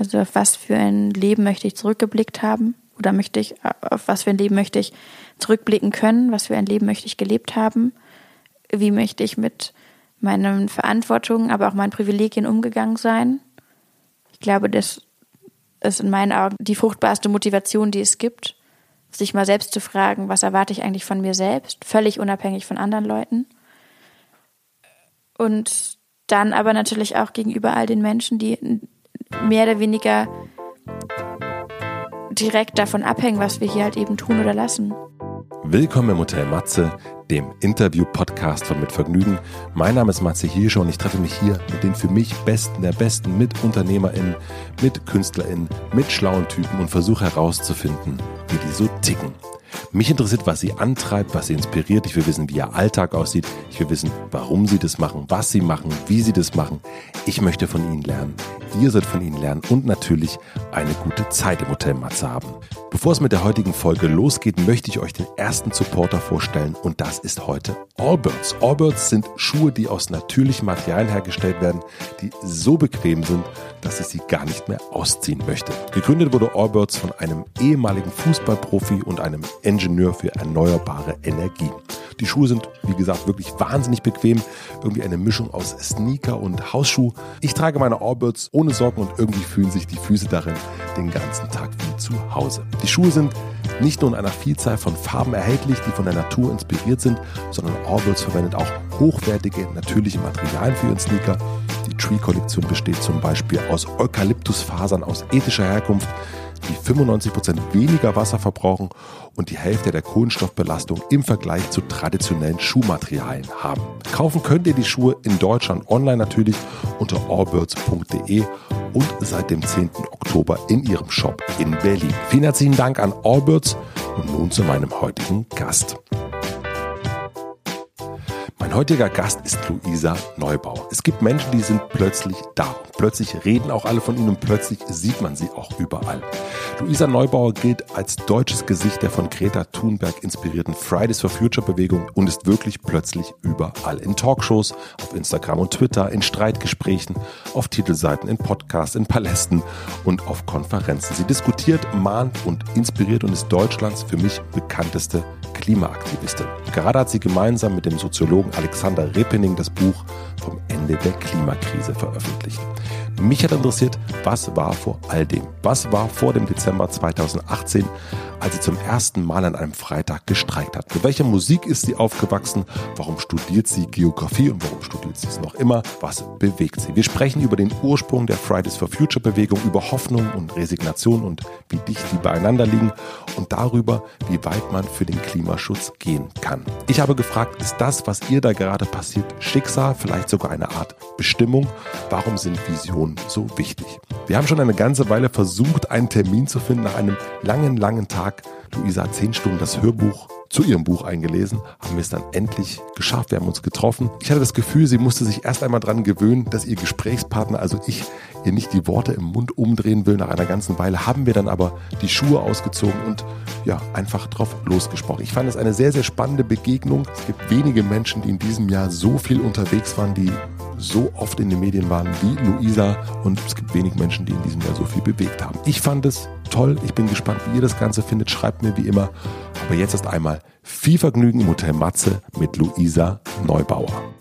Also auf was für ein Leben möchte ich zurückgeblickt haben? Oder möchte ich, auf was für ein Leben möchte ich zurückblicken können? Was für ein Leben möchte ich gelebt haben? Wie möchte ich mit meinen Verantwortungen, aber auch meinen Privilegien umgegangen sein? Ich glaube, das ist in meinen Augen die fruchtbarste Motivation, die es gibt, sich mal selbst zu fragen, was erwarte ich eigentlich von mir selbst, völlig unabhängig von anderen Leuten. Und dann aber natürlich auch gegenüber all den Menschen, die mehr oder weniger direkt davon abhängen, was wir hier halt eben tun oder lassen. Willkommen im Hotel Matze, dem Interview-Podcast von Mit Vergnügen. Mein Name ist Matze Hirsche und ich treffe mich hier mit den für mich Besten der Besten, mit UnternehmerInnen, mit KünstlerInnen, mit schlauen Typen und versuche herauszufinden, wie die so ticken. Mich interessiert, was sie antreibt, was sie inspiriert. Ich will wissen, wie ihr Alltag aussieht. Ich will wissen, warum sie das machen, was sie machen, wie sie das machen. Ich möchte von ihnen lernen. Ihr sollt von ihnen lernen und natürlich eine gute Zeit im Hotel Matze haben. Bevor es mit der heutigen Folge losgeht, möchte ich euch den ersten Supporter vorstellen und das ist heute Allbirds. Allbirds sind Schuhe, die aus natürlichen Materialien hergestellt werden, die so bequem sind, dass ich sie gar nicht mehr ausziehen möchte. Gegründet wurde Allbirds von einem ehemaligen Fußballprofi und einem Ingenieur für erneuerbare Energien. Die Schuhe sind, wie gesagt, wirklich wahnsinnig bequem. Irgendwie eine Mischung aus Sneaker und Hausschuh. Ich trage meine Allbirds ohne Socken und irgendwie fühlen sich die Füße darin den ganzen Tag wie zu Hause. Die Schuhe sind nicht nur in einer Vielzahl von Farben erhältlich, die von der Natur inspiriert sind, sondern Allbirds verwendet auch hochwertige, natürliche Materialien für ihren Sneaker. Die Tree-Kollektion besteht zum Beispiel aus Eukalyptusfasern aus ethischer Herkunft, die 95% weniger Wasser verbrauchen und die Hälfte der Kohlenstoffbelastung im Vergleich zu traditionellen Schuhmaterialien haben. Kaufen könnt ihr die Schuhe in Deutschland online natürlich unter allbirds.de und seit dem 10. Oktober in ihrem Shop in Berlin. Vielen herzlichen Dank an Allbirds und nun zu meinem heutigen Gast. Mein heutiger Gast ist Luisa Neubauer. Es gibt Menschen, die sind plötzlich da. Plötzlich reden auch alle von ihnen und plötzlich sieht man sie auch überall. Luisa Neubauer gilt als deutsches Gesicht der von Greta Thunberg inspirierten Fridays for Future Bewegung und ist wirklich plötzlich überall. In Talkshows, auf Instagram und Twitter, in Streitgesprächen, auf Titelseiten, in Podcasts, in Palästen und auf Konferenzen. Sie diskutiert, mahnt und inspiriert und ist Deutschlands für mich bekannteste Klimaaktivistin. Gerade hat sie gemeinsam mit dem Soziologen Alexander Repening das Buch Vom Ende der Klimakrise veröffentlicht. Mich hat interessiert, was war vor all dem? Was war vor dem Dezember 2018, als sie zum ersten Mal an einem Freitag gestreikt hat? Mit welcher Musik ist sie aufgewachsen? Warum studiert sie Geografie und warum studiert sie es noch immer? Was bewegt sie? Wir sprechen über den Ursprung der Fridays for Future Bewegung, über Hoffnung und Resignation und wie dicht die beieinander liegen und darüber, wie weit man für den Klimaschutz gehen kann. Ich habe gefragt, ist das, was ihr da gerade passiert, Schicksal, vielleicht sogar eine Art Bestimmung? Warum sind Visionen so wichtig. Wir haben schon eine ganze Weile versucht, einen Termin zu finden nach einem langen, langen Tag. Luisa hat zehn Stunden das Hörbuch zu ihrem Buch eingelesen, haben wir es dann endlich geschafft. Wir haben uns getroffen. Ich hatte das Gefühl, sie musste sich erst einmal daran gewöhnen, dass ihr Gesprächspartner, also ich, ihr nicht die Worte im Mund umdrehen will. Nach einer ganzen Weile haben wir dann aber die Schuhe ausgezogen und ja, einfach drauf losgesprochen. Ich fand es eine sehr, sehr spannende Begegnung. Es gibt wenige Menschen, die in diesem Jahr so viel unterwegs waren, die so oft in den Medien waren wie Luisa und es gibt wenig Menschen, die in diesem Jahr so viel bewegt haben. Ich fand es toll. Ich bin gespannt, wie ihr das Ganze findet. Schreibt mir wie immer. Aber jetzt ist einmal viel Vergnügen im Hotel Matze mit Luisa Neubauer.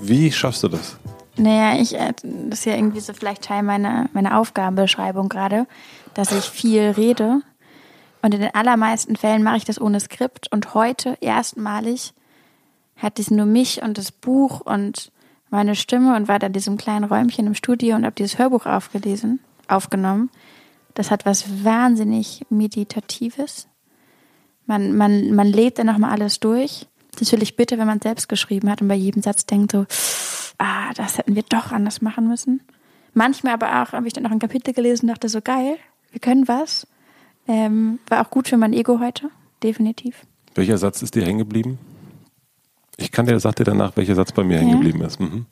Wie schaffst du das? Naja, ich, äh, das ist ja irgendwie so vielleicht Teil meiner, meiner Aufgabenbeschreibung gerade, dass ich viel rede. Und in den allermeisten Fällen mache ich das ohne Skript. Und heute erstmalig hatte ich nur mich und das Buch und meine Stimme und war da in diesem kleinen Räumchen im Studio und habe dieses Hörbuch aufgelesen, aufgenommen. Das hat was wahnsinnig Meditatives. Man, man, man lebt dann nochmal alles durch. Natürlich bitte, wenn man selbst geschrieben hat und bei jedem Satz denkt so, ah, das hätten wir doch anders machen müssen. Manchmal aber auch habe ich dann noch ein Kapitel gelesen und dachte so, geil, wir können was. Ähm, war auch gut für mein Ego heute, definitiv. Welcher Satz ist dir hängen geblieben? Ich kann dir, sag dir danach, welcher Satz bei mir ja. hängen geblieben ist. Mhm.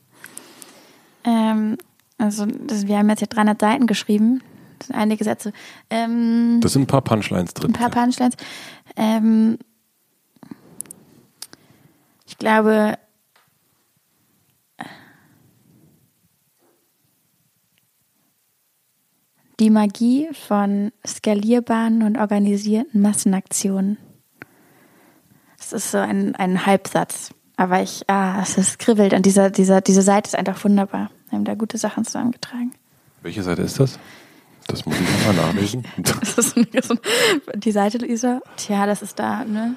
Ähm, also, das, wir haben jetzt hier 300 Seiten geschrieben. Das sind einige Sätze. Ähm, das sind ein paar Punchlines drin. Ein paar Punchlines. Ähm, ich glaube, Die Magie von skalierbaren und organisierten Massenaktionen. Das ist so ein, ein Halbsatz. Aber ich, ah, es ist kribbelt. Und dieser, dieser, diese Seite ist einfach wunderbar. Wir haben da gute Sachen zusammengetragen. Welche Seite ist das? Das muss ich nochmal nachlesen. Das ist die Seite, Luisa? Tja, das ist da, ne?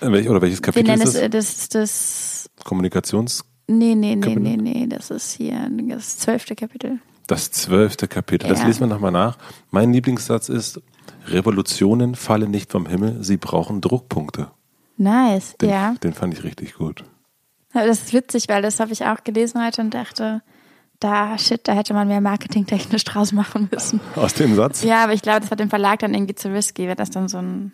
Welch, oder welches Kapitel Wir nennen ist es, das? äh, das, das, Kommunikations... nee, nee, nee, Kapitel? nee, nee, das ist hier das zwölfte Kapitel. Das zwölfte Kapitel. Das Ja. lesen wir nochmal nach. Mein Lieblingssatz ist, Revolutionen fallen nicht vom Himmel, sie brauchen Druckpunkte. Nice, Den, ja. den fand ich richtig gut. Das ist witzig, weil das habe ich auch gelesen heute und dachte, da, shit, da hätte man mehr marketingtechnisch draus machen müssen. Aus dem Satz? Ja, aber ich glaube, das war dem Verlag dann irgendwie zu risky, wenn das dann so ein.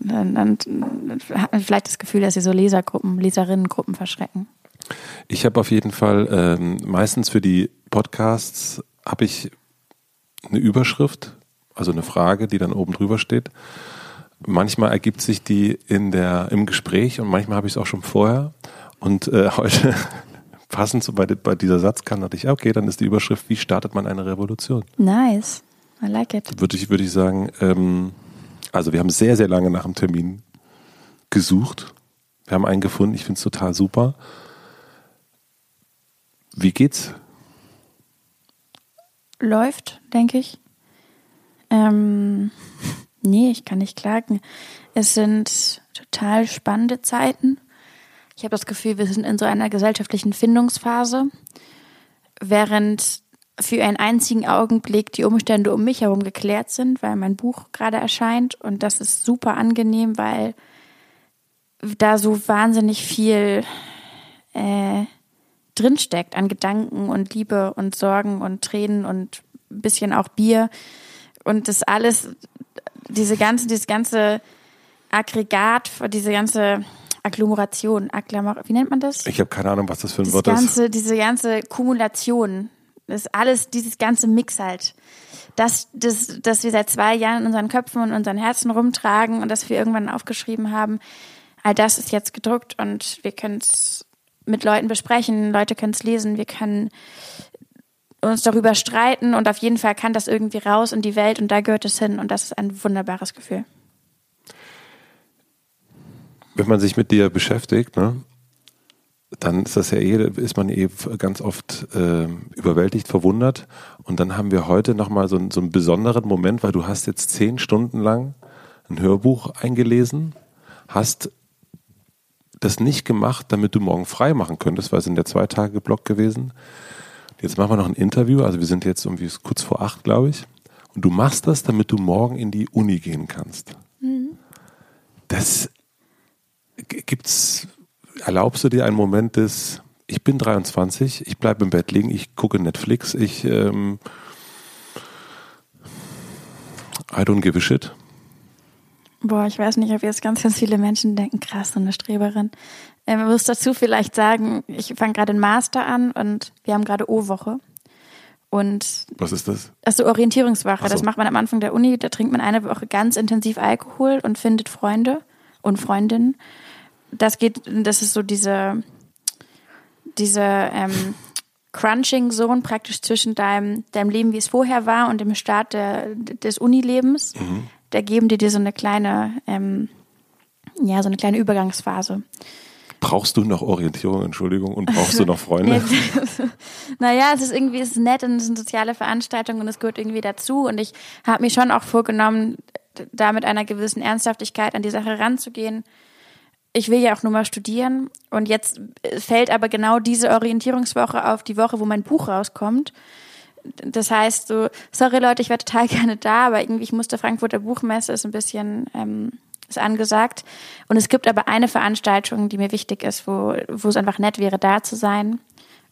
Dann, dann, dann hat man vielleicht das Gefühl, dass sie so Lesergruppen, Leserinnengruppen verschrecken. Ich habe auf jeden Fall ähm, meistens für die Podcasts habe ich eine Überschrift, also eine Frage, die dann oben drüber steht. Manchmal ergibt sich die in der im Gespräch und manchmal habe ich es auch schon vorher. Und äh, heute passend so bei, bei dieser Satzkante dachte ich, okay, dann ist die Überschrift, wie startet man eine Revolution? Nice. I like it. Würde ich, würde ich sagen, ähm, also wir haben sehr, sehr lange nach einem Termin gesucht. Wir haben einen gefunden, ich finde es total super. Wie geht's? Läuft, denke ich. Ähm, nee, ich kann nicht klagen. Es sind total spannende Zeiten. Ich habe das Gefühl, wir sind in so einer gesellschaftlichen Findungsphase, während für einen einzigen Augenblick die Umstände um mich herum geklärt sind, weil mein Buch gerade erscheint. Und das ist super angenehm, weil da so wahnsinnig viel äh, drinsteckt an Gedanken und Liebe und Sorgen und Tränen und ein bisschen auch Bier. Und das alles, diese ganze, dieses ganze Aggregat, diese ganze Agglomeration, Agglomer wie nennt man das? Ich habe keine Ahnung, was das für ein Das Wort ist. ganze, diese ganze Kumulation, das ist alles, dieses ganze Mix halt. Das, das, das wir seit zwei Jahren in unseren Köpfen und unseren Herzen rumtragen und das wir irgendwann aufgeschrieben haben, all das ist jetzt gedruckt und wir können es mit Leuten besprechen, Leute können es lesen, wir können uns darüber streiten und auf jeden Fall kann das irgendwie raus in die Welt und da gehört es hin und das ist ein wunderbares Gefühl. Wenn man sich mit dir beschäftigt, ne, dann ist das ja eh, ist man eh ganz oft äh, überwältigt, verwundert. Und dann haben wir heute nochmal so, so einen besonderen Moment, weil du hast jetzt zehn Stunden lang ein Hörbuch eingelesen, hast das nicht gemacht, damit du morgen frei machen könntest, weil es in der zwei Tage Block gewesen. Jetzt machen wir noch ein Interview, also wir sind jetzt irgendwie kurz vor acht, glaube ich. Und du machst das, damit du morgen in die Uni gehen kannst. Das g- gibt's, erlaubst du dir einen Moment des, ich bin 23, ich bleibe im Bett liegen, ich gucke Netflix, ich, ähm, I don't give a shit. Boah, ich weiß nicht, ob jetzt ganz, ganz viele Menschen denken, krass, so eine Streberin. Ähm, ich muss dazu vielleicht sagen, ich fange gerade einen Master an und wir haben gerade O-Woche. Und Was ist das? also Orientierungswoche, so. das macht man am Anfang der Uni, da trinkt man eine Woche ganz intensiv Alkohol und findet Freunde und Freundinnen. Das geht, das ist so diese, diese ähm, Crunching Zone praktisch zwischen deinem, deinem Leben, wie es vorher war, und dem Start der, des Unilebens. Da geben die dir so eine kleine, ähm, ja, so eine kleine Übergangsphase. Brauchst du noch Orientierung, Entschuldigung, und brauchst du noch Freunde? naja, es ist irgendwie, es ist nett und es eine soziale Veranstaltung und es gehört irgendwie dazu. Und ich habe mir schon auch vorgenommen, da mit einer gewissen Ernsthaftigkeit an die Sache ranzugehen. Ich will ja auch nur mal studieren. Und jetzt fällt aber genau diese Orientierungswoche auf die Woche, wo mein Buch rauskommt. Das heißt so, sorry Leute, ich wäre total gerne da, aber irgendwie ich musste Frankfurter Buchmesse ist ein bisschen ähm, ist angesagt. Und es gibt aber eine Veranstaltung, die mir wichtig ist, wo, wo es einfach nett wäre, da zu sein.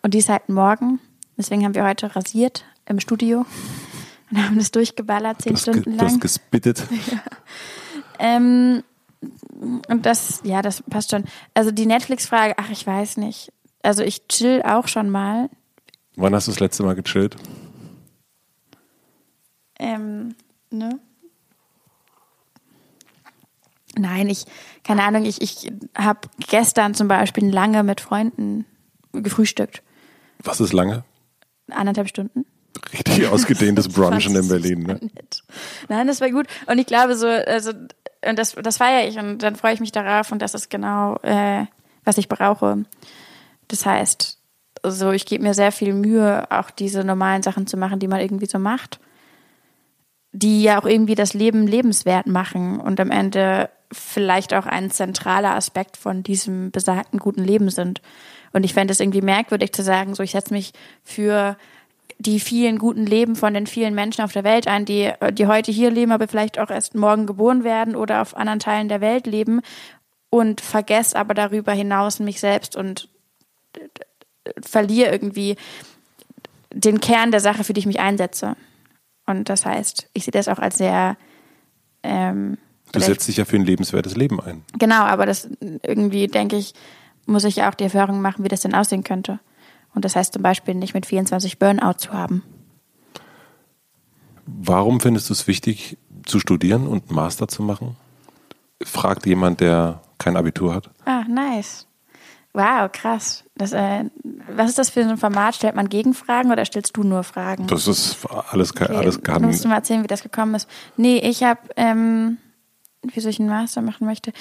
Und die ist halt morgen. Deswegen haben wir heute rasiert im Studio und haben das durchgeballert, zehn ge- Stunden du hast lang. gespittet. Ähm, und das, ja, das passt schon. Also die Netflix-Frage, ach, ich weiß nicht. Also ich chill auch schon mal. Wann hast du das letzte Mal gechillt? Ähm, ne? Nein, ich, keine Ahnung, ich, ich habe gestern zum Beispiel lange mit Freunden gefrühstückt. Was ist lange? Anderthalb Stunden. Richtig ausgedehntes Brunchen in Berlin, ne? Nein, das war gut. Und ich glaube so, also, und das, das feiere ich und dann freue ich mich darauf und das ist genau, äh, was ich brauche. Das heißt, so, ich gebe mir sehr viel Mühe, auch diese normalen Sachen zu machen, die man irgendwie so macht, die ja auch irgendwie das Leben lebenswert machen und am Ende vielleicht auch ein zentraler Aspekt von diesem besagten guten Leben sind. Und ich fände es irgendwie merkwürdig zu sagen, so ich setze mich für die vielen guten Leben von den vielen Menschen auf der Welt ein, die, die heute hier leben, aber vielleicht auch erst morgen geboren werden oder auf anderen Teilen der Welt leben und vergesse aber darüber hinaus mich selbst und verliere irgendwie den Kern der Sache, für die ich mich einsetze. Und das heißt, ich sehe das auch als sehr. Ähm, du setzt dich ja für ein lebenswertes Leben ein. Genau, aber das irgendwie, denke ich, muss ich ja auch die Erfahrung machen, wie das denn aussehen könnte. Und das heißt zum Beispiel nicht mit 24 Burnout zu haben. Warum findest du es wichtig, zu studieren und einen Master zu machen? Fragt jemand, der kein Abitur hat. Ah, nice. Wow, krass. Das, äh, was ist das für ein Format? Stellt man Gegenfragen oder stellst du nur Fragen? Das ist alles, okay. alles gar nicht. Musst du mal erzählen, wie das gekommen ist? Nee, ich habe, ähm, wieso ich einen Master machen möchte.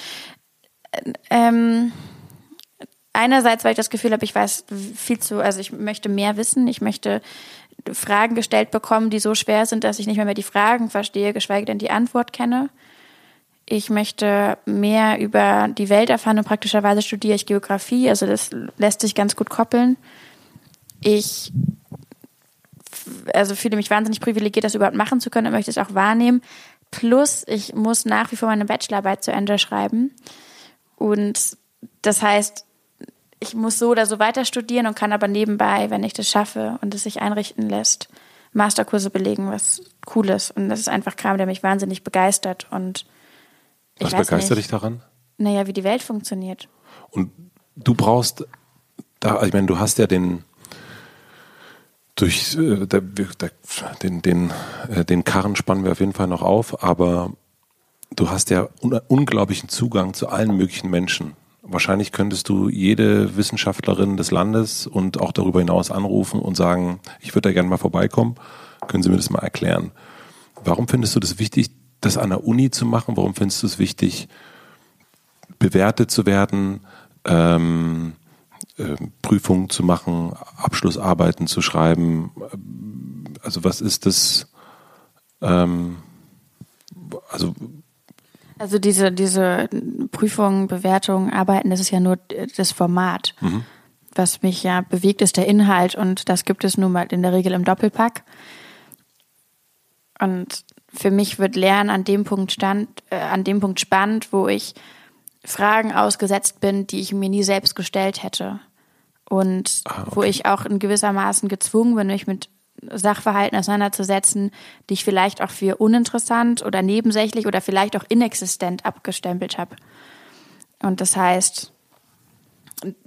Ähm, einerseits, weil ich das Gefühl habe, ich weiß viel zu, also ich möchte mehr wissen, ich möchte Fragen gestellt bekommen, die so schwer sind, dass ich nicht mehr, mehr die Fragen verstehe, geschweige denn die Antwort kenne. Ich möchte mehr über die Welt erfahren und praktischerweise studiere ich Geografie, also das lässt sich ganz gut koppeln. Ich also fühle mich wahnsinnig privilegiert, das überhaupt machen zu können und möchte es auch wahrnehmen. Plus, ich muss nach wie vor meine Bachelorarbeit zu Ende schreiben. Und das heißt, ich muss so oder so weiter studieren und kann aber nebenbei, wenn ich das schaffe und es sich einrichten lässt, Masterkurse belegen, was cool ist. Und das ist einfach Kram, der mich wahnsinnig begeistert. Und was begeistert dich daran? Naja, wie die Welt funktioniert. Und du brauchst, da, ich meine, du hast ja den, durch äh, der, der, den, den, äh, den Karren spannen wir auf jeden Fall noch auf, aber du hast ja un unglaublichen Zugang zu allen möglichen Menschen. Wahrscheinlich könntest du jede Wissenschaftlerin des Landes und auch darüber hinaus anrufen und sagen, ich würde da gerne mal vorbeikommen. Können Sie mir das mal erklären? Warum findest du das wichtig, das an der Uni zu machen? Warum findest du es wichtig, bewertet zu werden, ähm, äh, Prüfungen zu machen, Abschlussarbeiten zu schreiben? Also was ist das? Ähm, also also diese, diese Prüfungen, Bewertungen, Arbeiten, das ist ja nur das Format. Mhm. Was mich ja bewegt, ist der Inhalt und das gibt es nun mal in der Regel im Doppelpack. Und für mich wird Lernen an dem Punkt stand, äh, an dem Punkt spannend, wo ich Fragen ausgesetzt bin, die ich mir nie selbst gestellt hätte. Und ah, okay. wo ich auch in gewissermaßen gezwungen bin, mich mit Sachverhalten auseinanderzusetzen, die ich vielleicht auch für uninteressant oder nebensächlich oder vielleicht auch inexistent abgestempelt habe. Und das heißt,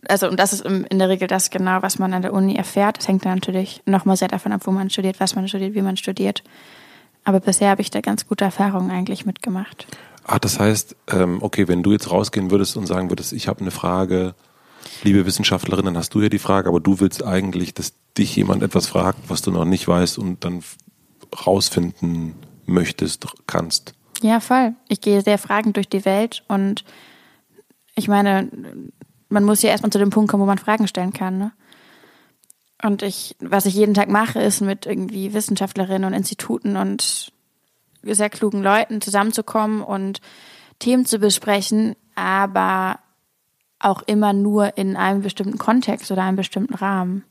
also und das ist in der Regel das genau, was man an der Uni erfährt. Das hängt dann natürlich nochmal sehr davon ab, wo man studiert, was man studiert, wie man studiert. Aber bisher habe ich da ganz gute Erfahrungen eigentlich mitgemacht. Ah, das heißt, ähm, okay, wenn du jetzt rausgehen würdest und sagen würdest, ich habe eine Frage, liebe Wissenschaftlerin, dann hast du ja die Frage, aber du willst eigentlich, dass dich jemand etwas fragt, was du noch nicht weißt und dann rausfinden möchtest, kannst. Ja, voll. Ich gehe sehr fragend durch die Welt und ich meine, man muss ja erstmal zu dem Punkt kommen, wo man Fragen stellen kann. Ne? Und ich, was ich jeden Tag mache, ist mit irgendwie Wissenschaftlerinnen und Instituten und sehr klugen Leuten zusammenzukommen und Themen zu besprechen, aber auch immer nur in einem bestimmten Kontext oder einem bestimmten Rahmen.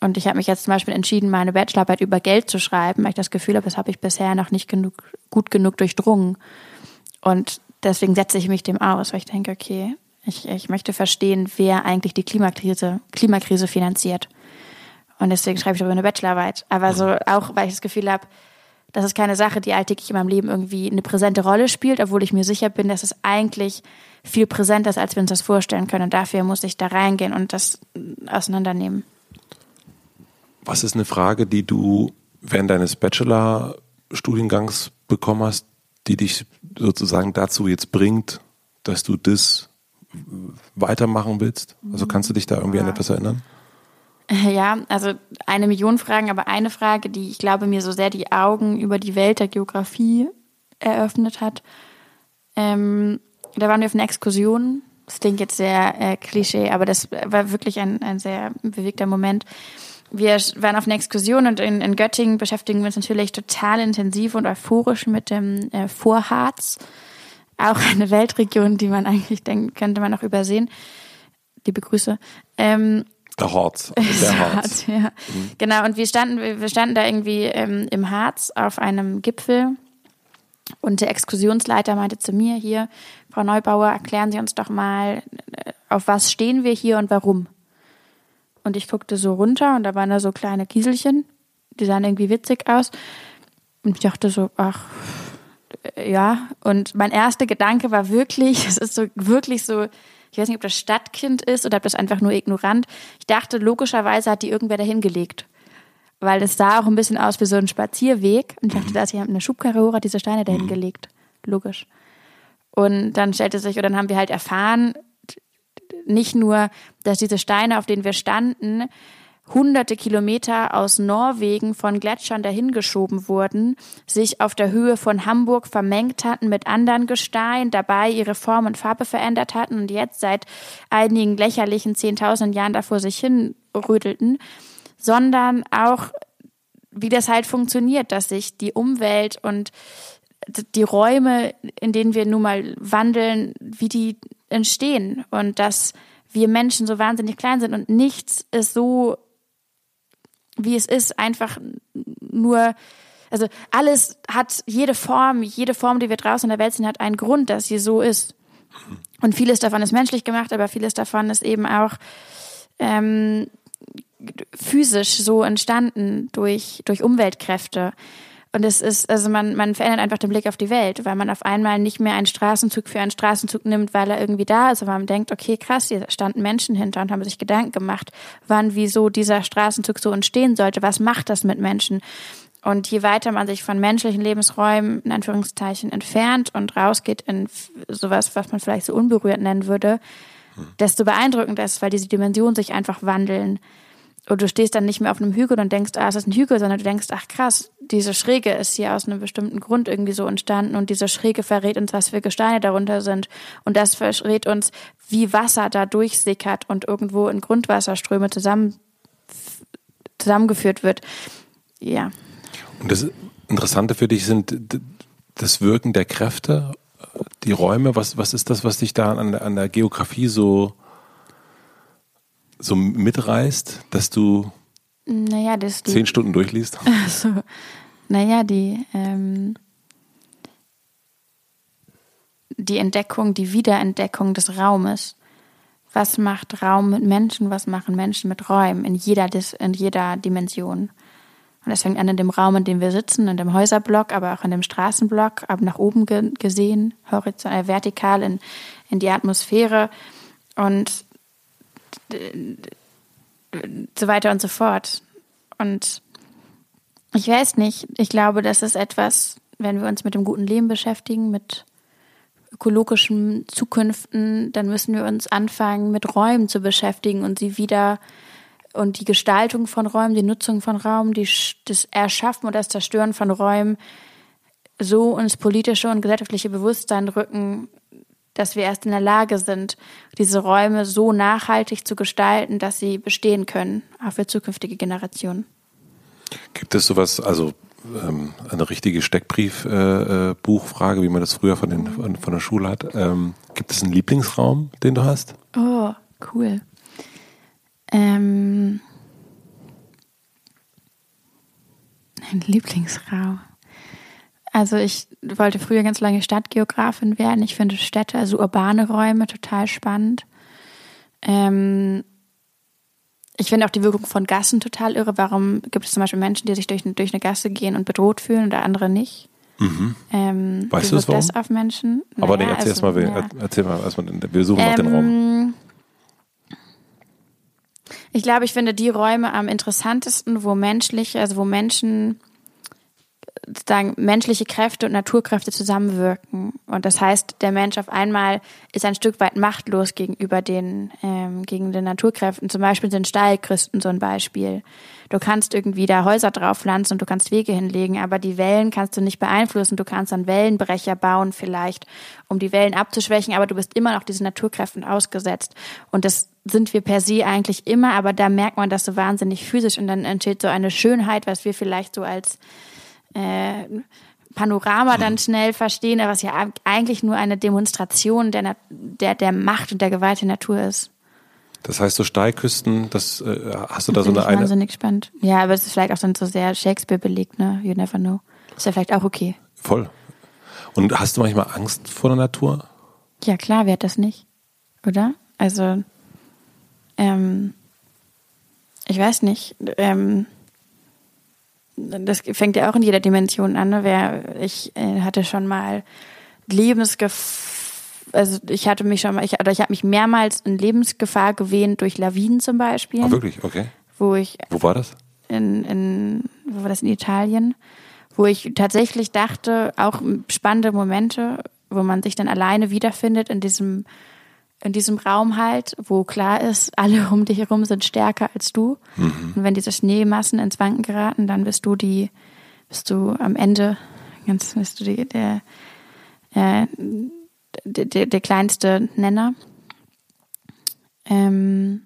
Und ich habe mich jetzt zum Beispiel entschieden, meine Bachelorarbeit über Geld zu schreiben, weil ich das Gefühl habe, das habe ich bisher noch nicht genug, gut genug durchdrungen. Und deswegen setze ich mich dem aus, weil ich denke, okay, ich, ich möchte verstehen, wer eigentlich die Klimakrise, Klimakrise finanziert. Und deswegen schreibe ich darüber eine Bachelorarbeit. Aber so auch, weil ich das Gefühl habe, das ist keine Sache, die alltäglich in meinem Leben irgendwie eine präsente Rolle spielt, obwohl ich mir sicher bin, dass es eigentlich viel präsenter ist, als wir uns das vorstellen können. Und dafür muss ich da reingehen und das auseinandernehmen. Was ist eine Frage, die du während deines Bachelor-Studiengangs bekommen hast, die dich sozusagen dazu jetzt bringt, dass du das weitermachen willst? Also kannst du dich da irgendwie ja. an etwas erinnern? Ja, also eine Million Fragen, aber eine Frage, die ich glaube mir so sehr die Augen über die Welt der Geografie eröffnet hat. Ähm, da waren wir auf einer Exkursion. Das klingt jetzt sehr äh, Klischee, aber das war wirklich ein, ein sehr bewegter Moment. Wir waren auf einer Exkursion und in, in Göttingen beschäftigen wir uns natürlich total intensiv und euphorisch mit dem äh, Vorharz. Auch eine Weltregion, die man eigentlich denkt, könnte man auch übersehen. Liebe Grüße. Ähm, der Harz. Der Harz. ja. Mhm. Genau, und wir standen, wir standen da irgendwie ähm, im Harz auf einem Gipfel und der Exkursionsleiter meinte zu mir hier, Frau Neubauer, erklären Sie uns doch mal, äh, auf was stehen wir hier und warum? Und ich guckte so runter und da waren da so kleine Kieselchen, die sahen irgendwie witzig aus. Und ich dachte so, ach, ja. Und mein erster Gedanke war wirklich, es ist so wirklich so ich weiß nicht, ob das Stadtkind ist oder ob das einfach nur ignorant. Ich dachte, logischerweise hat die irgendwer dahin gelegt. Weil es sah auch ein bisschen aus wie so ein Spazierweg. Und ich dachte, da ist jemand eine Schubkarre hoch, hat diese Steine dahin gelegt. Logisch. Und dann stellte sich, oder dann haben wir halt erfahren, nicht nur, dass diese Steine, auf denen wir standen, hunderte Kilometer aus Norwegen von Gletschern dahingeschoben wurden, sich auf der Höhe von Hamburg vermengt hatten mit anderen Gestein, dabei ihre Form und Farbe verändert hatten und jetzt seit einigen lächerlichen zehntausend Jahren davor sich hinrödelten, sondern auch, wie das halt funktioniert, dass sich die Umwelt und die Räume, in denen wir nun mal wandeln, wie die entstehen und dass wir Menschen so wahnsinnig klein sind und nichts ist so wie es ist, einfach nur, also alles hat jede Form, jede Form, die wir draußen in der Welt sehen, hat einen Grund, dass sie so ist. Und vieles davon ist menschlich gemacht, aber vieles davon ist eben auch ähm, physisch so entstanden durch, durch Umweltkräfte. Und es ist, also man, man verändert einfach den Blick auf die Welt, weil man auf einmal nicht mehr einen Straßenzug für einen Straßenzug nimmt, weil er irgendwie da ist, aber man denkt, okay, krass, hier standen Menschen hinter und haben sich Gedanken gemacht, wann, wieso dieser Straßenzug so entstehen sollte, was macht das mit Menschen? Und je weiter man sich von menschlichen Lebensräumen in Anführungszeichen entfernt und rausgeht in sowas, was man vielleicht so unberührt nennen würde, desto beeindruckender ist, weil diese Dimensionen sich einfach wandeln und du stehst dann nicht mehr auf einem Hügel und denkst, ah, es ist ein Hügel, sondern du denkst, ach krass, diese Schräge ist hier aus einem bestimmten Grund irgendwie so entstanden und diese Schräge verrät uns, was für Gesteine darunter sind und das verrät uns, wie Wasser da durchsickert und irgendwo in Grundwasserströme zusammen, zusammengeführt wird. Ja. Und das Interessante für dich sind das Wirken der Kräfte, die Räume. Was, was ist das, was dich da an der, an der Geografie so so mitreißt, dass du naja, das die, zehn Stunden durchliest? Also, naja, die, ähm, die Entdeckung, die Wiederentdeckung des Raumes. Was macht Raum mit Menschen? Was machen Menschen mit Räumen in jeder, in jeder Dimension? Und das fängt an in dem Raum, in dem wir sitzen, in dem Häuserblock, aber auch in dem Straßenblock, ab nach oben ge gesehen, horizontal, äh, vertikal in, in die Atmosphäre. Und so weiter und so fort. Und ich weiß nicht, ich glaube, das ist etwas, wenn wir uns mit dem guten Leben beschäftigen, mit ökologischen Zukünften, dann müssen wir uns anfangen, mit Räumen zu beschäftigen und sie wieder und die Gestaltung von Räumen, die Nutzung von Raum, die, das Erschaffen oder das Zerstören von Räumen so ins politische und gesellschaftliche Bewusstsein rücken, dass wir erst in der Lage sind, diese Räume so nachhaltig zu gestalten, dass sie bestehen können, auch für zukünftige Generationen. Gibt es sowas, also ähm, eine richtige Steckbrief-Buchfrage, äh, äh wie man das früher von, den, von, von der Schule hat? Ähm, gibt es einen Lieblingsraum, den du hast? Oh, cool. Ähm, ein Lieblingsraum. Also ich wollte früher ganz lange Stadtgeografin werden. Ich finde Städte, also urbane Räume, total spannend. Ähm, ich finde auch die Wirkung von Gassen total irre. Warum gibt es zum Beispiel Menschen, die sich durch, durch eine Gasse gehen und bedroht fühlen oder andere nicht? Mhm. Ähm, weißt du das, warum? das auf Menschen? Aber naja, nee, erzähl, also, erst mal, ja. erzähl mal erstmal, wir suchen ähm, nach den Raum. Ähm, ich glaube, ich finde die Räume am interessantesten, wo menschlich, also wo Menschen sozusagen menschliche Kräfte und Naturkräfte zusammenwirken. Und das heißt, der Mensch auf einmal ist ein Stück weit machtlos gegenüber den, ähm, gegen den Naturkräften. Zum Beispiel sind Steilküsten so ein Beispiel. Du kannst irgendwie da Häuser drauf pflanzen und du kannst Wege hinlegen, aber die Wellen kannst du nicht beeinflussen. Du kannst dann Wellenbrecher bauen vielleicht, um die Wellen abzuschwächen, aber du bist immer noch diesen Naturkräften ausgesetzt. Und das sind wir per se eigentlich immer, aber da merkt man das so wahnsinnig physisch und dann entsteht so eine Schönheit, was wir vielleicht so als äh, Panorama dann schnell verstehen, was ja eigentlich nur eine Demonstration der, der, der Macht und der Gewalt der Natur ist. Das heißt, so Steilküsten, das äh, hast du da so eine. Ich wahnsinnig spannend. Ja, aber es ist vielleicht auch dann so sehr Shakespeare belegt, ne? You never know. Ist ja vielleicht auch okay. Voll. Und hast du manchmal Angst vor der Natur? Ja, klar, wer hat das nicht? Oder? Also, ähm, ich weiß nicht. Ähm, das fängt ja auch in jeder Dimension an. Ne? Wer, ich äh, hatte schon mal Lebensgefahr also ich hatte mich schon mal, ich, oder ich habe mich mehrmals in Lebensgefahr gewähnt durch Lawinen zum Beispiel. Ah, wirklich? Okay. Wo ich. Wo war das? In, in, wo war das in Italien? Wo ich tatsächlich dachte, auch spannende Momente, wo man sich dann alleine wiederfindet in diesem, in diesem Raum halt, wo klar ist, alle um dich herum sind stärker als du. Mhm. Und wenn diese Schneemassen ins Wanken geraten, dann bist du die, bist du am Ende, ganz bist du die, der, äh, der, der kleinste Nenner. Ähm,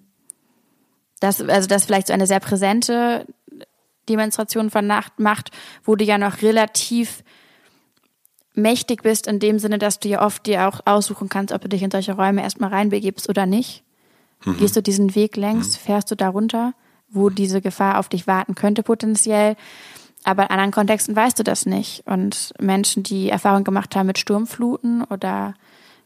das, also das vielleicht so eine sehr präsente Demonstration von Nacht macht, wo du ja noch relativ mächtig bist, in dem Sinne, dass du ja oft dir auch aussuchen kannst, ob du dich in solche Räume erstmal reinbegibst oder nicht. Mhm. Gehst du diesen Weg längs, mhm. fährst du darunter, wo diese Gefahr auf dich warten könnte potenziell. Aber in anderen Kontexten weißt du das nicht. Und Menschen, die Erfahrung gemacht haben mit Sturmfluten oder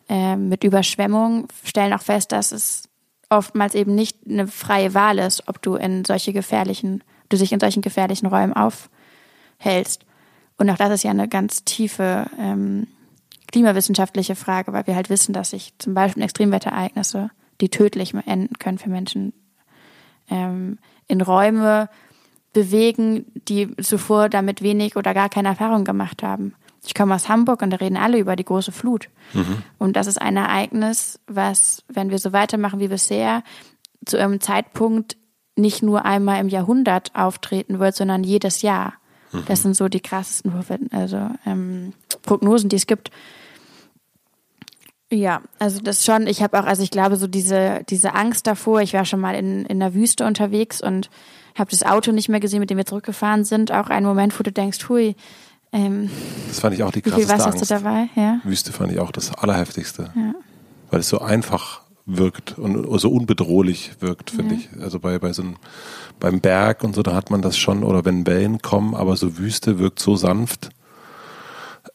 äh, mit Überschwemmung, stellen auch fest, dass es oftmals eben nicht eine freie Wahl ist, ob du in solche gefährlichen, du dich in solchen gefährlichen Räumen aufhältst. Und auch das ist ja eine ganz tiefe ähm, klimawissenschaftliche Frage, weil wir halt wissen, dass sich zum Beispiel Extremwetterereignisse, die tödlich enden können für Menschen, ähm, in Räume bewegen, die zuvor damit wenig oder gar keine Erfahrung gemacht haben. Ich komme aus Hamburg und da reden alle über die große Flut. Mhm. Und das ist ein Ereignis, was, wenn wir so weitermachen wie bisher, zu einem Zeitpunkt nicht nur einmal im Jahrhundert auftreten wird, sondern jedes Jahr. Mhm. Das sind so die krassesten also, ähm, Prognosen, die es gibt. Ja, also das schon, ich habe auch, also ich glaube, so diese, diese Angst davor, ich war schon mal in, in der Wüste unterwegs und habe das Auto nicht mehr gesehen, mit dem wir zurückgefahren sind. Auch ein Moment, wo du denkst, hui, ähm, das fand ich auch die krasseste Wie viel Wasser Angst. hast du dabei? Ja. Wüste fand ich auch das Allerheftigste. Ja. Weil es so einfach wirkt und so unbedrohlich wirkt, finde ja. ich. Also bei, bei so einem, beim Berg und so, da hat man das schon, oder wenn Wellen kommen, aber so Wüste wirkt so sanft.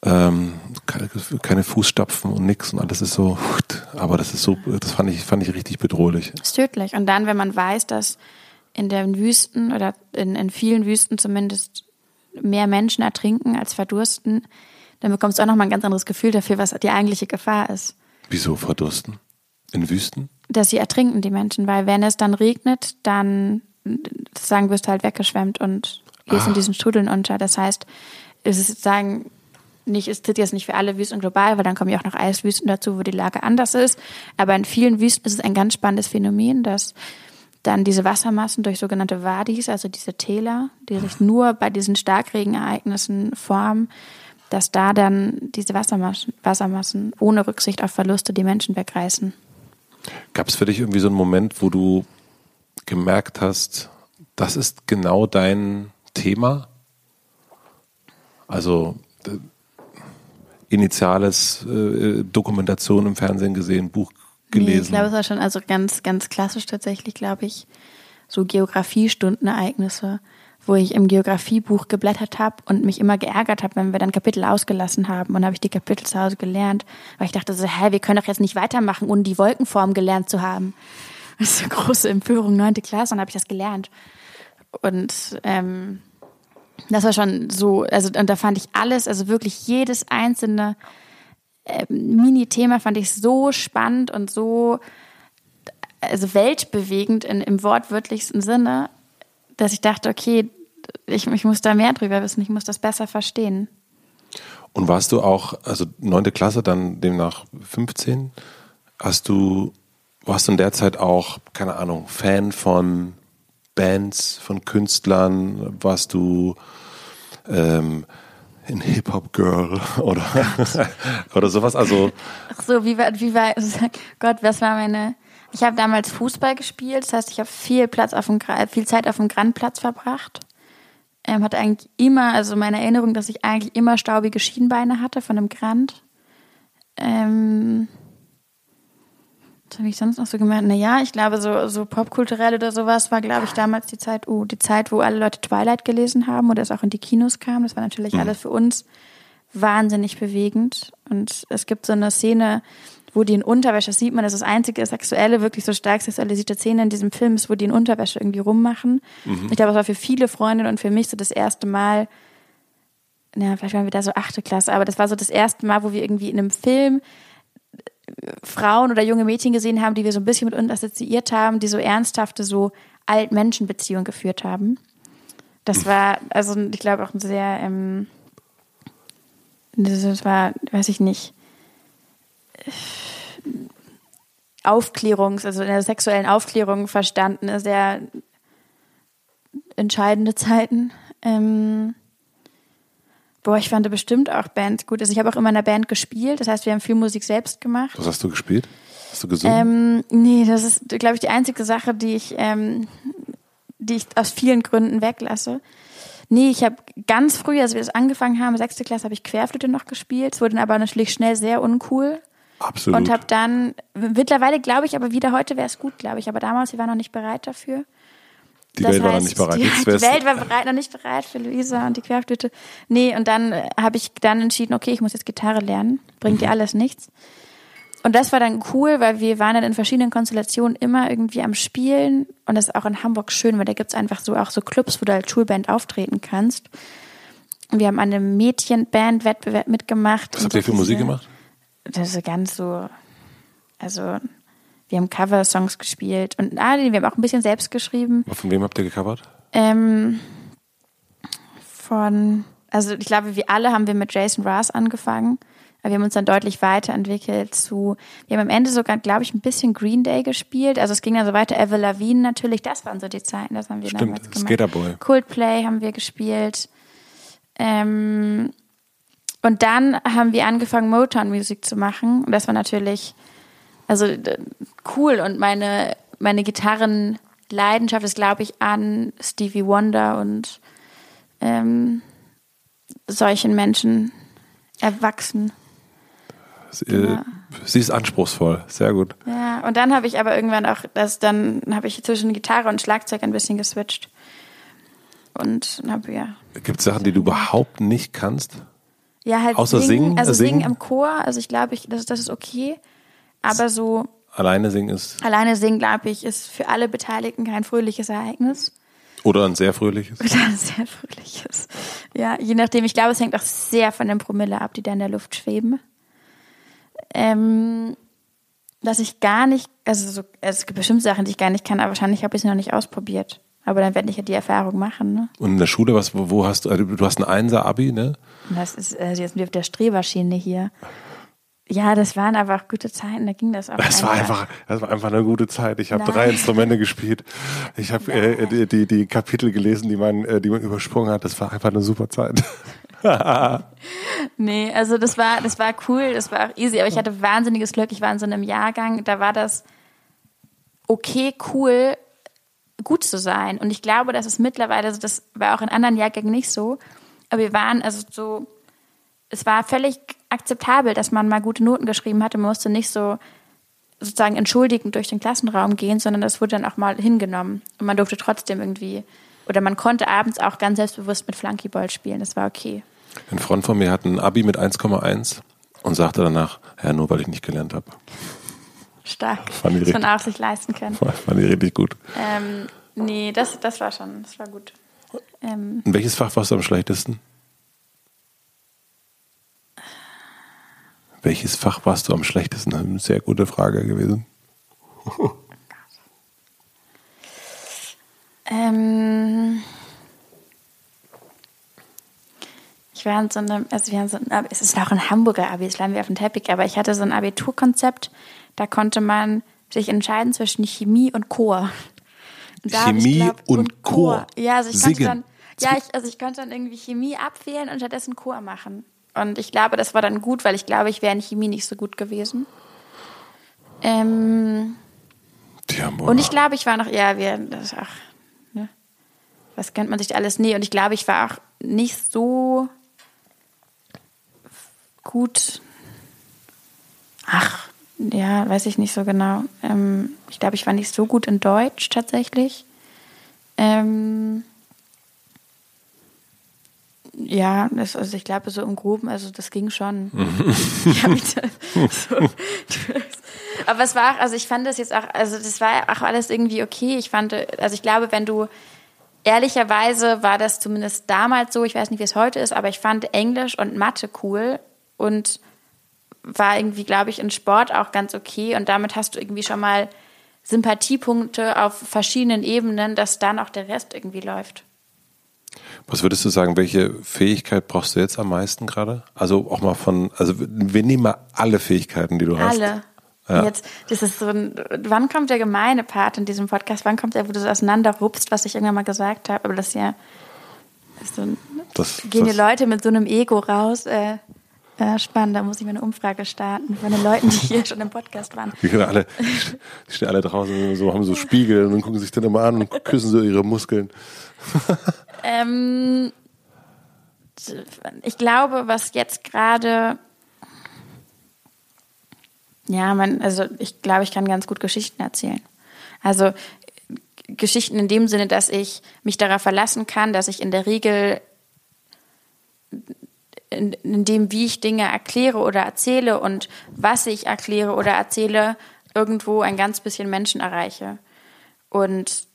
Ähm, keine, keine, Fußstapfen und nix und alles ist so, aber das ist so, das fand ich, fand ich richtig bedrohlich. Das ist tödlich. Und dann, wenn man weiß, dass in den Wüsten oder in, in vielen Wüsten zumindest mehr Menschen ertrinken als verdursten, dann bekommst du auch nochmal ein ganz anderes Gefühl dafür, was die eigentliche Gefahr ist. Wieso verdursten? In Wüsten? Dass sie ertrinken, die Menschen, weil wenn es dann regnet, dann sagen wirst du halt weggeschwemmt und gehst ah. in diesen Strudeln unter. Das heißt, es ist sozusagen nicht, es tritt jetzt nicht für alle Wüsten global, weil dann kommen ja auch noch Eiswüsten dazu, wo die Lage anders ist. Aber in vielen Wüsten ist es ein ganz spannendes Phänomen, dass dann diese Wassermassen durch sogenannte Wadis, also diese Täler, die sich nur bei diesen Starkregenereignissen formen, dass da dann diese Wassermassen, Wassermassen ohne Rücksicht auf Verluste die Menschen wegreißen. Gab es für dich irgendwie so einen Moment, wo du gemerkt hast, das ist genau dein Thema? Also äh, initiales äh, Dokumentation im Fernsehen gesehen, Buch gelesen? Nee, ich glaube, es war schon also ganz, ganz klassisch tatsächlich, glaube ich, so Geografiestundenereignisse, wo ich im Geografiebuch geblättert habe und mich immer geärgert habe, wenn wir dann Kapitel ausgelassen haben. Und habe ich die Kapitel zu Hause gelernt, weil ich dachte so, hä, wir können doch jetzt nicht weitermachen, ohne die Wolkenform gelernt zu haben. Das ist eine große Empörung, neunte Klasse, und habe ich das gelernt. Und ähm, das war schon so, also und da fand ich alles, also wirklich jedes einzelne äh, Mini-Thema fand ich so spannend und so also weltbewegend in, im wortwörtlichsten Sinne, dass ich dachte, okay, ich, ich muss da mehr drüber wissen, ich muss das besser verstehen. Und warst du auch, also neunte Klasse, dann demnach 15, hast du, warst du in der Zeit auch, keine Ahnung, Fan von Bands, von Künstlern, warst du ähm, ein Hip-Hop-Girl oder, oder sowas? Also Ach so, wie war, wie war, Gott, was war meine, ich habe damals Fußball gespielt, das heißt, ich habe viel Platz auf dem, viel Zeit auf dem Grandplatz verbracht ähm, hatte eigentlich immer, also meine Erinnerung, dass ich eigentlich immer staubige Schienbeine hatte von einem Grand. Ähm, was habe ich sonst noch so gemerkt? Naja, ich glaube, so, so popkulturell oder sowas war, glaube ich, damals die Zeit, oh, die Zeit, wo alle Leute Twilight gelesen haben oder es auch in die Kinos kam. Das war natürlich mhm. alles für uns wahnsinnig bewegend. Und es gibt so eine Szene, wo die in Unterwäsche, sieht man, das ist das einzige sexuelle, wirklich so stark sexualisierte Szene in diesem Film ist, wo die in Unterwäsche irgendwie rummachen. Mhm. Ich glaube, es war für viele Freundinnen und für mich so das erste Mal, na, vielleicht waren wir da so achte Klasse, aber das war so das erste Mal, wo wir irgendwie in einem Film äh, Frauen oder junge Mädchen gesehen haben, die wir so ein bisschen mit uns assoziiert haben, die so ernsthafte, so Alt-Menschen-Beziehungen geführt haben. Das war, also ich glaube auch ein sehr, ähm, das war, weiß ich nicht, Aufklärungs-, also in der sexuellen Aufklärung verstanden, sehr entscheidende Zeiten. Ähm, boah, ich fand bestimmt auch Bands gut. Also ich habe auch immer in einer Band gespielt, das heißt, wir haben viel Musik selbst gemacht. Was hast du gespielt? Hast du gesungen? Ähm, nee, das ist, glaube ich, die einzige Sache, die ich, ähm, die ich aus vielen Gründen weglasse. Nee, ich habe ganz früh, als wir das angefangen haben, sechste Klasse, habe ich Querflöte noch gespielt. Es wurde dann aber natürlich schnell sehr uncool. Absolut. Und habe dann, mittlerweile glaube ich, aber wieder heute wäre es gut, glaube ich. Aber damals, wir waren noch nicht bereit dafür. Die das Welt heißt, war noch nicht bereit. Die, die Welt war bereit, noch nicht bereit für Luisa und die Querflöte. Nee, und dann äh, habe ich dann entschieden, okay, ich muss jetzt Gitarre lernen. Bringt mhm. dir alles nichts. Und das war dann cool, weil wir waren dann in verschiedenen Konstellationen immer irgendwie am Spielen. Und das ist auch in Hamburg schön, weil da gibt's einfach so auch so Clubs, wo du als Schulband auftreten kannst. Und wir haben an einem Mädchenband-Wettbewerb mitgemacht. Was habt ihr für Musik gemacht? Das ist ganz so, also wir haben Cover-Songs gespielt und ah, wir haben auch ein bisschen selbst geschrieben. Von wem habt ihr gecovert? Ähm, von, also ich glaube, wir alle haben wir mit Jason Ross angefangen. Aber wir haben uns dann deutlich weiterentwickelt zu, wir haben am Ende sogar, glaube ich, ein bisschen Green Day gespielt. Also es ging dann so weiter, Ever Lavigne natürlich, das waren so die Zeiten, das haben wir Stimmt, damals gemacht. Skaterboy. Coldplay haben wir gespielt. Ähm, und dann haben wir angefangen, Motown-Musik zu machen. Und das war natürlich, also cool. Und meine, meine Gitarrenleidenschaft ist, glaube ich, an Stevie Wonder und ähm, solchen Menschen erwachsen. Sie, ja. sie ist anspruchsvoll, sehr gut. Ja, und dann habe ich aber irgendwann auch, das, dann habe ich zwischen Gitarre und Schlagzeug ein bisschen geswitcht. Und habe ja. Gibt es Sachen, die du überhaupt nicht kannst? Ja, halt Außer singen. singen also singen, singen im Chor, also ich glaube, ich, das, das ist okay. Aber so. Alleine singen ist. Alleine singen, glaube ich, ist für alle Beteiligten kein fröhliches Ereignis. Oder ein sehr fröhliches. Oder ein sehr fröhliches. Ja, je nachdem. Ich glaube, es hängt auch sehr von den Promille ab, die da in der Luft schweben. Ähm, dass ich gar nicht, also so, es gibt bestimmt Sachen, die ich gar nicht kann, aber wahrscheinlich habe ich sie noch nicht ausprobiert. Aber dann werde ich ja die Erfahrung machen. Ne? Und in der Schule, was, wo hast du, also du hast ein Einser-Abi, ne? Das ist also jetzt auf der Streberschiene hier. Ja, das waren aber auch gute Zeiten, da ging das auch. Das war einfach, das war einfach eine gute Zeit. Ich habe drei Instrumente gespielt. Ich habe äh, die, die, die Kapitel gelesen, die man, äh, die man übersprungen hat. Das war einfach eine super Zeit. nee, also das war, das war cool, das war auch easy, aber ich hatte wahnsinniges Glück. Ich war in so einem Jahrgang, da war das okay, cool, gut zu sein. Und ich glaube, dass es mittlerweile, das war auch in anderen Jahrgängen nicht so, aber wir waren also so, es war völlig akzeptabel, dass man mal gute Noten geschrieben hatte. Man musste nicht so sozusagen entschuldigend durch den Klassenraum gehen, sondern das wurde dann auch mal hingenommen. Und man durfte trotzdem irgendwie, oder man konnte abends auch ganz selbstbewusst mit Flunkyball spielen. Das war okay. Ein Freund von mir hat ein Abi mit 1,1 und sagte danach, ja, nur weil ich nicht gelernt habe. Stark. Fand ich dass man auch sich leisten kann. Fand ich richtig gut. Ähm, nee, das, das war schon, das war gut. Ähm, In welches Fach warst du am schlechtesten? Welches Fach warst du am schlechtesten? Eine sehr gute Frage gewesen. ähm, Ich war in so einem, also wir haben so ein, es ist auch ein Hamburger Abi, es lagen wir auf dem Teppich, aber ich hatte so ein Abiturkonzept, da konnte man sich entscheiden zwischen Chemie und Chor. Und Chemie glaub, und, und Chor. Chor. Ja, also ich konnte dann, ja, ich, also ich konnte dann irgendwie Chemie abwählen und stattdessen Chor machen. Und ich glaube, das war dann gut, weil ich glaube, ich wäre in Chemie nicht so gut gewesen. Ähm, und ich glaube, ich war noch, ja, wir, das, ach, ne? was kennt man sich alles? Nee, und ich glaube, ich war auch nicht so gut. Ach, ja, weiß ich nicht so genau. Ähm, ich glaube, ich war nicht so gut in Deutsch tatsächlich. Ähm, ja, das, also ich glaube so im Groben, also das ging schon. ja, so, aber es war auch, also ich fand das jetzt auch, also das war auch alles irgendwie okay. Ich fand, also ich glaube, wenn du ehrlicherweise war das zumindest damals so, ich weiß nicht, wie es heute ist, aber ich fand Englisch und Mathe cool und war irgendwie, glaube ich, in Sport auch ganz okay. Und damit hast du irgendwie schon mal Sympathiepunkte auf verschiedenen Ebenen, dass dann auch der Rest irgendwie läuft. Was würdest du sagen, welche Fähigkeit brauchst du jetzt am meisten gerade? Also auch mal von, also wir nehmen mal alle Fähigkeiten, die du hast. Alle. Ja. Jetzt, das ist so ein, wann kommt der gemeine Part in diesem Podcast? Wann kommt der, wo du so auseinanderrupst, was ich irgendwann mal gesagt habe? Aber das ist ja, ist so ein, das, gehen die Leute mit so einem Ego raus. Äh, äh, spannend, da muss ich mal eine Umfrage starten von den Leuten, die hier schon im Podcast waren. Die, alle, die stehen alle draußen, so, haben so Spiegel und gucken sich dann immer an und küssen so ihre Muskeln. ähm, ich glaube, was jetzt gerade ja, man, also ich glaube, ich kann ganz gut Geschichten erzählen. Also Geschichten in dem Sinne, dass ich mich darauf verlassen kann, dass ich in der Regel in, in dem, wie ich Dinge erkläre oder erzähle und was ich erkläre oder erzähle, irgendwo ein ganz bisschen Menschen erreiche. Und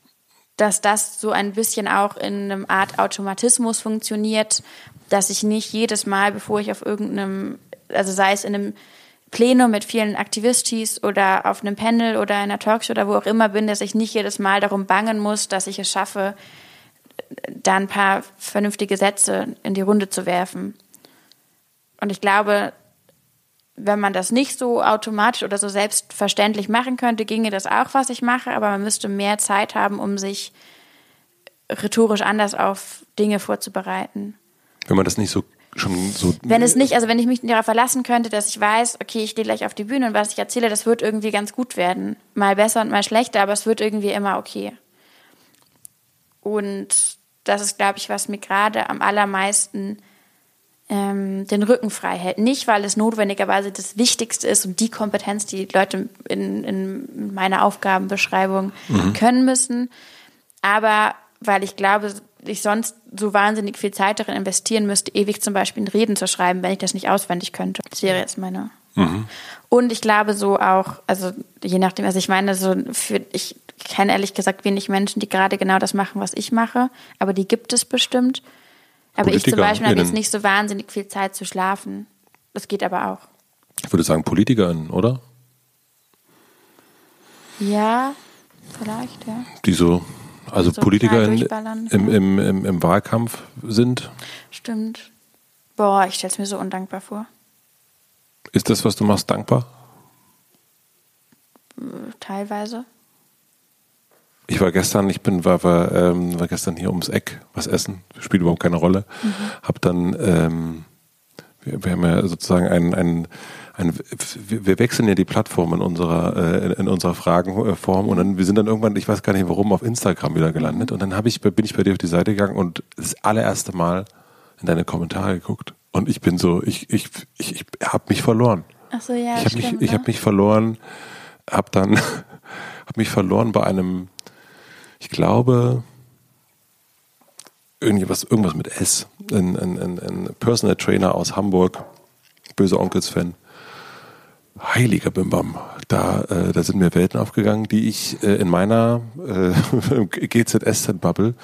dass das so ein bisschen auch in einem Art Automatismus funktioniert, dass ich nicht jedes Mal, bevor ich auf irgendeinem, also sei es in einem Plenum mit vielen Aktivistis oder auf einem Panel oder in einer Talkshow oder wo auch immer bin, dass ich nicht jedes Mal darum bangen muss, dass ich es schaffe, da ein paar vernünftige Sätze in die Runde zu werfen. Und ich glaube, wenn man das nicht so automatisch oder so selbstverständlich machen könnte, ginge das auch, was ich mache, aber man müsste mehr Zeit haben, um sich rhetorisch anders auf Dinge vorzubereiten. Wenn man das nicht so schon so. Wenn es nicht, also wenn ich mich darauf verlassen könnte, dass ich weiß, okay, ich stehe gleich auf die Bühne und was ich erzähle, das wird irgendwie ganz gut werden. Mal besser und mal schlechter, aber es wird irgendwie immer okay. Und das ist, glaube ich, was mir gerade am allermeisten ähm, den Rücken frei hält. Nicht, weil es notwendigerweise das Wichtigste ist und die Kompetenz, die Leute in, in meiner Aufgabenbeschreibung mhm. können müssen, aber weil ich glaube, ich sonst so wahnsinnig viel Zeit darin investieren müsste, ewig zum Beispiel ein Reden zu schreiben, wenn ich das nicht auswendig könnte. Das wäre jetzt meine. Mhm. Und ich glaube so auch, also je nachdem, also ich meine, so für, ich kenne ehrlich gesagt wenig Menschen, die gerade genau das machen, was ich mache, aber die gibt es bestimmt. Aber ich zum Beispiel habe jetzt nicht so wahnsinnig viel Zeit zu schlafen. Das geht aber auch. Ich würde sagen PolitikerInnen, oder? Ja, vielleicht, ja. Die so also so Politiker in, im, im, im, im Wahlkampf sind? Stimmt. Boah, ich stelle es mir so undankbar vor. Ist das, was du machst, dankbar? Teilweise. Ich war gestern, ich bin, war, war, ähm, war gestern hier ums Eck was essen, spielt überhaupt keine Rolle. Mhm. Hab dann, ähm, wir, wir haben ja sozusagen einen, einen ein, wir wechseln ja die Plattform in unserer, äh, in unserer Fragenform und dann, wir sind dann irgendwann, ich weiß gar nicht warum, auf Instagram wieder gelandet und dann habe ich, bin ich bei dir auf die Seite gegangen und das allererste Mal in deine Kommentare geguckt und ich bin so, ich, ich, ich, ich habe mich verloren. Ach so, ja, ich habe mich, ich habe mich verloren, habe dann, habe mich verloren bei einem, ich glaube, irgendwas, irgendwas mit S, ein, ein, ein, ein Personal Trainer aus Hamburg, böse Onkels-Fan heiliger Bimbam. Da, äh, da sind mir Welten aufgegangen, die ich äh, in meiner äh, GZSZ-Bubble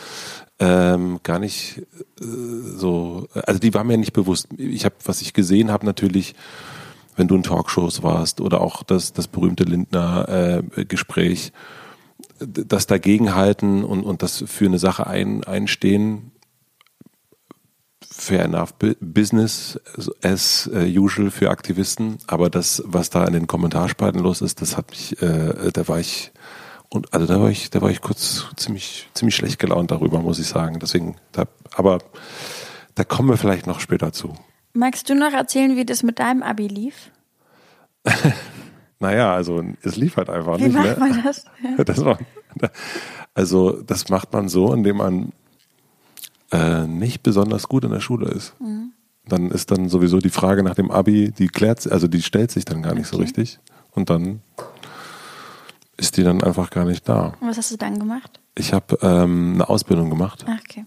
ähm, gar nicht äh, so, also die war mir nicht bewusst. Ich habe, was ich gesehen habe, natürlich, wenn du in Talkshows warst oder auch das, das berühmte Lindner-Gespräch, äh, das dagegenhalten und, und das für eine Sache ein, einstehen, fair enough business as usual für Aktivisten, aber das, was da in den Kommentarspalten los ist, das hat mich, äh, da war ich und also da war ich, da war ich kurz ziemlich, ziemlich schlecht gelaunt darüber, muss ich sagen. Deswegen, da, aber da kommen wir vielleicht noch später zu. Magst du noch erzählen, wie das mit deinem Abi lief? naja, also es lief halt einfach wie nicht. Wie macht ne? man das? Ja. das war, also das macht man so, indem man äh, nicht besonders gut in der Schule ist. Mhm. Dann ist dann sowieso die Frage nach dem Abi, die klärt, also die stellt sich dann gar nicht okay. so richtig. Und dann ist die dann einfach gar nicht da. Und was hast du dann gemacht? Ich habe ähm, eine Ausbildung gemacht. Ach, okay.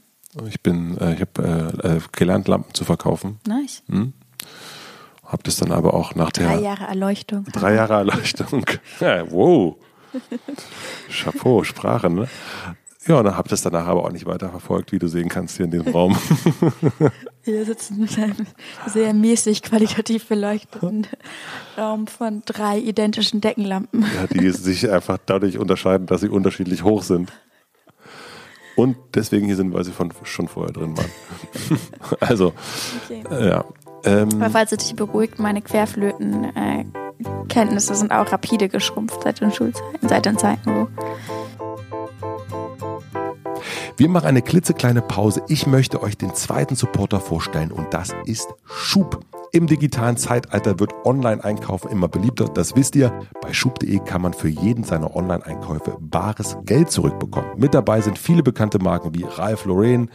Ich bin, äh, ich habe äh, äh, gelernt, Lampen zu verkaufen. Nice. Hm? Hab das dann aber auch nach der drei Jahre Erleuchtung. Drei Jahre Erleuchtung. ja, wow. Chapeau, Sprache, ne? Ja, und dann habe das danach aber auch nicht weiter verfolgt, wie du sehen kannst hier in dem Raum. Wir sitzen in einem sehr mäßig qualitativ beleuchteten Raum von drei identischen Deckenlampen. Ja, die sich einfach dadurch unterscheiden, dass sie unterschiedlich hoch sind. Und deswegen hier sind, weil sie von, schon vorher drin waren. also, okay. äh, ja. Ähm, Aber falls es dich beruhigt, meine Querflöten-Kenntnisse äh, sind auch rapide geschrumpft seit den Schulzeiten, seit den Zeiten, wo wir machen eine klitzekleine Pause. Ich möchte euch den zweiten Supporter vorstellen und das ist Schub. Im digitalen Zeitalter wird Online-Einkaufen immer beliebter, das wisst ihr. Bei schub.de kann man für jeden seiner Online-Einkäufe bares Geld zurückbekommen. Mit dabei sind viele bekannte Marken wie Ralph Lauren,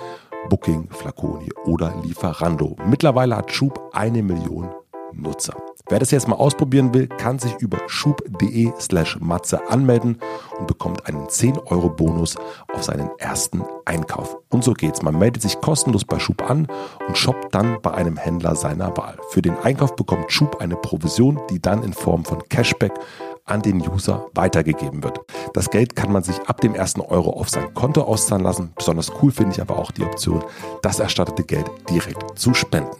Booking, Flaconi oder Lieferando. Mittlerweile hat Schub eine Million Nutzer. Wer das jetzt mal ausprobieren will, kann sich über schub.de slash matze anmelden und bekommt einen 10 Euro Bonus auf seinen ersten Einkauf. Und so geht's. Man meldet sich kostenlos bei Schub an und shoppt dann bei einem Händler seiner Wahl. Für den Einkauf bekommt Schub eine Provision, die dann in Form von Cashback an den User weitergegeben wird. Das Geld kann man sich ab dem ersten Euro auf sein Konto auszahlen lassen. Besonders cool finde ich aber auch die Option, das erstattete Geld direkt zu spenden.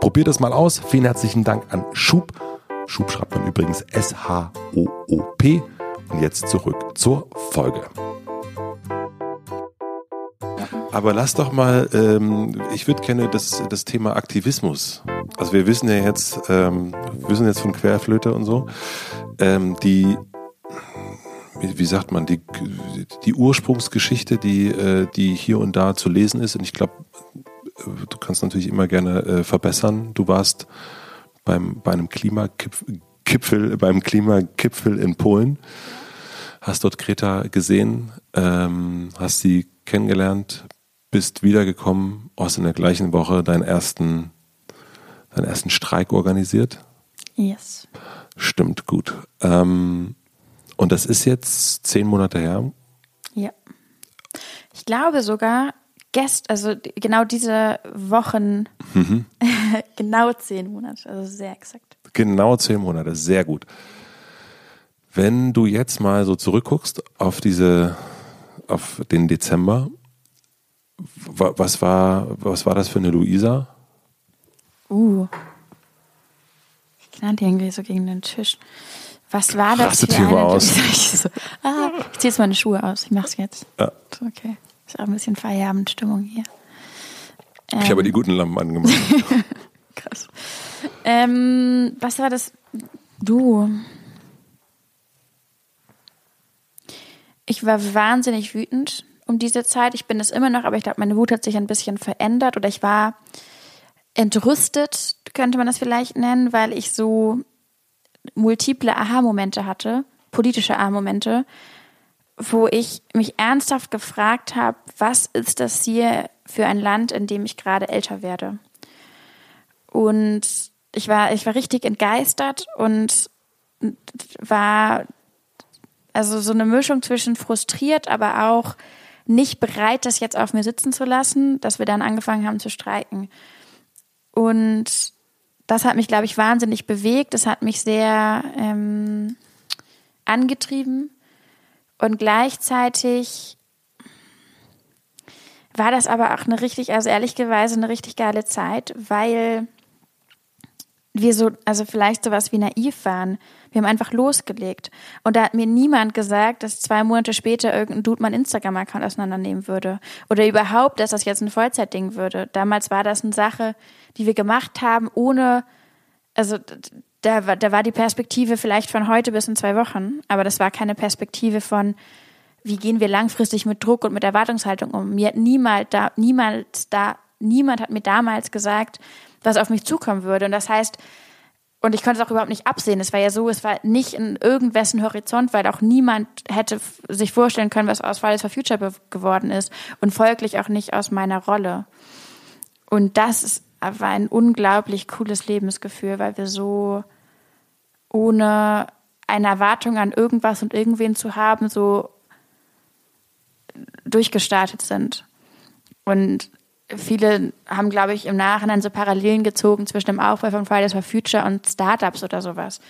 Probiert es mal aus. Vielen herzlichen Dank an Schub. Schub schreibt man übrigens S-H-O-O-P. Und jetzt zurück zur Folge. Aber lass doch mal, ähm, ich würde gerne das, das Thema Aktivismus. Also wir wissen ja jetzt, ähm, wir wissen jetzt von Querflöte und so, ähm, die, wie, sagt man, die, die Ursprungsgeschichte, die, äh, die hier und da zu lesen ist. Und ich glaube, du kannst natürlich immer gerne äh, verbessern. Du warst beim, bei einem Klimakipfel, beim Klimakipfel in Polen, hast dort Greta gesehen, ähm, hast sie kennengelernt, bist wiedergekommen, hast in der gleichen Woche deinen ersten, deinen ersten Streik organisiert. Yes. Stimmt gut. Ähm, und das ist jetzt zehn Monate her. Ja. Ich glaube sogar, gest, also genau diese Wochen, mhm. genau zehn Monate, also sehr exakt. Genau zehn Monate, sehr gut. Wenn du jetzt mal so zurückguckst auf diese, auf den Dezember, was war, was war das für eine Luisa? Uh. Ich knallte irgendwie so gegen den Tisch. Was war das Rastet für eine aus. Ich, so, ah, ich ziehe jetzt meine Schuhe aus. Ich mach's jetzt. Ja. Okay. Ist auch ein bisschen Feierabendstimmung hier. Ähm, ich habe die guten Lampen angemacht. Krass. Ähm, was war das? Du. Ich war wahnsinnig wütend um diese Zeit. Ich bin es immer noch, aber ich glaube, meine Wut hat sich ein bisschen verändert oder ich war entrüstet, könnte man das vielleicht nennen, weil ich so multiple Aha-Momente hatte, politische Aha-Momente, wo ich mich ernsthaft gefragt habe, was ist das hier für ein Land, in dem ich gerade älter werde? Und ich war, ich war richtig entgeistert und war also so eine Mischung zwischen frustriert, aber auch nicht bereit, das jetzt auf mir sitzen zu lassen, dass wir dann angefangen haben zu streiken. Und das hat mich, glaube ich, wahnsinnig bewegt. Das hat mich sehr ähm, angetrieben. Und gleichzeitig war das aber auch eine richtig, also ehrlicherweise eine richtig geile Zeit, weil wir so, also vielleicht sowas wie naiv waren. Wir haben einfach losgelegt. Und da hat mir niemand gesagt, dass zwei Monate später irgendein Dude mein Instagram-Account auseinandernehmen würde. Oder überhaupt, dass das jetzt ein Vollzeitding würde. Damals war das eine Sache, die wir gemacht haben, ohne, also da, da war die Perspektive vielleicht von heute bis in zwei Wochen, aber das war keine Perspektive von, wie gehen wir langfristig mit Druck und mit Erwartungshaltung um. Mir hat niemand da, niemals da, niemand hat mir damals gesagt, was auf mich zukommen würde. Und das heißt, und ich konnte es auch überhaupt nicht absehen. Es war ja so, es war nicht in irgendwessen Horizont, weil auch niemand hätte sich vorstellen können, was aus Fridays for Future geworden ist und folglich auch nicht aus meiner Rolle. Und das ist, war ein unglaublich cooles Lebensgefühl, weil wir so ohne eine Erwartung an irgendwas und irgendwen zu haben, so durchgestartet sind. Und viele haben, glaube ich, im Nachhinein so Parallelen gezogen zwischen dem Aufbau von Fridays for Future und Startups oder sowas.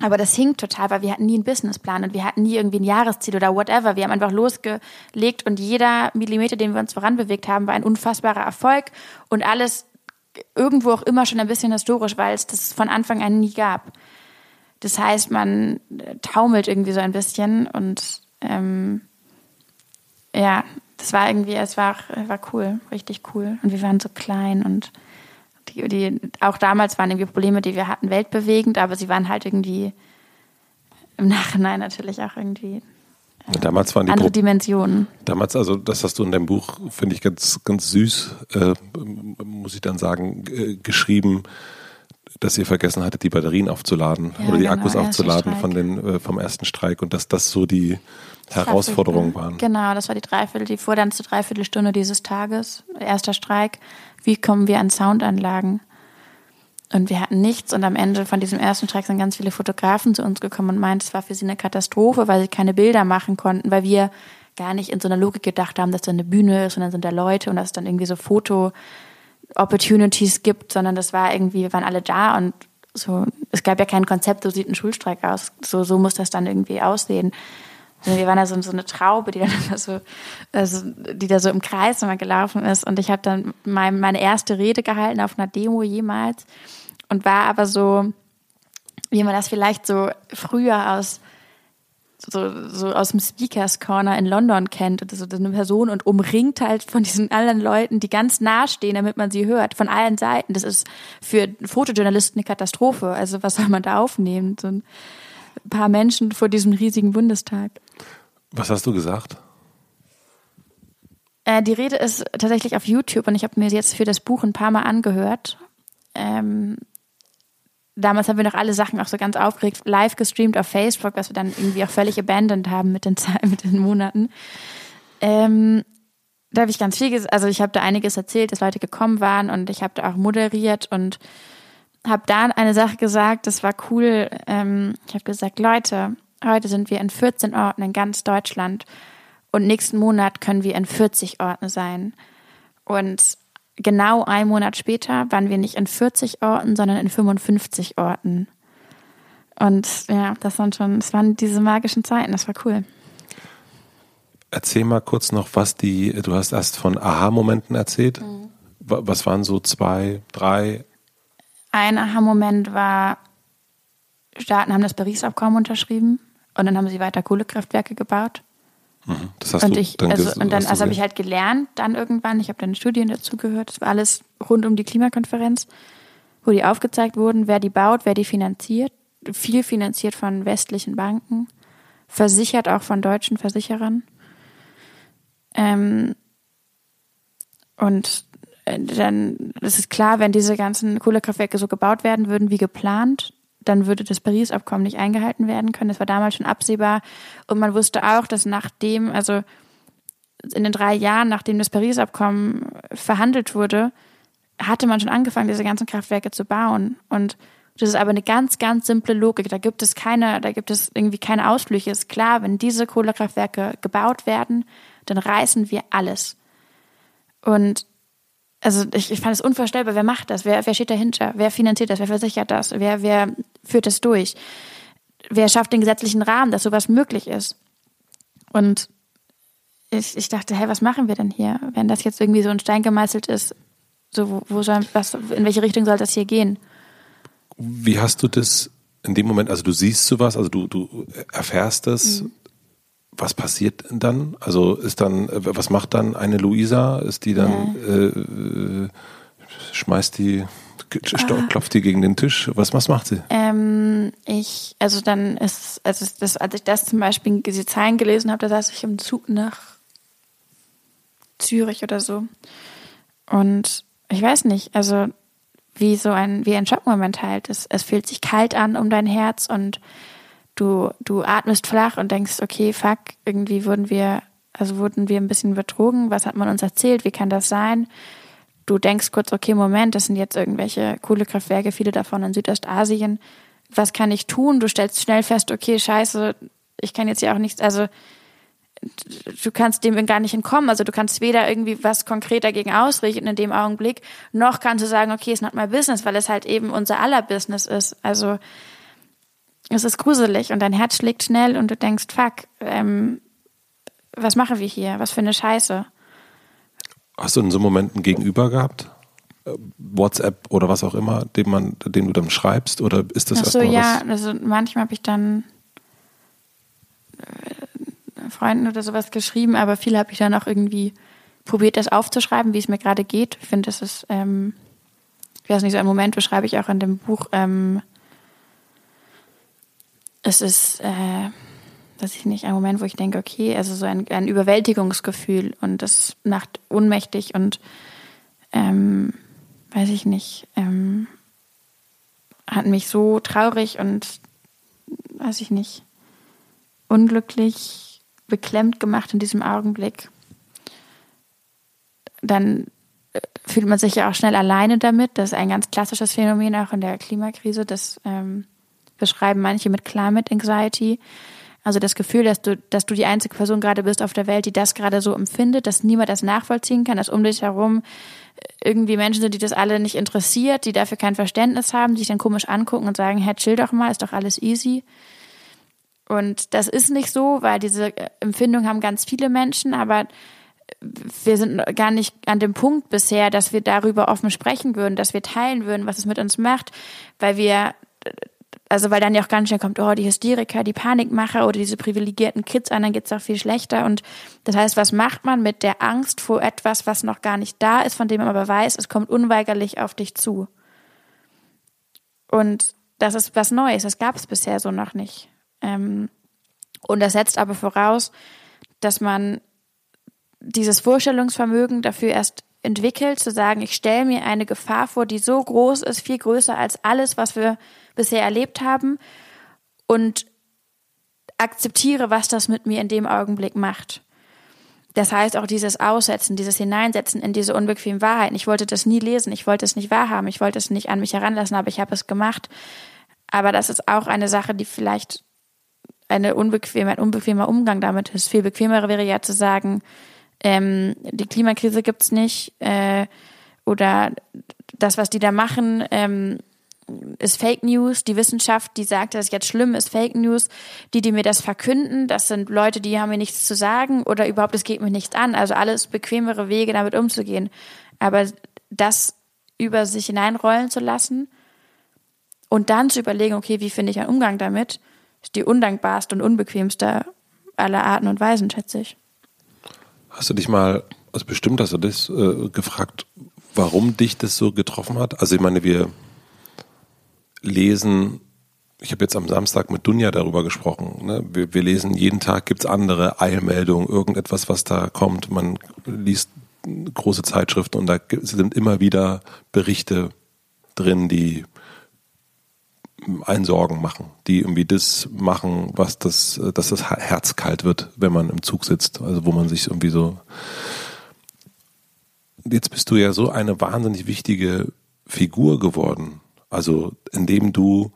Aber das hinkt total, weil wir hatten nie einen Businessplan und wir hatten nie irgendwie ein Jahresziel oder whatever. Wir haben einfach losgelegt und jeder Millimeter, den wir uns voranbewegt haben, war ein unfassbarer Erfolg und alles irgendwo auch immer schon ein bisschen historisch, weil es das von Anfang an nie gab. Das heißt, man taumelt irgendwie so ein bisschen und ähm, ja, das war irgendwie, es war, war cool, richtig cool. Und wir waren so klein und die, die, auch damals waren irgendwie Probleme, die wir hatten, weltbewegend, aber sie waren halt irgendwie im Nachhinein natürlich auch irgendwie äh, damals waren die andere Pro Dimensionen. Damals, also das hast du in deinem Buch, finde ich ganz, ganz süß, äh, muss ich dann sagen, äh, geschrieben, dass ihr vergessen hattet, die Batterien aufzuladen ja, oder die genau, Akkus aufzuladen von den, äh, vom ersten Streik und dass das so die Herausforderungen waren. Genau, das war die Dreiviertel, die zur Dreiviertelstunde dieses Tages, erster Streik. Wie kommen wir an Soundanlagen? Und wir hatten nichts und am Ende von diesem ersten Streik sind ganz viele Fotografen zu uns gekommen und meinten, es war für sie eine Katastrophe, weil sie keine Bilder machen konnten, weil wir gar nicht in so einer Logik gedacht haben, dass da eine Bühne ist und dann sind da Leute und dass es dann irgendwie so Foto-Opportunities gibt, sondern das war irgendwie, wir waren alle da und so, es gab ja kein Konzept, so sieht ein Schulstreik aus, so, so muss das dann irgendwie aussehen. Also wir waren da so, so eine Traube, die immer so, also, die da so im Kreis immer gelaufen ist. Und ich habe dann mein, meine erste Rede gehalten auf einer Demo jemals und war aber so, wie man das vielleicht so früher aus so, so aus dem Speakers Corner in London kennt, oder so eine Person und umringt halt von diesen anderen Leuten, die ganz nah stehen, damit man sie hört, von allen Seiten. Das ist für Fotojournalisten eine Katastrophe. Also was soll man da aufnehmen? So paar Menschen vor diesem riesigen Bundestag. Was hast du gesagt? Äh, die Rede ist tatsächlich auf YouTube und ich habe mir jetzt für das Buch ein paar Mal angehört. Ähm, damals haben wir noch alle Sachen auch so ganz aufgeregt live gestreamt auf Facebook, was wir dann irgendwie auch völlig abandoned haben mit den, mit den Monaten. Ähm, da habe ich ganz viel, also ich habe da einiges erzählt, dass Leute gekommen waren und ich habe da auch moderiert und habe da eine Sache gesagt, das war cool. Ähm, ich habe gesagt, Leute, Heute sind wir in 14 Orten in ganz Deutschland und nächsten Monat können wir in 40 Orten sein. Und genau einen Monat später waren wir nicht in 40 Orten, sondern in 55 Orten. Und ja, das waren schon, das waren diese magischen Zeiten, das war cool. Erzähl mal kurz noch, was die, du hast erst von Aha-Momenten erzählt. Mhm. Was waren so zwei, drei? Ein Aha-Moment war, Staaten haben das Paris-Abkommen unterschrieben. Und dann haben sie weiter Kohlekraftwerke gebaut. Mhm. Das hast und du ich, dann also, und dann also habe ich halt gelernt, dann irgendwann, ich habe dann Studien dazu gehört, das war alles rund um die Klimakonferenz, wo die aufgezeigt wurden, wer die baut, wer die finanziert, viel finanziert von westlichen Banken, versichert auch von deutschen Versicherern. Ähm, und dann ist klar, wenn diese ganzen Kohlekraftwerke so gebaut werden würden wie geplant, dann würde das Paris-Abkommen nicht eingehalten werden können. Das war damals schon absehbar. Und man wusste auch, dass nachdem, also in den drei Jahren, nachdem das Paris-Abkommen verhandelt wurde, hatte man schon angefangen, diese ganzen Kraftwerke zu bauen. Und das ist aber eine ganz, ganz simple Logik. Da gibt es keine, da gibt es irgendwie keine Ausflüche. Ist klar, wenn diese Kohlekraftwerke gebaut werden, dann reißen wir alles. Und also ich, ich fand es unvorstellbar, wer macht das? Wer, wer steht dahinter? Wer finanziert das? Wer versichert das? Wer, wer führt das durch? Wer schafft den gesetzlichen Rahmen, dass sowas möglich ist? Und ich, ich dachte, hey, was machen wir denn hier, wenn das jetzt irgendwie so ein Stein gemeißelt ist? So, wo, wo soll, was, in welche Richtung soll das hier gehen? Wie hast du das in dem Moment, also du siehst sowas, also du, du erfährst es, mhm. Was passiert dann? Also ist dann, was macht dann eine Luisa? Ist die dann, ja. äh, schmeißt die, ah. klopft die gegen den Tisch? Was, was macht sie? Ähm, ich, also dann ist, also das, als ich das zum Beispiel diese Zahlen gelesen habe, da saß ich im Zug nach Zürich oder so. Und ich weiß nicht, also wie so ein, wie ein Schockmoment halt. Es, es fühlt sich kalt an um dein Herz und du, du atmest flach und denkst, okay, fuck, irgendwie wurden wir, also wurden wir ein bisschen betrogen. Was hat man uns erzählt? Wie kann das sein? Du denkst kurz, okay, Moment, das sind jetzt irgendwelche Kohlekraftwerke, viele davon in Südostasien. Was kann ich tun? Du stellst schnell fest, okay, scheiße, ich kann jetzt ja auch nichts, also du kannst dem gar nicht entkommen. Also du kannst weder irgendwie was konkret dagegen ausrichten in dem Augenblick, noch kannst du sagen, okay, it's not my business, weil es halt eben unser aller Business ist. Also es ist gruselig und dein Herz schlägt schnell und du denkst, fuck, ähm, was machen wir hier? Was für eine Scheiße. Hast du in so Momenten Gegenüber gehabt? WhatsApp oder was auch immer, dem man, dem du dann schreibst, oder ist das Ach so, ja, also manchmal habe ich dann Freunden oder sowas geschrieben, aber viel habe ich dann auch irgendwie probiert, das aufzuschreiben, wie es mir gerade geht. Ich finde, das ist, ähm, ich weiß nicht, so ein Moment beschreibe ich auch in dem Buch. Ähm, es ist, äh, weiß ich nicht, ein Moment, wo ich denke, okay, also so ein, ein Überwältigungsgefühl und das macht ohnmächtig und ähm, weiß ich nicht, ähm, hat mich so traurig und weiß ich nicht, unglücklich beklemmt gemacht in diesem Augenblick. Dann äh, fühlt man sich ja auch schnell alleine damit. Das ist ein ganz klassisches Phänomen auch in der Klimakrise. Das ähm, beschreiben manche mit Climate Anxiety. Also das Gefühl, dass du, dass du die einzige Person gerade bist auf der Welt, die das gerade so empfindet, dass niemand das nachvollziehen kann, dass um dich herum irgendwie Menschen sind, die das alle nicht interessiert, die dafür kein Verständnis haben, die sich dann komisch angucken und sagen, hey, chill doch mal, ist doch alles easy. Und das ist nicht so, weil diese äh, Empfindung haben ganz viele Menschen, aber wir sind gar nicht an dem Punkt bisher, dass wir darüber offen sprechen würden, dass wir teilen würden, was es mit uns macht, weil wir, also weil dann ja auch ganz schnell kommt, oh, die Hysteriker, die Panikmacher oder diese privilegierten Kids, anderen geht's auch viel schlechter. Und das heißt, was macht man mit der Angst vor etwas, was noch gar nicht da ist, von dem man aber weiß, es kommt unweigerlich auf dich zu. Und das ist was Neues, das gab es bisher so noch nicht. Ähm, und das setzt aber voraus, dass man dieses Vorstellungsvermögen dafür erst entwickelt, zu sagen, ich stelle mir eine Gefahr vor, die so groß ist, viel größer als alles, was wir bisher erlebt haben und akzeptiere, was das mit mir in dem Augenblick macht. Das heißt auch dieses Aussetzen, dieses Hineinsetzen in diese unbequemen Wahrheiten. Ich wollte das nie lesen, ich wollte es nicht wahrhaben, ich wollte es nicht an mich heranlassen, aber ich habe es gemacht. Aber das ist auch eine Sache, die vielleicht eine unbequeme, ein unbequemer Umgang damit ist. Viel bequemer wäre ja zu sagen, ähm, die Klimakrise gibt's nicht äh, oder das, was die da machen, ähm, ist Fake News. Die Wissenschaft, die sagt, dass es jetzt schlimm ist, Fake News. Die, die mir das verkünden, das sind Leute, die haben mir nichts zu sagen oder überhaupt, es geht mir nichts an. Also alles bequemere Wege, damit umzugehen. Aber das über sich hineinrollen zu lassen und dann zu überlegen, okay, wie finde ich einen Umgang damit, ist die undankbarste und unbequemste aller Arten und Weisen, schätze ich. Hast du dich mal, also bestimmt hast du das äh, gefragt, warum dich das so getroffen hat? Also ich meine, wir lesen, ich habe jetzt am Samstag mit Dunja darüber gesprochen, ne? wir, wir lesen jeden Tag, gibt es andere Eilmeldungen, irgendetwas, was da kommt. Man liest große Zeitschriften und da sind immer wieder Berichte drin, die einen Sorgen machen, die irgendwie das machen, was das, dass das Herz kalt wird, wenn man im Zug sitzt, also wo man sich irgendwie so. Jetzt bist du ja so eine wahnsinnig wichtige Figur geworden, also indem du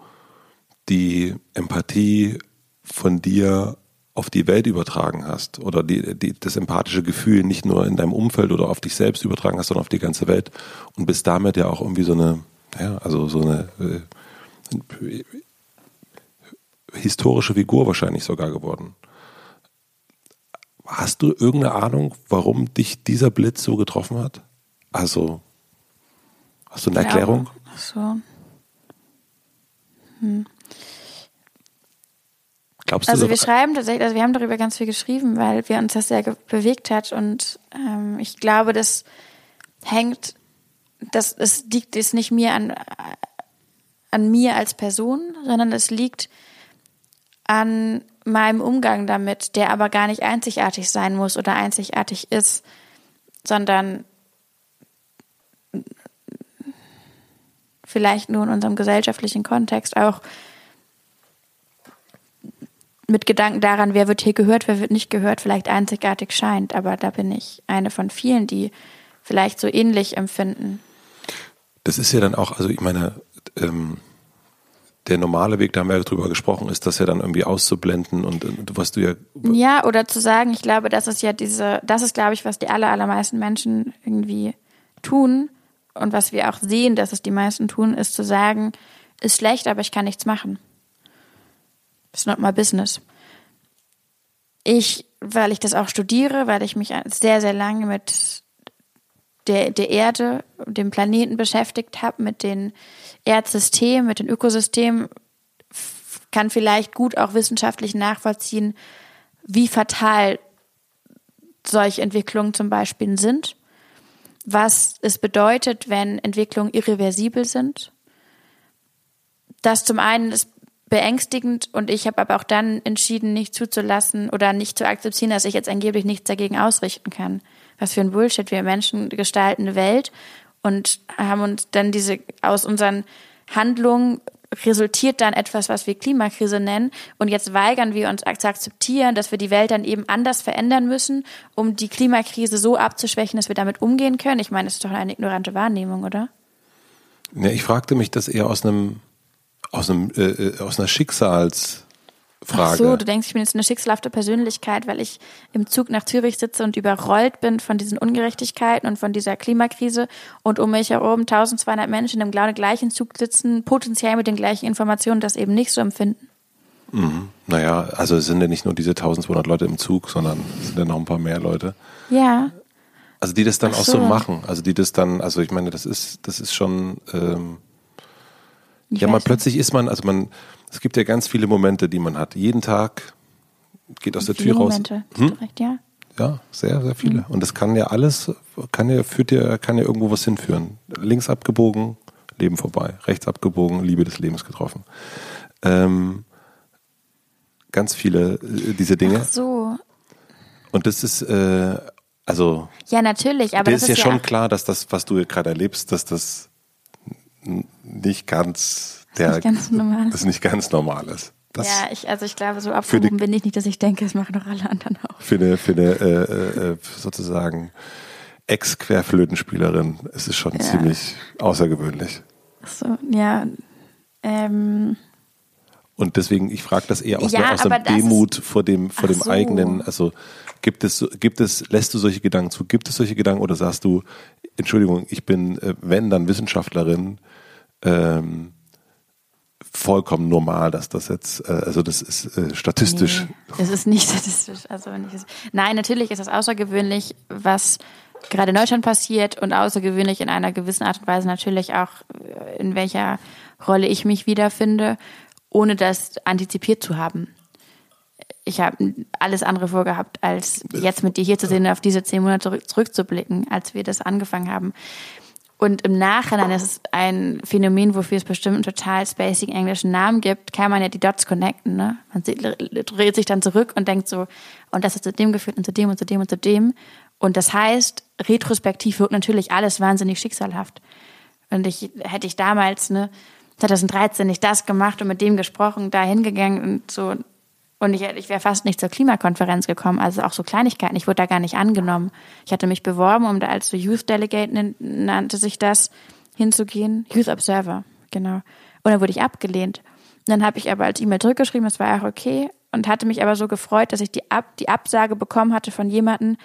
die Empathie von dir auf die Welt übertragen hast oder die, die, das empathische Gefühl nicht nur in deinem Umfeld oder auf dich selbst übertragen hast, sondern auf die ganze Welt und bist damit ja auch irgendwie so eine, ja, also so eine äh, historische Figur wahrscheinlich sogar geworden. Hast du irgendeine Ahnung, warum dich dieser Blitz so getroffen hat? Also, hast du eine Erklärung? Ja, so. Hm. Glaubst du Also so- wir schreiben tatsächlich, also wir haben darüber ganz viel geschrieben, weil wir uns das sehr bewegt hat und ähm, ich glaube, das hängt, das es liegt es nicht mir an an mir als Person, sondern es liegt an meinem Umgang damit, der aber gar nicht einzigartig sein muss oder einzigartig ist, sondern vielleicht nur in unserem gesellschaftlichen Kontext auch mit Gedanken daran, wer wird hier gehört, wer wird nicht gehört, vielleicht einzigartig scheint. Aber da bin ich eine von vielen, die vielleicht so ähnlich empfinden. Das ist ja dann auch, also ich meine, ähm, der normale Weg, da haben wir ja drüber gesprochen, ist das ja dann irgendwie auszublenden und, und was du ja, Ja, oder zu sagen, ich glaube, das ist ja diese, das ist, glaube ich, was die aller, allermeisten Menschen irgendwie tun und was wir auch sehen, dass es die meisten tun, ist zu sagen, ist schlecht, aber ich kann nichts machen. It's not my business. Ich, weil ich das auch studiere, weil ich mich sehr, sehr lange mit der, der Erde, dem Planeten beschäftigt habe, mit den Erdsystemen, mit den Ökosystemen, kann vielleicht gut auch wissenschaftlich nachvollziehen, wie fatal solche Entwicklungen zum Beispiel sind, was es bedeutet, wenn Entwicklungen irreversibel sind. Das zum einen ist beängstigend und ich habe aber auch dann entschieden, nicht zuzulassen oder nicht zu akzeptieren, dass ich jetzt angeblich nichts dagegen ausrichten kann. Was für ein Bullshit. Wir Menschen gestalten eine Welt und haben uns dann diese aus unseren Handlungen resultiert dann etwas, was wir Klimakrise nennen. Und jetzt weigern wir uns zu akzeptieren, dass wir die Welt dann eben anders verändern müssen, um die Klimakrise so abzuschwächen, dass wir damit umgehen können. Ich meine, das ist doch eine ignorante Wahrnehmung, oder? ja, ich fragte mich das eher aus einem, aus einem, äh, äh, aus einer Schicksalsfrage. Ach so, du denkst, ich bin jetzt eine schicksalhafte Persönlichkeit, weil ich im Zug nach Zürich sitze und überrollt bin von diesen Ungerechtigkeiten und von dieser Klimakrise und um mich herum 1200 Menschen im genau gleichen Zug sitzen, potenziell mit den gleichen Informationen, das eben nicht so empfinden. Naja, also es sind ja nicht nur diese 1200 Leute im Zug, sondern es sind ja noch ein paar mehr Leute. Ja, Also die das dann Ach auch so so. machen. Also die das dann, also ich meine, das ist, das ist schon, ähm, ja, man plötzlich ist man, also man, es gibt ja ganz viele Momente, die man hat. Jeden Tag geht aus der. Viele Tür raus. Momente. Hm? du recht, ja. Ja, sehr, sehr viele. Und das kann ja alles, kann ja, führt ja, kann ja irgendwo was hinführen. Links abgebogen, Leben vorbei. Rechts abgebogen, Liebe des Lebens getroffen. Ähm, ganz viele äh, diese Dinge. Ach so. Und das ist, äh, also, Ja, natürlich, aber dir das ist ja ist schon ja klar, dass das, was du gerade erlebst, dass das nicht ganz der, nicht ganz normal. das nicht ganz normal ist. Das ja, ich, also ich glaube, so abgehoben bin ich nicht, dass ich denke, das machen doch alle anderen auch. für eine, für eine äh, äh, sozusagen Ex-Querflötenspielerin ist es schon Ja. ziemlich außergewöhnlich. Ach so, ja. Ähm, Und deswegen, ich frage das eher aus, Ja, der, aus dem ist- Demut vor dem, vor dem so. eigenen, also gibt es, gibt es, lässt du solche Gedanken zu? Gibt es solche Gedanken oder sagst du, Entschuldigung, ich bin, äh, wenn dann Wissenschaftlerin, ähm, vollkommen normal, dass das jetzt, äh, also das ist äh, statistisch. Nee, es ist nicht statistisch. Also wenn ich es, nein, natürlich ist es außergewöhnlich, was gerade in Deutschland passiert und außergewöhnlich in einer gewissen Art und Weise natürlich auch, äh, in welcher Rolle ich mich wiederfinde, ohne das antizipiert zu haben. Ich habe alles andere vorgehabt, als jetzt mit dir hier zu sehen und auf diese zehn Monate zurück, zurückzublicken, als wir das angefangen haben. Und im Nachhinein ist es ein Phänomen, wofür es bestimmt einen total spacing englischen Namen gibt, kann man ja die Dots connecten. Ne? Man dreht sich dann zurück und denkt so, und das hat zu dem geführt und zu dem und zu dem und zu dem. Und das heißt, retrospektiv wirkt natürlich alles wahnsinnig schicksalhaft. Und ich hätte ich damals, ne, 2013 nicht das gemacht und mit dem gesprochen, da hingegangen und so. Und ich, ich wäre fast nicht zur Klimakonferenz gekommen, also auch so Kleinigkeiten. Ich wurde da gar nicht angenommen. Ich hatte mich beworben, um da als so Youth Delegate nannte sich das, hinzugehen. Youth Observer, genau. Und dann wurde ich abgelehnt. Und dann habe ich aber als E-Mail zurückgeschrieben, das war auch okay. Und hatte mich aber so gefreut, dass ich die, Ab die Absage bekommen hatte von jemandem,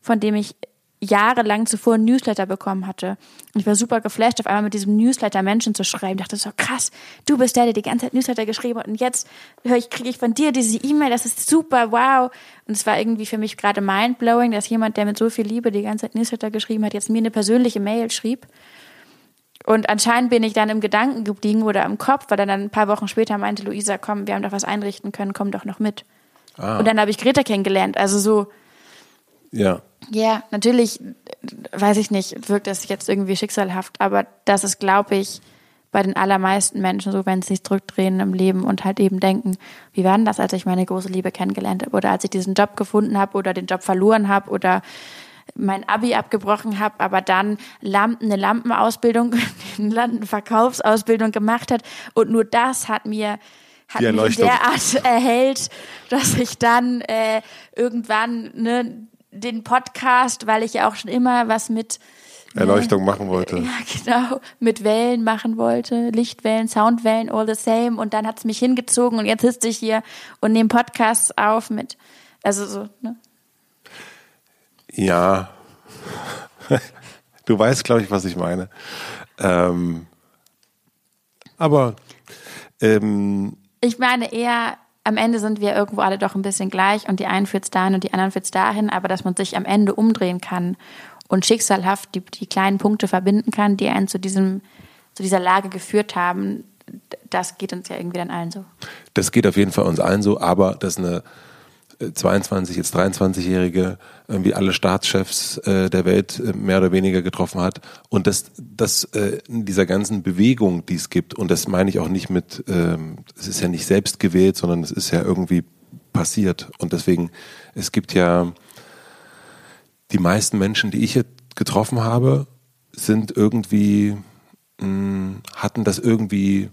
von dem ich jahrelang zuvor ein Newsletter bekommen hatte. Und ich war super geflasht, auf einmal mit diesem Newsletter Menschen zu schreiben. Ich dachte so, krass, du bist der, der die ganze Zeit Newsletter geschrieben hat und jetzt höre ich, kriege ich von dir diese E-Mail, das ist super, wow. Und es war irgendwie für mich gerade mindblowing, dass jemand, der mit so viel Liebe die ganze Zeit Newsletter geschrieben hat, jetzt mir eine persönliche Mail schrieb. Und anscheinend bin ich dann im Gedanken geblieben oder im Kopf, weil dann ein paar Wochen später meinte Luisa, komm, wir haben doch was einrichten können, komm doch noch mit. Ah. Und dann habe ich Greta kennengelernt. Also so. Ja. Ja, natürlich, weiß ich nicht, wirkt das jetzt irgendwie schicksalhaft, aber das ist, glaube ich, bei den allermeisten Menschen so, wenn sie sich zurückdrehen im Leben und halt eben denken, wie war denn das, als ich meine große Liebe kennengelernt habe oder als ich diesen Job gefunden habe oder den Job verloren habe oder mein Abi abgebrochen habe, aber dann Lampen, eine Lampenausbildung, eine Lampenverkaufsausbildung gemacht hat und nur das hat mir hat mich derart erhellt, dass ich dann äh, irgendwann ne, den Podcast, weil ich ja auch schon immer was mit Erleuchtung machen wollte. Ja, genau. Mit Wellen machen wollte. Lichtwellen, Soundwellen, all the same. Und dann hat es mich hingezogen und jetzt sitze ich hier und nehme Podcasts auf mit, also so, ne? Ja. Du weißt, glaube ich, was ich meine. Ähm, aber ähm, ich meine eher, am Ende sind wir irgendwo alle doch ein bisschen gleich und die einen führt es dahin und die anderen führt es dahin, aber dass man sich am Ende umdrehen kann und schicksalhaft die, die kleinen Punkte verbinden kann, die einen zu diesem, zu dieser Lage geführt haben, das geht uns ja irgendwie dann allen so. Das geht auf jeden Fall uns allen so, aber dass eine 22, äh, jetzt 23-Jährige irgendwie alle Staatschefs äh, der Welt äh, mehr oder weniger getroffen hat. Und dass das äh, in dieser ganzen Bewegung, die es gibt und das meine ich auch nicht mit, ähm, es ist ja nicht selbst gewählt, sondern es ist ja irgendwie passiert. Und deswegen es gibt ja die meisten Menschen, die ich getroffen habe, sind irgendwie, mh, hatten das irgendwie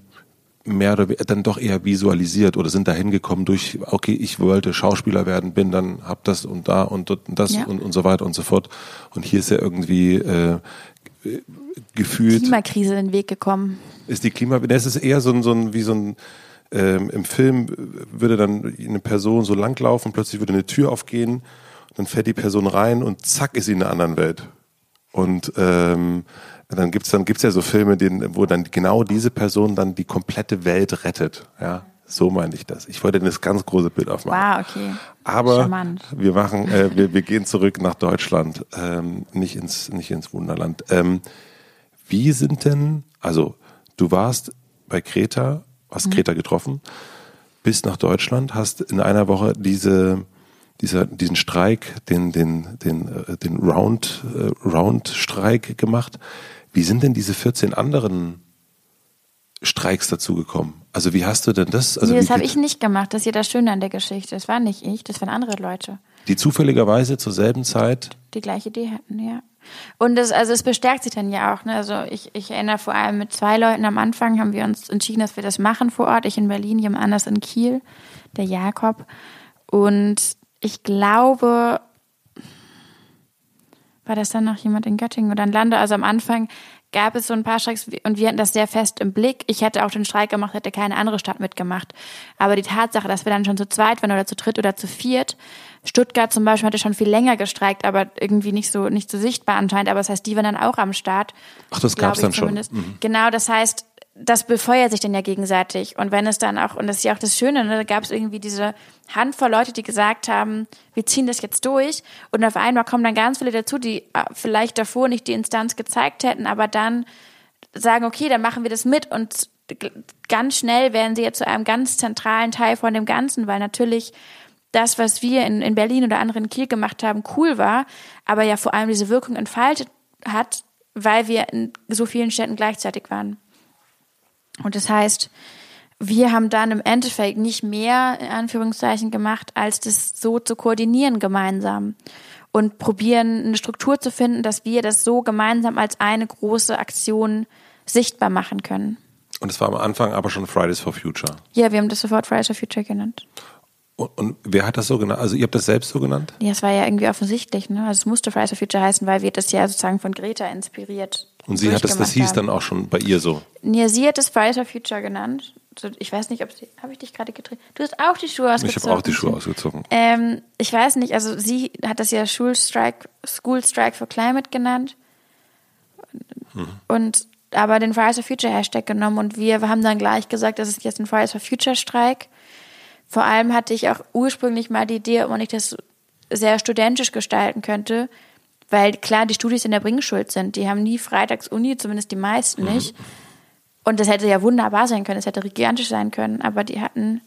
mehr oder dann doch eher visualisiert oder sind da hingekommen durch, okay, ich wollte Schauspieler werden, bin dann, hab das und da und, und das ja. und, und so weiter und so fort. Und hier ist ja irgendwie äh, gefühlt. Klimakrise in den Weg gekommen. Ist die Klima, das ist eher so ein, so ein wie so ein ähm, im Film würde dann eine Person so langlaufen, plötzlich würde eine Tür aufgehen dann fährt die Person rein und zack ist sie in einer anderen Welt. Und ähm, dann gibt's dann gibt's ja so Filme, denen, wo dann genau diese Person dann die komplette Welt rettet. Ja, so meine ich das. Ich wollte das ganz große Bild aufmachen. Wow, okay. Aber Charmant. wir machen, äh, wir, wir gehen zurück nach Deutschland, ähm, nicht ins nicht ins Wunderland. Ähm, wie sind denn, also du warst bei Kreta, hast mhm. Kreta getroffen, bist nach Deutschland, hast in einer Woche diese dieser, diesen Streik, den, den, den, äh, den Round, äh, Round-Streik gemacht. Wie sind denn diese 14 anderen Streiks dazu gekommen? Also wie hast du denn das? Also nee, das habe ich nicht gemacht. Das ist ja das Schöne an der Geschichte. Das war nicht ich, das waren andere Leute. Die zufälligerweise zur selben Zeit die gleiche Idee hatten, ja. Und das, also es bestärkt sich dann ja auch. Ne? Also ich, ich erinnere vor allem mit zwei Leuten am Anfang haben wir uns entschieden, dass wir das machen vor Ort. Ich in Berlin, jemand anders in Kiel, der Jakob. Und ich glaube, war das dann noch jemand in Göttingen oder in Lande? Also am Anfang gab es so ein paar Streiks und wir hatten das sehr fest im Blick. Ich hätte auch den Streik gemacht, hätte keine andere Stadt mitgemacht. Aber die Tatsache, dass wir dann schon zu zweit waren oder zu dritt oder zu viert, Stuttgart zum Beispiel hatte schon viel länger gestreikt, aber irgendwie nicht so, nicht so sichtbar anscheinend. Aber das heißt, die waren dann auch am Start. Ach, das gab's dann zumindest. schon. Mhm. Genau, das heißt, das befeuert sich dann ja gegenseitig. Und wenn es dann auch, und das ist ja auch das Schöne, ne, da gab es irgendwie diese Handvoll Leute, die gesagt haben, wir ziehen das jetzt durch. Und auf einmal kommen dann ganz viele dazu, die äh, vielleicht davor nicht die Instanz gezeigt hätten, aber dann sagen, okay, dann machen wir das mit. Und ganz schnell werden sie jetzt zu einem ganz zentralen Teil von dem Ganzen, weil natürlich das, was wir in, in Berlin oder anderen Kiel gemacht haben, cool war, aber ja vor allem diese Wirkung entfaltet hat, weil wir in so vielen Städten gleichzeitig waren. Und das heißt, wir haben dann im Endeffekt nicht mehr, in Anführungszeichen, gemacht, als das so zu koordinieren gemeinsam und probieren, eine Struktur zu finden, dass wir das so gemeinsam als eine große Aktion sichtbar machen können. Und es war am Anfang aber schon Fridays for Future. Ja, wir haben das sofort Fridays for Future genannt. Und, und wer hat das so genannt? Also ihr habt das selbst so genannt? Ja, es war ja irgendwie offensichtlich. Ne? Also es musste Fridays for Future heißen, weil wir das ja sozusagen von Greta inspiriert und sie hat es, das hieß haben. dann auch schon bei ihr so. Ja, sie hat es for Future genannt. Ich weiß nicht, ob sie, habe ich dich gerade gedreht? Du hast auch die Schuhe ausgezogen. Ich habe auch die Schuhe ausgezogen. Ähm, ich weiß nicht, also sie hat das ja Schulstrike, School Strike for Climate genannt. Hm. Und aber den Fridays for Future Hashtag genommen und wir haben dann gleich gesagt, das ist jetzt ein Fridays for Future Streik. Vor allem hatte ich auch ursprünglich mal die Idee, ob man nicht das sehr studentisch gestalten könnte, Weil klar, die Studis in der Bringschuld sind. Die haben nie freitags Uni, zumindest die meisten Mhm. nicht. Und das hätte ja wunderbar sein können, das hätte gigantisch sein können, aber die hatten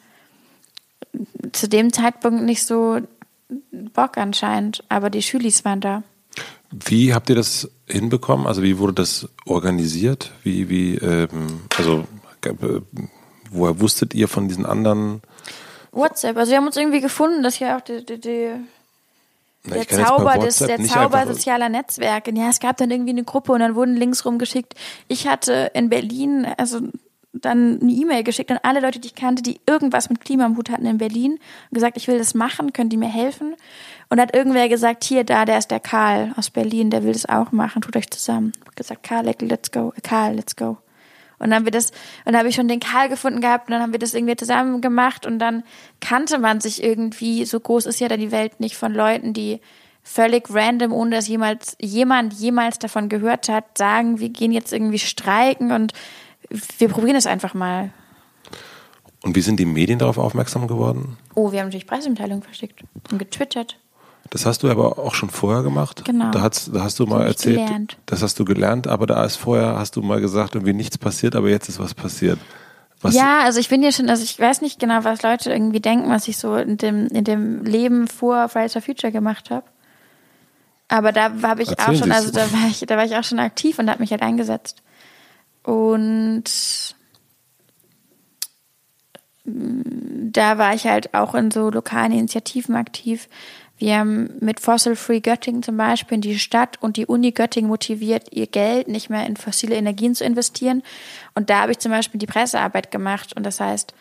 zu dem Zeitpunkt nicht so Bock anscheinend. Aber die Schülis waren da. Wie habt ihr das hinbekommen? Also wie wurde das organisiert? Wie, wie, ähm, also äh, woher wusstet ihr von diesen anderen? WhatsApp, also wir haben uns irgendwie gefunden, das ist ja auch die, die, die Na, der Zauber, des, der Zauber sozialer Netzwerke. Ja, es gab dann irgendwie eine Gruppe und dann wurden Links rumgeschickt. Ich hatte in Berlin, also dann eine E-Mail geschickt an alle Leute, die ich kannte, die irgendwas mit Klima am Hut hatten in Berlin und gesagt, ich will das machen, können die mir helfen? Und hat irgendwer gesagt, hier, da, der ist der Karl aus Berlin, der will das auch machen, tut euch zusammen. Ich gesagt, Karl, let's go, Karl, let's go. Und dann haben wir das, und dann habe ich schon den Karl gefunden gehabt und dann haben wir das irgendwie zusammen gemacht und dann kannte man sich irgendwie, so groß ist ja dann die Welt nicht von Leuten, die völlig random, ohne dass jemals, jemand jemals davon gehört hat, sagen, wir gehen jetzt irgendwie streiken und wir probieren es einfach mal. Und wie sind die Medien darauf aufmerksam geworden? Oh, wir haben natürlich Pressemitteilungen verschickt und getwittert. Das hast du aber auch schon vorher gemacht. Genau. Da hast, da hast du mal erzählt, gelernt. das hast du gelernt, aber da ist vorher, hast du mal gesagt, irgendwie nichts passiert, aber jetzt ist was passiert. Was, ja, also ich bin ja schon, also ich weiß nicht genau, was Leute irgendwie denken, was ich so in dem, in dem Leben vor Fridays for Future gemacht habe. Aber da habe ich Erzählen auch schon, also da war ich, da war ich auch schon aktiv und habe mich halt eingesetzt. Und mm, da war ich halt auch in so lokalen Initiativen aktiv. Wir haben mit Fossil Free Göttingen zum Beispiel die Stadt und die Uni Göttingen motiviert, ihr Geld nicht mehr in fossile Energien zu investieren. Und da habe ich zum Beispiel die Pressearbeit gemacht. Und das heißt,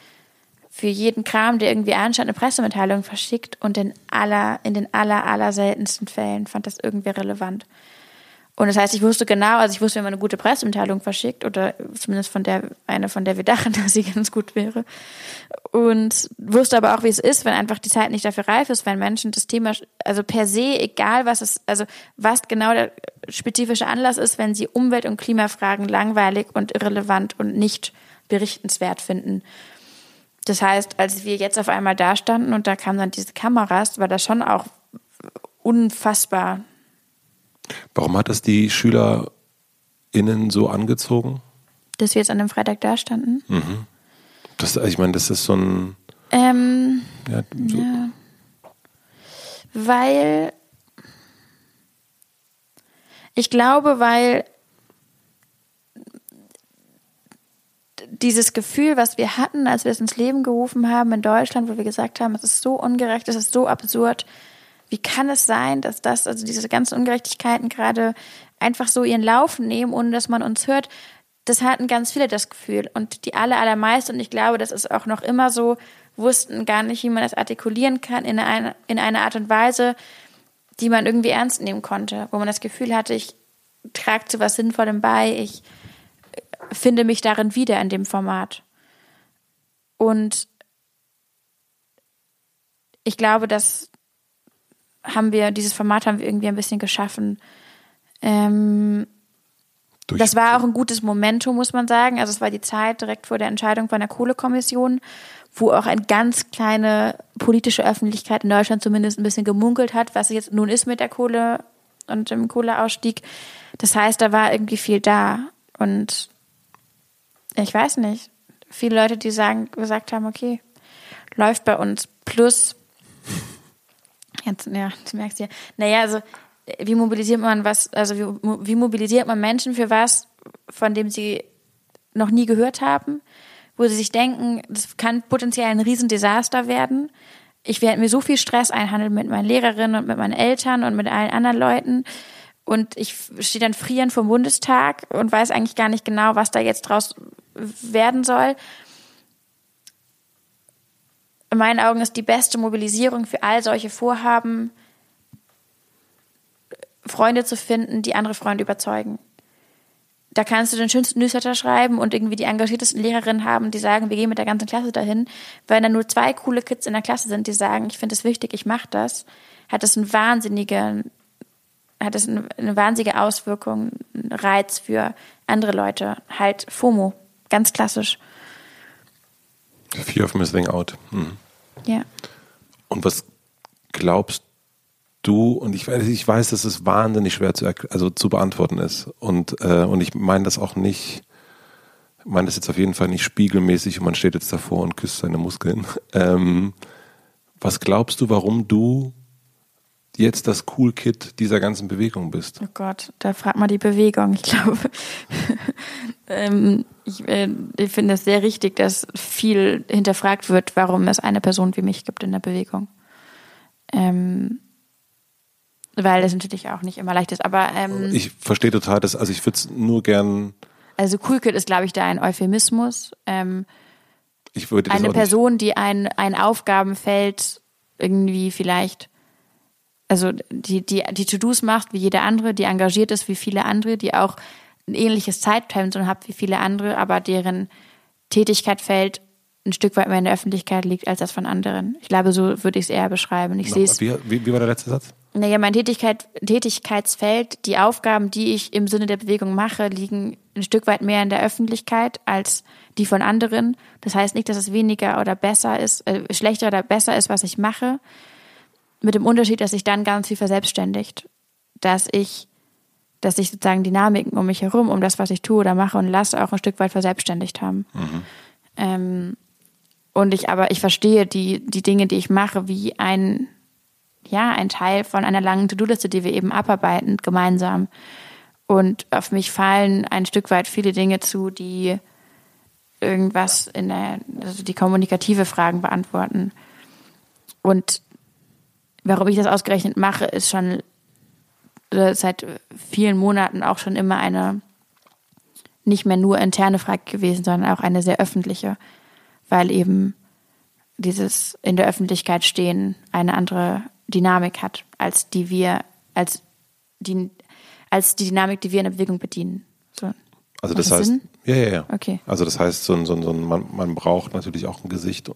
für jeden Kram, der irgendwie anstatt eine Pressemitteilung verschickt und in aller, in den aller, aller seltensten Fällen fand das irgendwer relevant. Und das heißt, ich wusste genau, also ich wusste, wenn man eine gute Pressemitteilung verschickt, oder zumindest von der, eine, von der wir dachten, dass sie ganz gut wäre. Und wusste aber auch, wie es ist, wenn einfach die Zeit nicht dafür reif ist, wenn Menschen das Thema, also per se, egal was es, also was genau der spezifische Anlass ist, wenn sie Umwelt- und Klimafragen langweilig und irrelevant und nicht berichtenswert finden. Das heißt, als wir jetzt auf einmal da standen und da kamen dann diese Kameras, war das schon auch unfassbar Warum hat das die SchülerInnen so angezogen? dass wir jetzt an dem Freitag da standen. Das, ich meine, das ist so ein, Ähm, ja, so, ja. Weil ich glaube, weil dieses Gefühl, was wir hatten, als wir es ins Leben gerufen haben in Deutschland, wo wir gesagt haben, es ist so ungerecht, es ist so absurd. Wie kann es sein, dass das, also diese ganzen Ungerechtigkeiten gerade einfach so ihren Lauf nehmen, ohne dass man uns hört? Das hatten ganz viele das Gefühl. Und die aller, allermeisten, und ich glaube, das ist auch noch immer so, wussten gar nicht, wie man das artikulieren kann in einer, in einer Art und Weise, die man irgendwie ernst nehmen konnte, wo man das Gefühl hatte, ich trage zu was Sinnvollem bei, ich finde mich darin wieder in dem Format. Und ich glaube, das haben wir, dieses Format haben wir irgendwie ein bisschen geschaffen. Ähm, das war auch ein gutes Momentum, muss man sagen. Also es war die Zeit direkt vor der Entscheidung von der Kohlekommission, wo auch eine ganz kleine politische Öffentlichkeit in Deutschland zumindest ein bisschen gemunkelt hat, was jetzt nun ist mit der Kohle und dem Kohleausstieg. Das heißt, da war irgendwie viel da. Und ich weiß nicht, viele Leute, die sagen, gesagt haben, okay, läuft bei uns. Plus, jetzt, ja, du merkst ja, naja, also wie mobilisiert man was, also wie, wie mobilisiert man Menschen für was, von dem sie noch nie gehört haben, wo sie sich denken, das kann potenziell ein Riesendesaster werden. Ich werde mir so viel Stress einhandeln mit meinen Lehrerinnen und mit meinen Eltern und mit allen anderen Leuten. Und ich stehe dann frieren vom Bundestag und weiß eigentlich gar nicht genau, was da jetzt draus werden soll. In meinen Augen ist die beste Mobilisierung für all solche Vorhaben, Freunde zu finden, die andere Freunde überzeugen. Da kannst du den schönsten Newsletter schreiben und irgendwie die engagiertesten Lehrerinnen haben, die sagen, wir gehen mit der ganzen Klasse dahin. Weil dann nur zwei coole Kids in der Klasse sind, die sagen, ich finde es wichtig, ich mache das, hat das einen wahnsinnigen, hat eine, eine wahnsinnige Auswirkung, einen Reiz für andere Leute. Halt FOMO, ganz klassisch. Fear of Missing Out. Hm. Ja. Und was glaubst du, und ich weiß, ich weiß, dass es wahnsinnig schwer zu, also zu beantworten ist. Und, äh, und ich meine das auch nicht, ich meine das jetzt auf jeden Fall nicht spiegelmäßig und man steht jetzt davor und küsst seine Muskeln. Ähm, was glaubst du, warum du jetzt das Cool Kid dieser ganzen Bewegung bist? Oh Gott, da fragt man die Bewegung. Ich glaube, ähm, ich, äh, ich finde es sehr richtig, dass viel hinterfragt wird, warum es eine Person wie mich gibt in der Bewegung. Ähm, weil das natürlich auch nicht immer leicht ist. Aber ähm, ich verstehe total, dass also ich würde es nur gern. Also Cool Kid ist, glaube ich, da ein Euphemismus. Ähm, ich würde eine Person, die ein ein Aufgabenfeld irgendwie vielleicht also die, die, die To-Dos macht wie jede andere, die engagiert ist wie viele andere, die auch ein ähnliches Zeitpensum hat wie viele andere, aber deren Tätigkeitsfeld ein Stück weit mehr in der Öffentlichkeit liegt als das von anderen. Ich glaube, so würde ich es eher beschreiben. Ich sehe es. Wie, wie, wie war der letzte Satz? Naja, mein Tätigkeit, Tätigkeitsfeld, die Aufgaben, die ich im Sinne der Bewegung mache, liegen ein Stück weit mehr in der Öffentlichkeit als die von anderen. Das heißt nicht, dass es weniger oder besser ist, äh, schlechter oder besser ist, was ich mache, mit dem Unterschied, dass sich dann ganz viel verselbstständigt. Dass ich, dass sich sozusagen Dynamiken um mich herum, um das, was ich tue oder mache und lasse, auch ein Stück weit verselbstständigt haben. Mhm. Ähm, und ich aber, ich verstehe die, die Dinge, die ich mache, wie ein, ja, ein Teil von einer langen To-Do-Liste, die wir eben abarbeiten, gemeinsam. Und auf mich fallen ein Stück weit viele Dinge zu, die irgendwas in der, also die kommunikative Fragen beantworten. Und Warum ich das ausgerechnet mache, ist schon seit vielen Monaten auch schon immer eine nicht mehr nur interne Frage gewesen, sondern auch eine sehr öffentliche, weil eben dieses in der Öffentlichkeit stehen eine andere Dynamik hat, als die wir, als die, als die Dynamik, die wir in der Bewegung bedienen. So. Also das, das heißt, Sinn? ja, ja, ja. Okay. Also das heißt, so ein, so ein, so ein man, man braucht natürlich auch ein Gesicht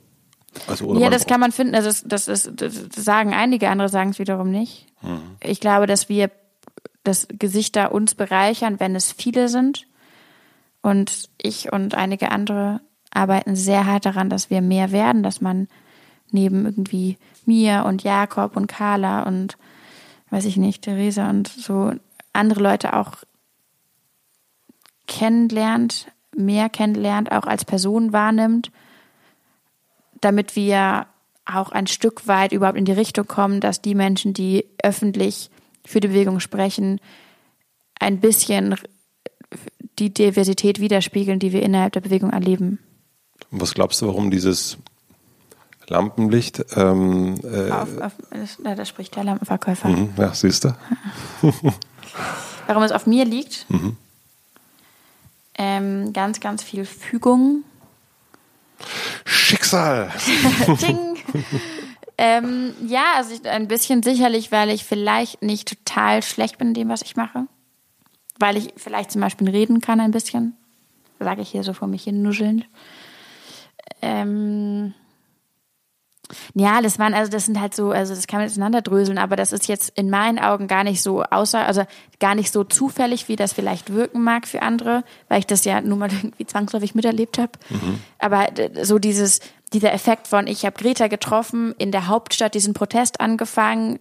also ja, das kann man finden. Also das, das, das, sagen einige, andere sagen es wiederum nicht. Mhm. Ich glaube, dass wir, dass Gesichter uns bereichern, wenn es viele sind. Und ich und einige andere arbeiten sehr hart daran, dass wir mehr werden, dass man neben irgendwie mir und Jakob und Carla und weiß ich nicht, Theresa und so andere Leute auch kennenlernt, mehr kennenlernt, auch als Person wahrnimmt damit wir auch ein Stück weit überhaupt in die Richtung kommen, dass die Menschen, die öffentlich für die Bewegung sprechen, ein bisschen die Diversität widerspiegeln, die wir innerhalb der Bewegung erleben. Was glaubst du, warum dieses Lampenlicht? Ähm, äh, auf, auf, da spricht der Lampenverkäufer. Mhm, ja, siehst du. warum es auf mir liegt? Mhm. Ähm, ganz, ganz viel Fügung Schicksal. Ding. ähm, ja, also ich, ein bisschen sicherlich, weil ich vielleicht nicht total schlecht bin in dem, was ich mache. Weil ich vielleicht zum Beispiel reden kann ein bisschen. Sage ich hier so vor mich hin nuschelnd. Ähm, ja, das waren, also das sind halt so, also das kann man jetzt auseinanderdröseln, aber das ist jetzt in meinen Augen gar nicht so außer, also gar nicht so zufällig, wie das vielleicht wirken mag für andere, weil ich das ja nun mal irgendwie zwangsläufig miterlebt habe. Mhm. Aber so dieses, dieser Effekt von, ich habe Greta getroffen, in der Hauptstadt diesen Protest angefangen,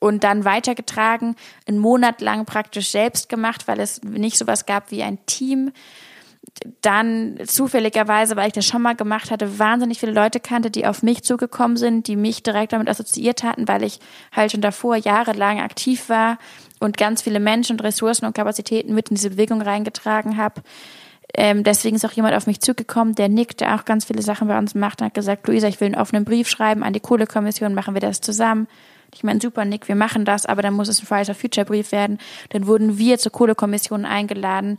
und dann weitergetragen, einen Monat lang praktisch selbst gemacht, weil es nicht sowas gab wie ein Team dann zufälligerweise, weil ich das schon mal gemacht hatte, wahnsinnig viele Leute kannte, die auf mich zugekommen sind, die mich direkt damit assoziiert hatten, weil ich halt schon davor jahrelang aktiv war und ganz viele Menschen und Ressourcen und Kapazitäten mit in diese Bewegung reingetragen habe. Ähm, deswegen ist auch jemand auf mich zugekommen, der Nick, der auch ganz viele Sachen bei uns macht, und hat gesagt, Luisa, ich will einen offenen Brief schreiben an die Kohlekommission, machen wir das zusammen. Ich meine, super, Nick, wir machen das, aber dann muss es ein Fridays for Future Brief werden. Dann wurden wir zur Kohlekommission eingeladen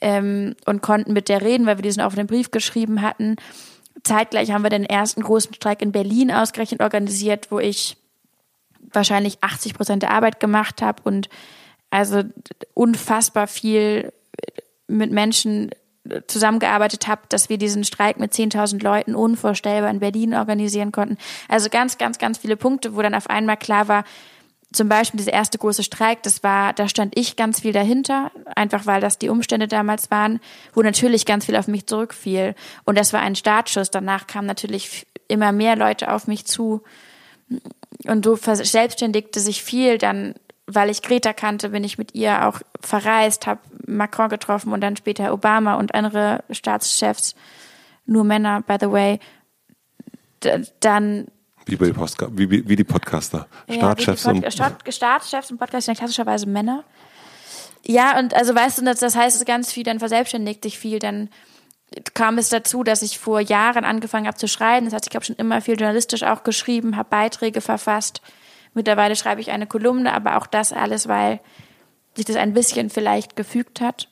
ähm, und konnten mit der reden, weil wir diesen offenen Brief geschrieben hatten. Zeitgleich haben wir den ersten großen Streik in Berlin ausgerechnet organisiert, wo ich wahrscheinlich 80 Prozent der Arbeit gemacht habe und also unfassbar viel mit Menschen zusammengearbeitet habe, dass wir diesen Streik mit 10.000 Leuten unvorstellbar in Berlin organisieren konnten. Also ganz, ganz, ganz viele Punkte, wo dann auf einmal klar war, zum Beispiel dieser erste große Streik, das war, da stand ich ganz viel dahinter, einfach weil das die Umstände damals waren, wo natürlich ganz viel auf mich zurückfiel. Und das war ein Startschuss. Danach kamen natürlich immer mehr Leute auf mich zu. und so verselbstständigte sich viel. Dann, weil ich Greta kannte, bin ich mit ihr auch verreist, habe Macron getroffen und dann später Obama und andere Staatschefs, nur Männer, by the way. Dann wie, die wie, wie, wie die Podcaster. Ja, Staatschefs Pod und. Staatschefs und Podcaster sind klassischerweise Männer. Ja, und also weißt du, das heißt ganz viel, dann verselbstständigt sich viel, dann kam es dazu, dass ich vor Jahren angefangen habe zu schreiben. Das heißt, ich habe schon immer viel journalistisch auch geschrieben, habe Beiträge verfasst. Mittlerweile schreibe ich eine Kolumne, aber auch das alles, weil sich das ein bisschen vielleicht gefügt hat.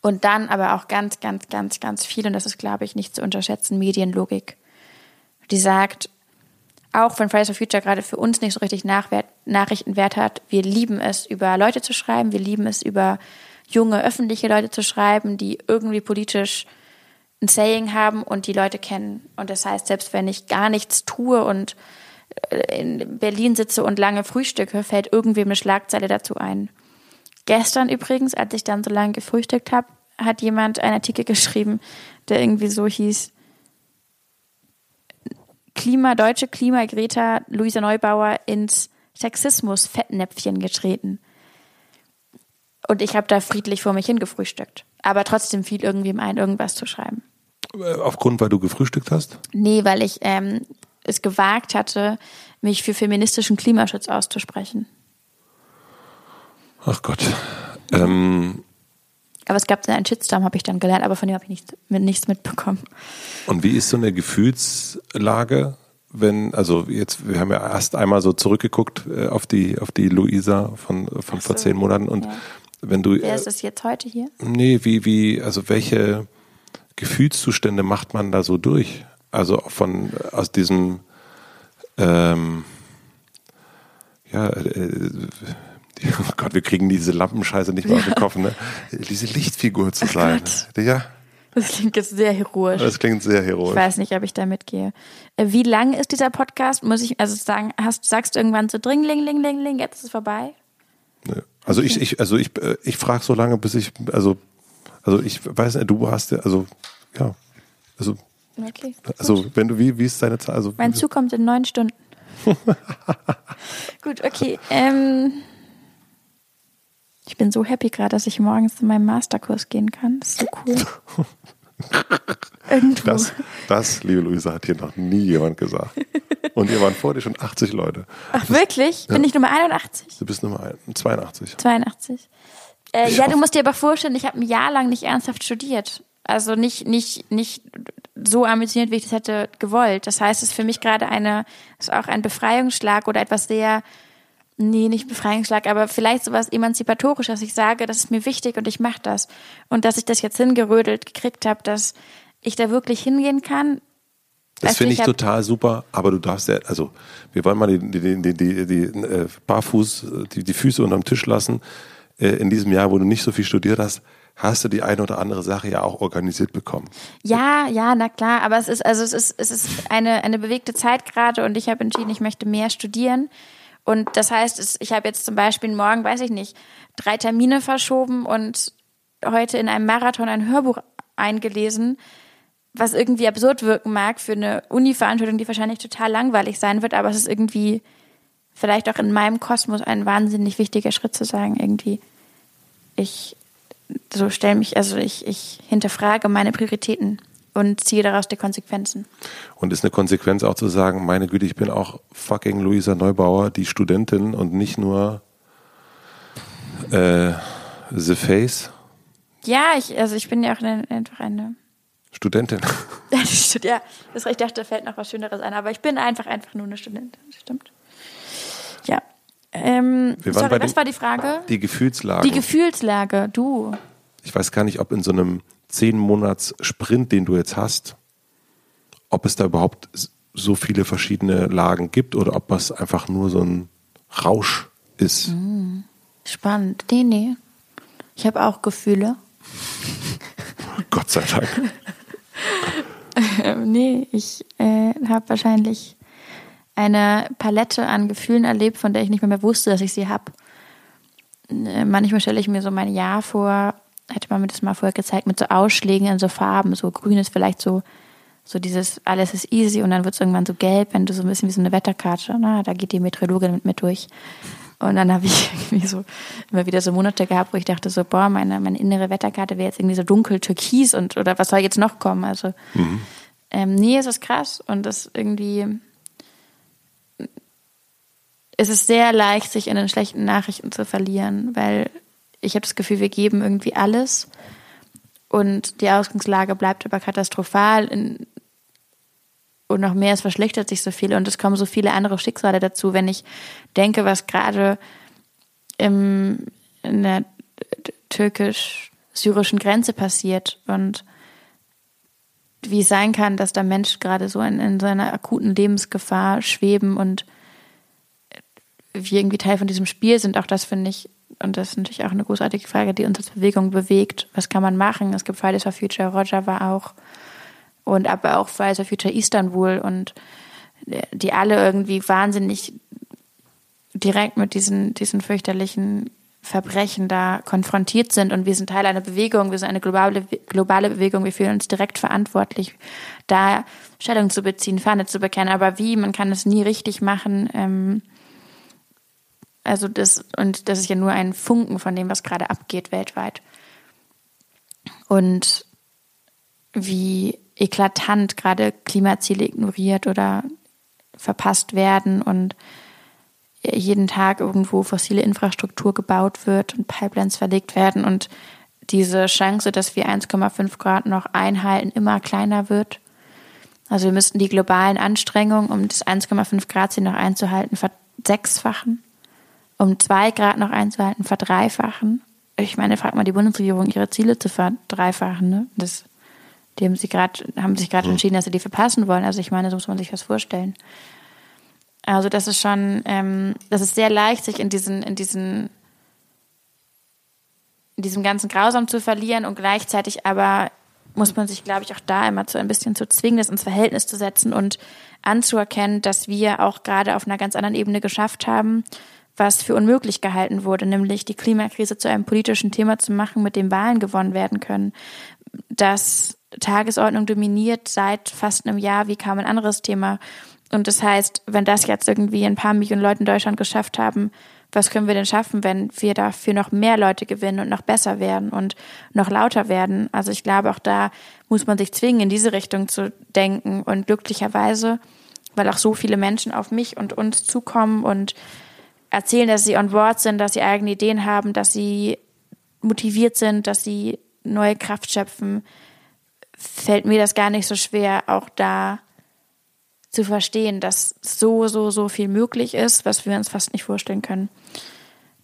Und dann aber auch ganz, ganz, ganz, ganz viel, und das ist, glaube ich, nicht zu unterschätzen, Medienlogik. Die sagt, auch wenn Fridays for Future gerade für uns nicht so richtig Nachwert, Nachrichtenwert hat, wir lieben es, über Leute zu schreiben, wir lieben es, über junge öffentliche Leute zu schreiben, die irgendwie politisch ein Saying haben und die Leute kennen. Und das heißt, selbst wenn ich gar nichts tue und äh, in Berlin sitze und lange frühstücke, fällt irgendwem eine Schlagzeile dazu ein. Gestern übrigens, als ich dann so lange gefrühstückt habe, hat jemand einen Artikel geschrieben, der irgendwie so hieß, Klima, deutsche Klimagreta Luisa Neubauer ins Sexismus-Fettnäpfchen getreten. Und ich habe da friedlich vor mich hingefrühstückt. Aber trotzdem fiel irgendwem ein, irgendwas zu schreiben. Äh, aufgrund, weil du gefrühstückt hast? Nee, weil ich ähm, es gewagt hatte, mich für feministischen Klimaschutz auszusprechen. Ach Gott. Ähm, aber es gab einen Shitstorm, habe ich dann gelernt, aber von dem habe ich nichts, nichts mitbekommen. Und wie ist so eine Gefühlslage, wenn, also jetzt, wir haben ja erst einmal so zurückgeguckt äh, auf die, auf die Luisa von, von so, vor zehn Monaten und ja wenn du. Wer ist das jetzt heute hier? Nee, wie, wie, also welche Gefühlszustände macht man da so durch? Also von aus diesem ähm, ja, äh, oh Gott, wir kriegen diese Lampenscheiße nicht mehr auf den Kopf, ne? Diese Lichtfigur zu oh sein. Ja. Das klingt jetzt sehr heroisch. Das klingt sehr heroisch. Ich weiß nicht, ob ich da mitgehe. Äh, wie lang ist dieser Podcast? Muss ich also sagen, hast, sagst du irgendwann so dringling, ling, ling, ling, jetzt ist es vorbei? Nö. Also ich, ich, also ich, äh, ich frage so lange, bis ich, also, also ich weiß nicht, du hast ja, also, ja, also, okay, also wenn du, wie, wie ist deine Zahl? Also, mein Zug kommt in neun Stunden. gut, okay. Ähm, ich bin so happy gerade, dass ich morgens zu meinem Masterkurs gehen kann. Das ist so cool. Irgendwo. Das, das, liebe Luisa, hat hier noch nie jemand gesagt. Und ihr waren vor dir schon 80 Leute. Ach, wirklich? Ja. Bin ich Nummer 81? Du bist Nummer 82. 82. Äh, ja, du musst dir aber vorstellen, ich habe ein Jahr lang nicht ernsthaft studiert. Also nicht, nicht, nicht so ambitioniert, wie ich das hätte gewollt. Das heißt, es ist für mich gerade eine, ist auch ein Befreiungsschlag oder etwas sehr, nee, nicht Befreiungsschlag, aber vielleicht sowas emanzipatorisches. Ich sage, das ist mir wichtig und ich mache das. Und dass ich das jetzt hingerödelt gekriegt habe, dass ich da wirklich hingehen kann. Das finde ich, ich total super, aber du darfst ja, also wir wollen mal die, die, die, die, die äh, barfuß, die, die Füße unterm Tisch lassen. Äh, in diesem Jahr, wo du nicht so viel studiert hast, hast du die eine oder andere Sache ja auch organisiert bekommen. Ja, ja, na klar, aber es ist also es ist es ist eine eine bewegte Zeit gerade und ich habe entschieden, ich möchte mehr studieren und das heißt, ich habe jetzt zum Beispiel morgen, weiß ich nicht, drei Termine verschoben und heute in einem Marathon ein Hörbuch eingelesen, was irgendwie absurd wirken mag für eine Uni-Veranstaltung, die wahrscheinlich total langweilig sein wird, aber es ist irgendwie vielleicht auch in meinem Kosmos ein wahnsinnig wichtiger Schritt zu sagen, irgendwie, ich so stelle mich, also ich, ich hinterfrage meine Prioritäten und ziehe daraus die Konsequenzen. Und ist eine Konsequenz auch zu sagen, meine Güte, ich bin auch fucking Luisa Neubauer, die Studentin und nicht nur äh, The Face? Ja, ich, also ich bin ja auch eine, einfach eine Studentin. ja, das, ich dachte, da fällt noch was Schöneres ein, aber ich bin einfach, einfach nur eine Studentin. Stimmt. Ja. Ähm, sorry, was war die Frage? Die Gefühlslage. Die Gefühlslage, du. Ich weiß gar nicht, ob in so einem zehn Monats Sprint, den du jetzt hast, ob es da überhaupt so viele verschiedene Lagen gibt oder ob das einfach nur so ein Rausch ist. Hm. Spannend. Nee, nee. Ich habe auch Gefühle. Gott sei Dank. nee, ich äh, habe wahrscheinlich eine Palette an Gefühlen erlebt, von der ich nicht mehr, mehr wusste, dass ich sie habe. Äh, manchmal stelle ich mir so mein Jahr vor, hätte man mir das mal vorher gezeigt, mit so Ausschlägen in so Farben. So grün ist vielleicht so so dieses alles ist easy und dann wird es irgendwann so gelb, wenn du so ein bisschen wie so eine Wetterkarte, na, da geht die Meteorologin mit mir durch. Und dann habe ich irgendwie so immer wieder so Monate gehabt, wo ich dachte so, boah, meine, meine innere Wetterkarte wäre jetzt irgendwie so dunkel türkis und oder was soll jetzt noch kommen? Also mhm. ähm, nee, es ist krass und das irgendwie es ist sehr leicht, sich in den schlechten Nachrichten zu verlieren, weil ich habe das Gefühl, wir geben irgendwie alles und die Ausgangslage bleibt aber katastrophal in, und noch mehr, es verschlechtert sich so viel und es kommen so viele andere Schicksale dazu, wenn ich denke, was gerade im, in der türkisch-syrischen Grenze passiert und wie es sein kann, dass der Mensch gerade so in, in seiner akuten Lebensgefahr schweben und wir irgendwie Teil von diesem Spiel sind, auch das finde ich, und das ist natürlich auch eine großartige Frage, die uns als Bewegung bewegt. Was kann man machen? Es gibt Fridays for Future, Roger war auch und aber auch Fridays for Future Istanbul und die alle irgendwie wahnsinnig direkt mit diesen, diesen fürchterlichen Verbrechen da konfrontiert sind und wir sind Teil einer Bewegung, wir sind eine globale, globale Bewegung, wir fühlen uns direkt verantwortlich, da Stellung zu beziehen, Fahne zu bekennen, aber wie, man kann es nie richtig machen. Ähm, also das, und das ist ja nur ein Funken von dem, was gerade abgeht weltweit. Und wie eklatant gerade Klimaziele ignoriert oder verpasst werden und jeden Tag irgendwo fossile Infrastruktur gebaut wird und Pipelines verlegt werden und diese Chance, dass wir 1,5 Grad noch einhalten, immer kleiner wird. Also wir müssten die globalen Anstrengungen, um das 1,5 Grad Ziel noch einzuhalten, versechsfachen, um 2 Grad noch einzuhalten, verdreifachen. Ich meine, fragt mal die Bundesregierung, ihre Ziele zu verdreifachen. Ne? Das die haben sich gerade haben sich gerade mhm. entschieden, dass sie die verpassen wollen. Also ich meine, so muss man sich was vorstellen. Also das ist schon, ähm, das ist sehr leicht, sich in diesen, in diesen, in diesem ganzen Grausam zu verlieren und gleichzeitig aber muss man sich, glaube ich, auch da immer so ein bisschen zu zwingen, das ins Verhältnis zu setzen und anzuerkennen, dass wir auch gerade auf einer ganz anderen Ebene geschafft haben, was für unmöglich gehalten wurde, nämlich die Klimakrise zu einem politischen Thema zu machen, mit dem Wahlen gewonnen werden können. Dass Tagesordnung dominiert seit fast einem Jahr wie kaum ein anderes Thema. Und das heißt, wenn das jetzt irgendwie ein paar Millionen Leute in Deutschland geschafft haben, was können wir denn schaffen, wenn wir dafür noch mehr Leute gewinnen und noch besser werden und noch lauter werden? Also ich glaube, auch da muss man sich zwingen, in diese Richtung zu denken. Und glücklicherweise, weil auch so viele Menschen auf mich und uns zukommen und erzählen, dass sie on board sind, dass sie eigene Ideen haben, dass sie motiviert sind, dass sie neue Kraft schöpfen, fällt mir das gar nicht so schwer, auch da zu verstehen, dass so, so, so viel möglich ist, was wir uns fast nicht vorstellen können.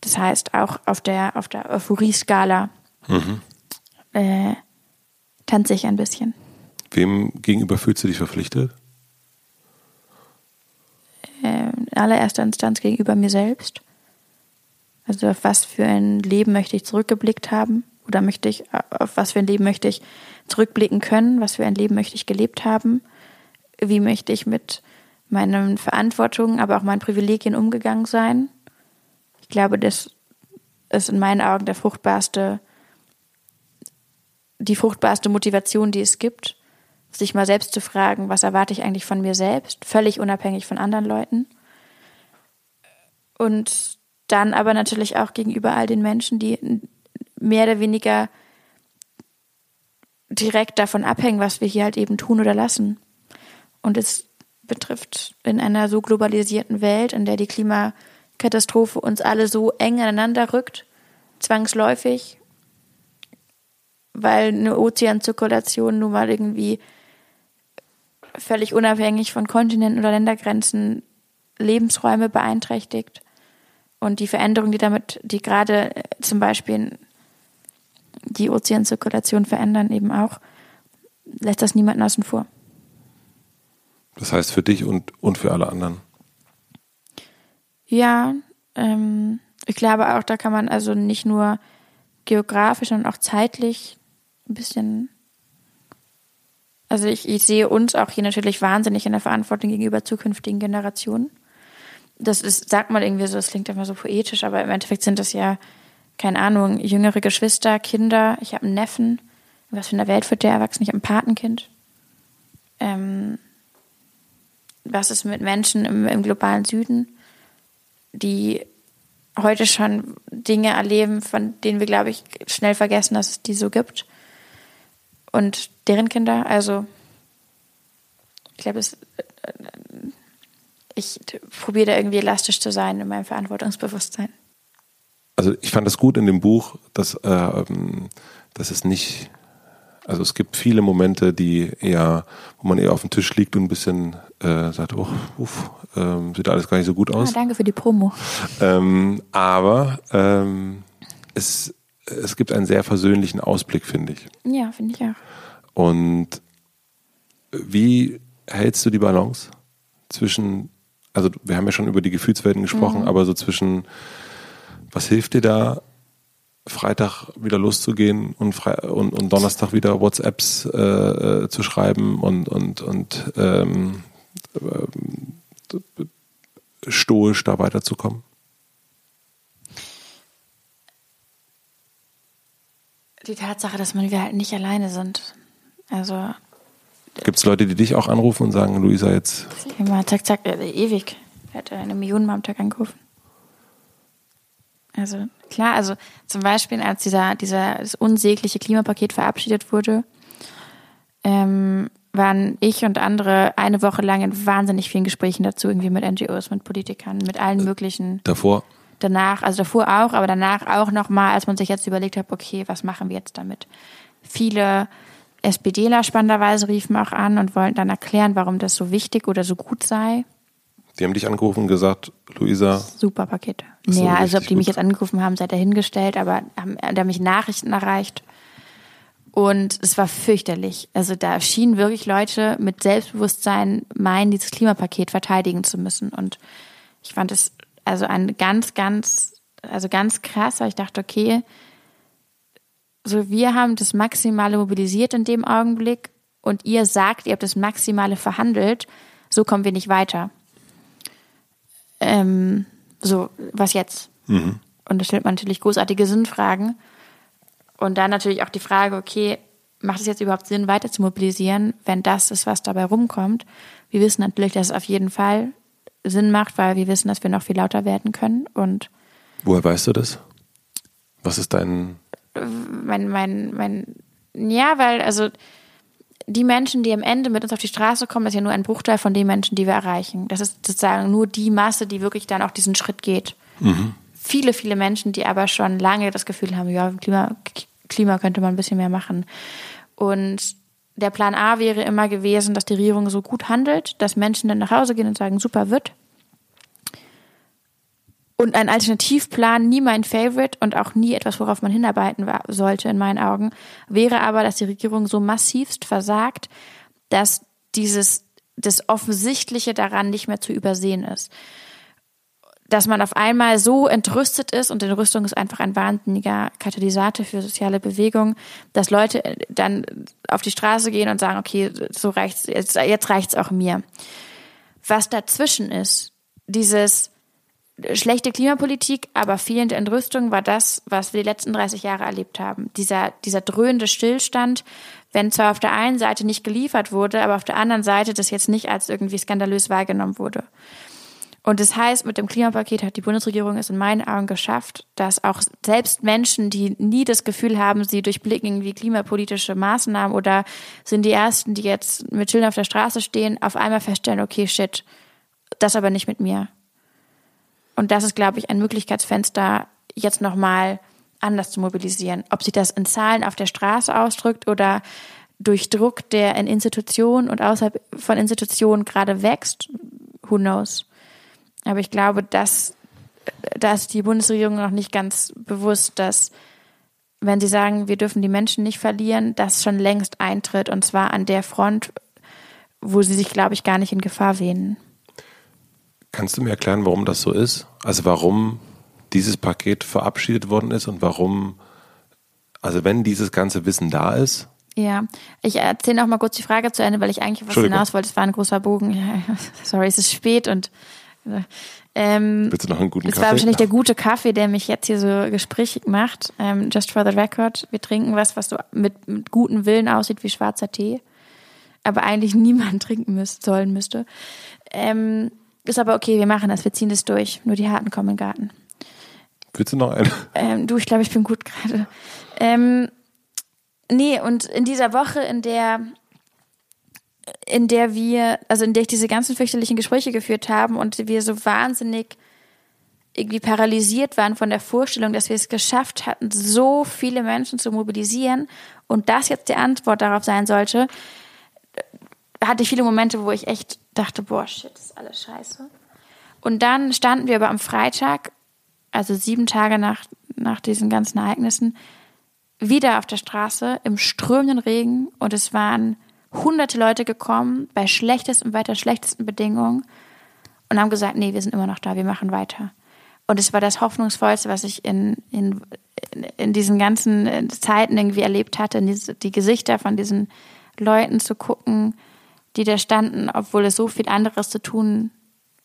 Das heißt, auch auf der, auf der Euphorie-Skala mhm. äh, tanze ich ein bisschen. Wem gegenüber fühlst du dich verpflichtet? Äh, in allererster Instanz gegenüber mir selbst. Also auf was für ein Leben möchte ich zurückgeblickt haben? Oder möchte ich, auf was für ein Leben möchte ich zurückblicken können? Was für ein Leben möchte ich gelebt haben? Wie möchte ich mit meinen Verantwortungen, aber auch meinen Privilegien umgegangen sein? Ich glaube, das ist in meinen Augen der fruchtbarste, die fruchtbarste Motivation, die es gibt, sich mal selbst zu fragen, was erwarte ich eigentlich von mir selbst, völlig unabhängig von anderen Leuten. Und dann aber natürlich auch gegenüber all den Menschen, die mehr oder weniger direkt davon abhängen, was wir hier halt eben tun oder lassen. Und es betrifft in einer so globalisierten Welt, in der die Klimakatastrophe uns alle so eng aneinander rückt, zwangsläufig, weil eine Ozeanzirkulation nun mal irgendwie völlig unabhängig von Kontinenten oder Ländergrenzen Lebensräume beeinträchtigt. Und die Veränderungen, die damit, die gerade zum Beispiel die Ozeanzirkulation verändern, eben auch, lässt das niemanden außen vor. Das heißt für dich und, und für alle anderen. Ja, ähm, ich glaube auch, da kann man also nicht nur geografisch, sondern auch zeitlich ein bisschen. Also ich, ich sehe uns auch hier natürlich wahnsinnig in der Verantwortung gegenüber zukünftigen Generationen. Das ist, sagt man irgendwie so, das klingt immer so poetisch, aber im Endeffekt sind das ja keine Ahnung, jüngere Geschwister, Kinder, ich habe einen Neffen. Was für eine Welt wird der erwachsen? Ich habe ein Patenkind. ähm, was ist mit Menschen im, im globalen Süden, die heute schon Dinge erleben, von denen wir, glaube ich, schnell vergessen, dass es die so gibt. Und deren Kinder, also ich glaube, es, ich probiere da irgendwie elastisch zu sein in meinem Verantwortungsbewusstsein. Also ich fand es gut in dem Buch, dass, äh, dass es nicht also es gibt viele Momente, die eher, wo man eher auf dem Tisch liegt und ein bisschen äh, sagt, oh, uff, ähm, sieht alles gar nicht so gut aus. Ah, danke für die Promo. Ähm, aber ähm, es, es gibt einen sehr versöhnlichen Ausblick, finde ich. Ja, finde ich auch. Und wie hältst du die Balance zwischen, also wir haben ja schon über die Gefühlswelten gesprochen, mhm. aber so zwischen, was hilft dir da, Freitag wieder loszugehen und, Fre und, und Donnerstag wieder WhatsApps äh, äh, zu schreiben und, und, und ähm, äh, stoisch da weiterzukommen? Die Tatsache, dass wir halt nicht alleine sind. Also. Gibt es Leute, die dich auch anrufen und sagen, Luisa, jetzt. Immer zack, zack, äh, ewig. Er hat eine Million Mal am Tag angerufen. Also klar, also zum Beispiel, als dieser, dieser das unsägliche Klimapaket verabschiedet wurde, ähm, waren ich und andere eine Woche lang in wahnsinnig vielen Gesprächen dazu, irgendwie mit NGOs, mit Politikern, mit allen möglichen. Davor? Danach, also davor auch, aber danach auch nochmal, als man sich jetzt überlegt hat, okay, was machen wir jetzt damit? Viele SPDler spannenderweise riefen auch an und wollten dann erklären, warum das so wichtig oder so gut sei. Die haben dich angerufen und gesagt, Luisa. Super Paket. So ja, also ob die mich jetzt angerufen haben, sei dahingestellt, aber haben, da haben mich Nachrichten erreicht. Und es war fürchterlich. Also da schienen wirklich Leute mit Selbstbewusstsein meinen, dieses Klimapaket verteidigen zu müssen. Und ich fand es also ein ganz, ganz, also ganz krass, weil ich dachte, okay, so wir haben das Maximale mobilisiert in dem Augenblick und ihr sagt, ihr habt das Maximale verhandelt, so kommen wir nicht weiter ähm, so, was jetzt? Mhm. Und da stellt man natürlich großartige Sinnfragen. Und dann natürlich auch die Frage, okay, macht es jetzt überhaupt Sinn, weiter zu mobilisieren, wenn das ist, was dabei rumkommt? Wir wissen natürlich, dass es auf jeden Fall Sinn macht, weil wir wissen, dass wir noch viel lauter werden können. Und Woher weißt du das? Was ist dein. Mein, mein, mein, ja, weil, also die Menschen, die am Ende mit uns auf die Straße kommen, ist ja nur ein Bruchteil von den Menschen, die wir erreichen. Das ist sozusagen nur die Masse, die wirklich dann auch diesen Schritt geht. Mhm. Viele, viele Menschen, die aber schon lange das Gefühl haben, ja, Klima, Klima könnte man ein bisschen mehr machen. Und der Plan A wäre immer gewesen, dass die Regierung so gut handelt, dass Menschen dann nach Hause gehen und sagen, super wird. Und ein Alternativplan, nie mein Favorite und auch nie etwas, worauf man hinarbeiten sollte, in meinen Augen, wäre aber, dass die Regierung so massivst versagt, dass dieses, das Offensichtliche daran nicht mehr zu übersehen ist. Dass man auf einmal so entrüstet ist und Entrüstung ist einfach ein wahnsinniger Katalysator für soziale Bewegung, dass Leute dann auf die Straße gehen und sagen, okay, so reicht's, jetzt, jetzt reicht's auch mir. Was dazwischen ist, dieses, schlechte Klimapolitik, aber fehlende Entrüstung war das, was wir die letzten 30 Jahre erlebt haben. Dieser, dieser dröhnende Stillstand, wenn zwar auf der einen Seite nicht geliefert wurde, aber auf der anderen Seite das jetzt nicht als irgendwie skandalös wahrgenommen wurde. Und das heißt, mit dem Klimapaket hat die Bundesregierung es in meinen Augen geschafft, dass auch selbst Menschen, die nie das Gefühl haben, sie durchblicken irgendwie klimapolitische Maßnahmen oder sind die Ersten, die jetzt mit Schildern auf der Straße stehen, auf einmal feststellen, okay, shit, das aber nicht mit mir. Und das ist, glaube ich, ein Möglichkeitsfenster, jetzt nochmal anders zu mobilisieren. Ob sich das in Zahlen auf der Straße ausdrückt oder durch Druck, der in Institutionen und außerhalb von Institutionen gerade wächst, who knows. Aber ich glaube, dass, da ist die Bundesregierung noch nicht ganz bewusst, dass wenn sie sagen, wir dürfen die Menschen nicht verlieren, das schon längst eintritt und zwar an der Front, wo sie sich, glaube ich, gar nicht in Gefahr wähnen. Kannst du mir erklären, warum das so ist? Also warum dieses Paket verabschiedet worden ist und warum, also wenn dieses ganze Wissen da ist? Ja, ich erzähle noch mal kurz die Frage zu Ende, weil ich eigentlich was hinaus wollte. Es war ein großer Bogen. Sorry, es ist spät und ähm, Bitte noch einen guten es Kaffee? Es war wahrscheinlich der gute Kaffee, der mich jetzt hier so gesprächig macht. Ähm, just for the record, wir trinken was, was so mit, mit gutem Willen aussieht wie schwarzer Tee. aber eigentlich niemand trinken müsste, sollen müsste. Ähm, ist aber okay, wir machen das, wir ziehen das durch. Nur die Harten kommen in den Garten. Willst du noch eine? Ähm, du, ich glaube, ich bin gut gerade. Ähm, nee, und in dieser Woche, in der in der wir, also in der ich diese ganzen fürchterlichen Gespräche geführt haben und wir so wahnsinnig irgendwie paralysiert waren von der Vorstellung, dass wir es geschafft hatten, so viele Menschen zu mobilisieren und das jetzt die Antwort darauf sein sollte, hatte ich viele Momente, wo ich echt dachte, boah, shit, ist alles scheiße. Und dann standen wir aber am Freitag, also sieben Tage nach, nach diesen ganzen Ereignissen, wieder auf der Straße im strömenden Regen und es waren hunderte Leute gekommen bei schlechtesten, weiter schlechtesten Bedingungen und haben gesagt, nee, wir sind immer noch da, wir machen weiter. Und es war das Hoffnungsvollste, was ich in, in, in diesen ganzen Zeiten irgendwie erlebt hatte, die Gesichter von diesen Leuten zu gucken, die da standen, obwohl es so viel anderes zu tun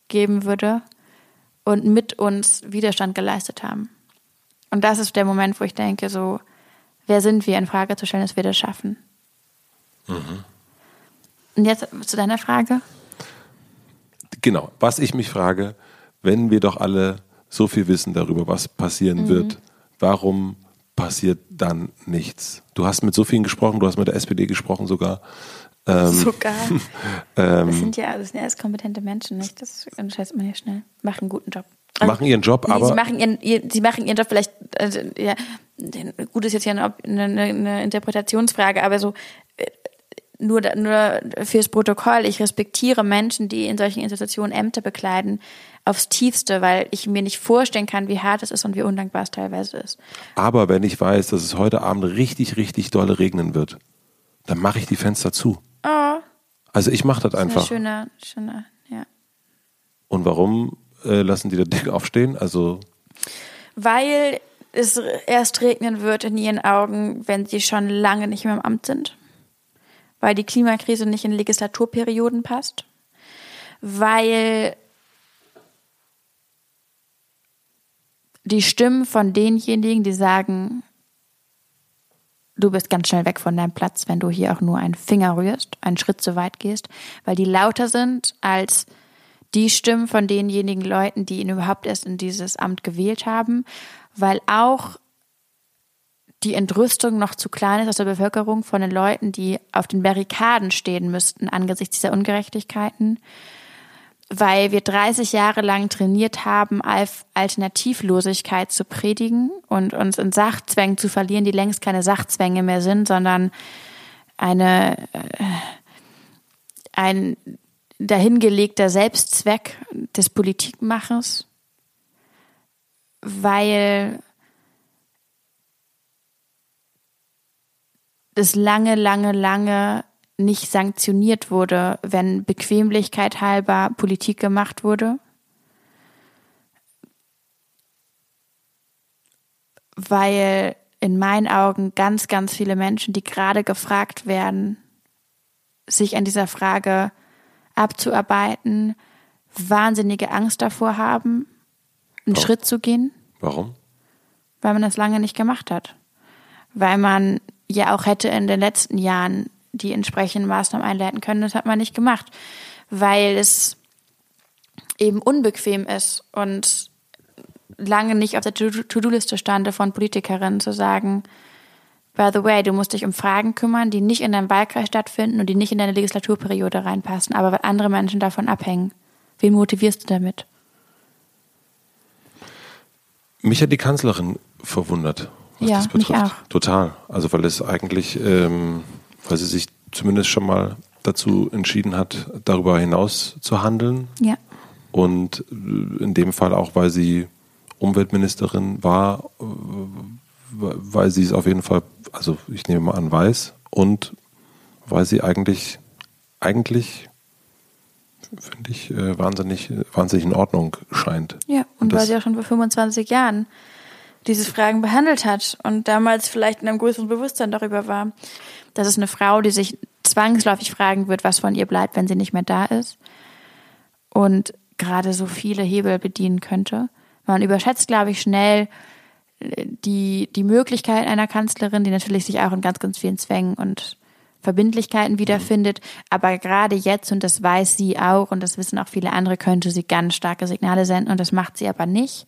geben würde und mit uns Widerstand geleistet haben. Und das ist der Moment, wo ich denke, so, wer sind wir, in Frage zu stellen, dass wir das schaffen. Mhm. Und jetzt zu deiner Frage. Genau, was ich mich frage, wenn wir doch alle so viel wissen darüber, was passieren mhm. wird, warum passiert dann nichts? Du hast mit so vielen gesprochen, du hast mit der SPD gesprochen sogar. Ähm, sogar. ähm, das sind ja, sind ja alles kompetente Menschen, nicht? Das unterschätzt man ja schnell. Machen einen guten Job. Also, machen ihren Job, nee, aber. Sie machen ihren, sie machen ihren Job vielleicht, also, ja, gut ist jetzt ja eine, eine, eine Interpretationsfrage, aber so, äh, nur, nur fürs Protokoll, ich respektiere Menschen, die in solchen Institutionen Ämter bekleiden, aufs Tiefste, weil ich mir nicht vorstellen kann, wie hart es ist und wie undankbar es teilweise ist. Aber wenn ich weiß, dass es heute Abend richtig, richtig dolle regnen wird, dann mache ich die Fenster zu. Oh. Also ich mache das einfach. Schöner, schöner, ja. Und warum äh, lassen die da dick aufstehen? Also weil es erst regnen wird in ihren Augen, wenn sie schon lange nicht mehr im Amt sind weil die Klimakrise nicht in Legislaturperioden passt, weil die Stimmen von denjenigen, die sagen, du bist ganz schnell weg von deinem Platz, wenn du hier auch nur einen Finger rührst, einen Schritt zu weit gehst, weil die lauter sind als die Stimmen von denjenigen Leuten, die ihn überhaupt erst in dieses Amt gewählt haben, weil auch die Entrüstung noch zu klein ist aus der Bevölkerung von den Leuten, die auf den Barrikaden stehen müssten angesichts dieser Ungerechtigkeiten, weil wir 30 Jahre lang trainiert haben, Alternativlosigkeit zu predigen und uns in Sachzwängen zu verlieren, die längst keine Sachzwänge mehr sind, sondern eine, äh, ein dahingelegter Selbstzweck des Politikmachens, weil es lange, lange, lange nicht sanktioniert wurde, wenn Bequemlichkeit halber Politik gemacht wurde. Weil in meinen Augen ganz, ganz viele Menschen, die gerade gefragt werden, sich an dieser Frage abzuarbeiten, wahnsinnige Angst davor haben, einen Warum? Schritt zu gehen. Warum? Weil man das lange nicht gemacht hat. Weil man ja auch hätte in den letzten Jahren die entsprechenden Maßnahmen einleiten können. Das hat man nicht gemacht, weil es eben unbequem ist und lange nicht auf der To-Do-Liste stand von Politikerinnen zu sagen, by the way, du musst dich um Fragen kümmern, die nicht in deinem Wahlkreis stattfinden und die nicht in deine Legislaturperiode reinpassen, aber weil andere Menschen davon abhängen. Wen motivierst du damit? Mich hat die Kanzlerin verwundert was ja, das betrifft. Total. Also weil es eigentlich, ähm, weil sie sich zumindest schon mal dazu entschieden hat, darüber hinaus zu handeln. Ja. Und äh, in dem Fall auch, weil sie Umweltministerin war, äh, weil sie es auf jeden Fall, also ich nehme mal an, weiß und weil sie eigentlich, eigentlich finde ich, äh, wahnsinnig, wahnsinnig in Ordnung scheint. Ja, und, und weil sie auch schon vor 25 Jahren diese Fragen behandelt hat und damals vielleicht in einem größeren Bewusstsein darüber war, dass es eine Frau, die sich zwangsläufig fragen wird, was von ihr bleibt, wenn sie nicht mehr da ist und gerade so viele Hebel bedienen könnte. Man überschätzt, glaube ich, schnell äh, die, die Möglichkeit einer Kanzlerin, die natürlich sich auch in ganz, ganz vielen Zwängen und Verbindlichkeiten wiederfindet. Aber gerade jetzt, und das weiß sie auch, und das wissen auch viele andere, könnte sie ganz starke Signale senden, und das macht sie aber nicht.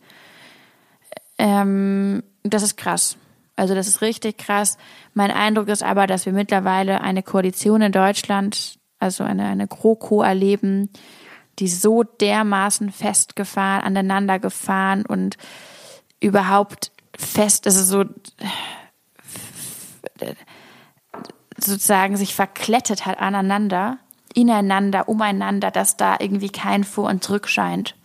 Ähm, das ist krass. Also das ist richtig krass. Mein Eindruck ist aber, dass wir mittlerweile eine Koalition in Deutschland, also eine, eine GroKo erleben, die so dermaßen festgefahren, aneinander gefahren und überhaupt fest, also so sozusagen sich verklettet hat aneinander, ineinander, umeinander, dass da irgendwie kein Vor- und Zurück scheint.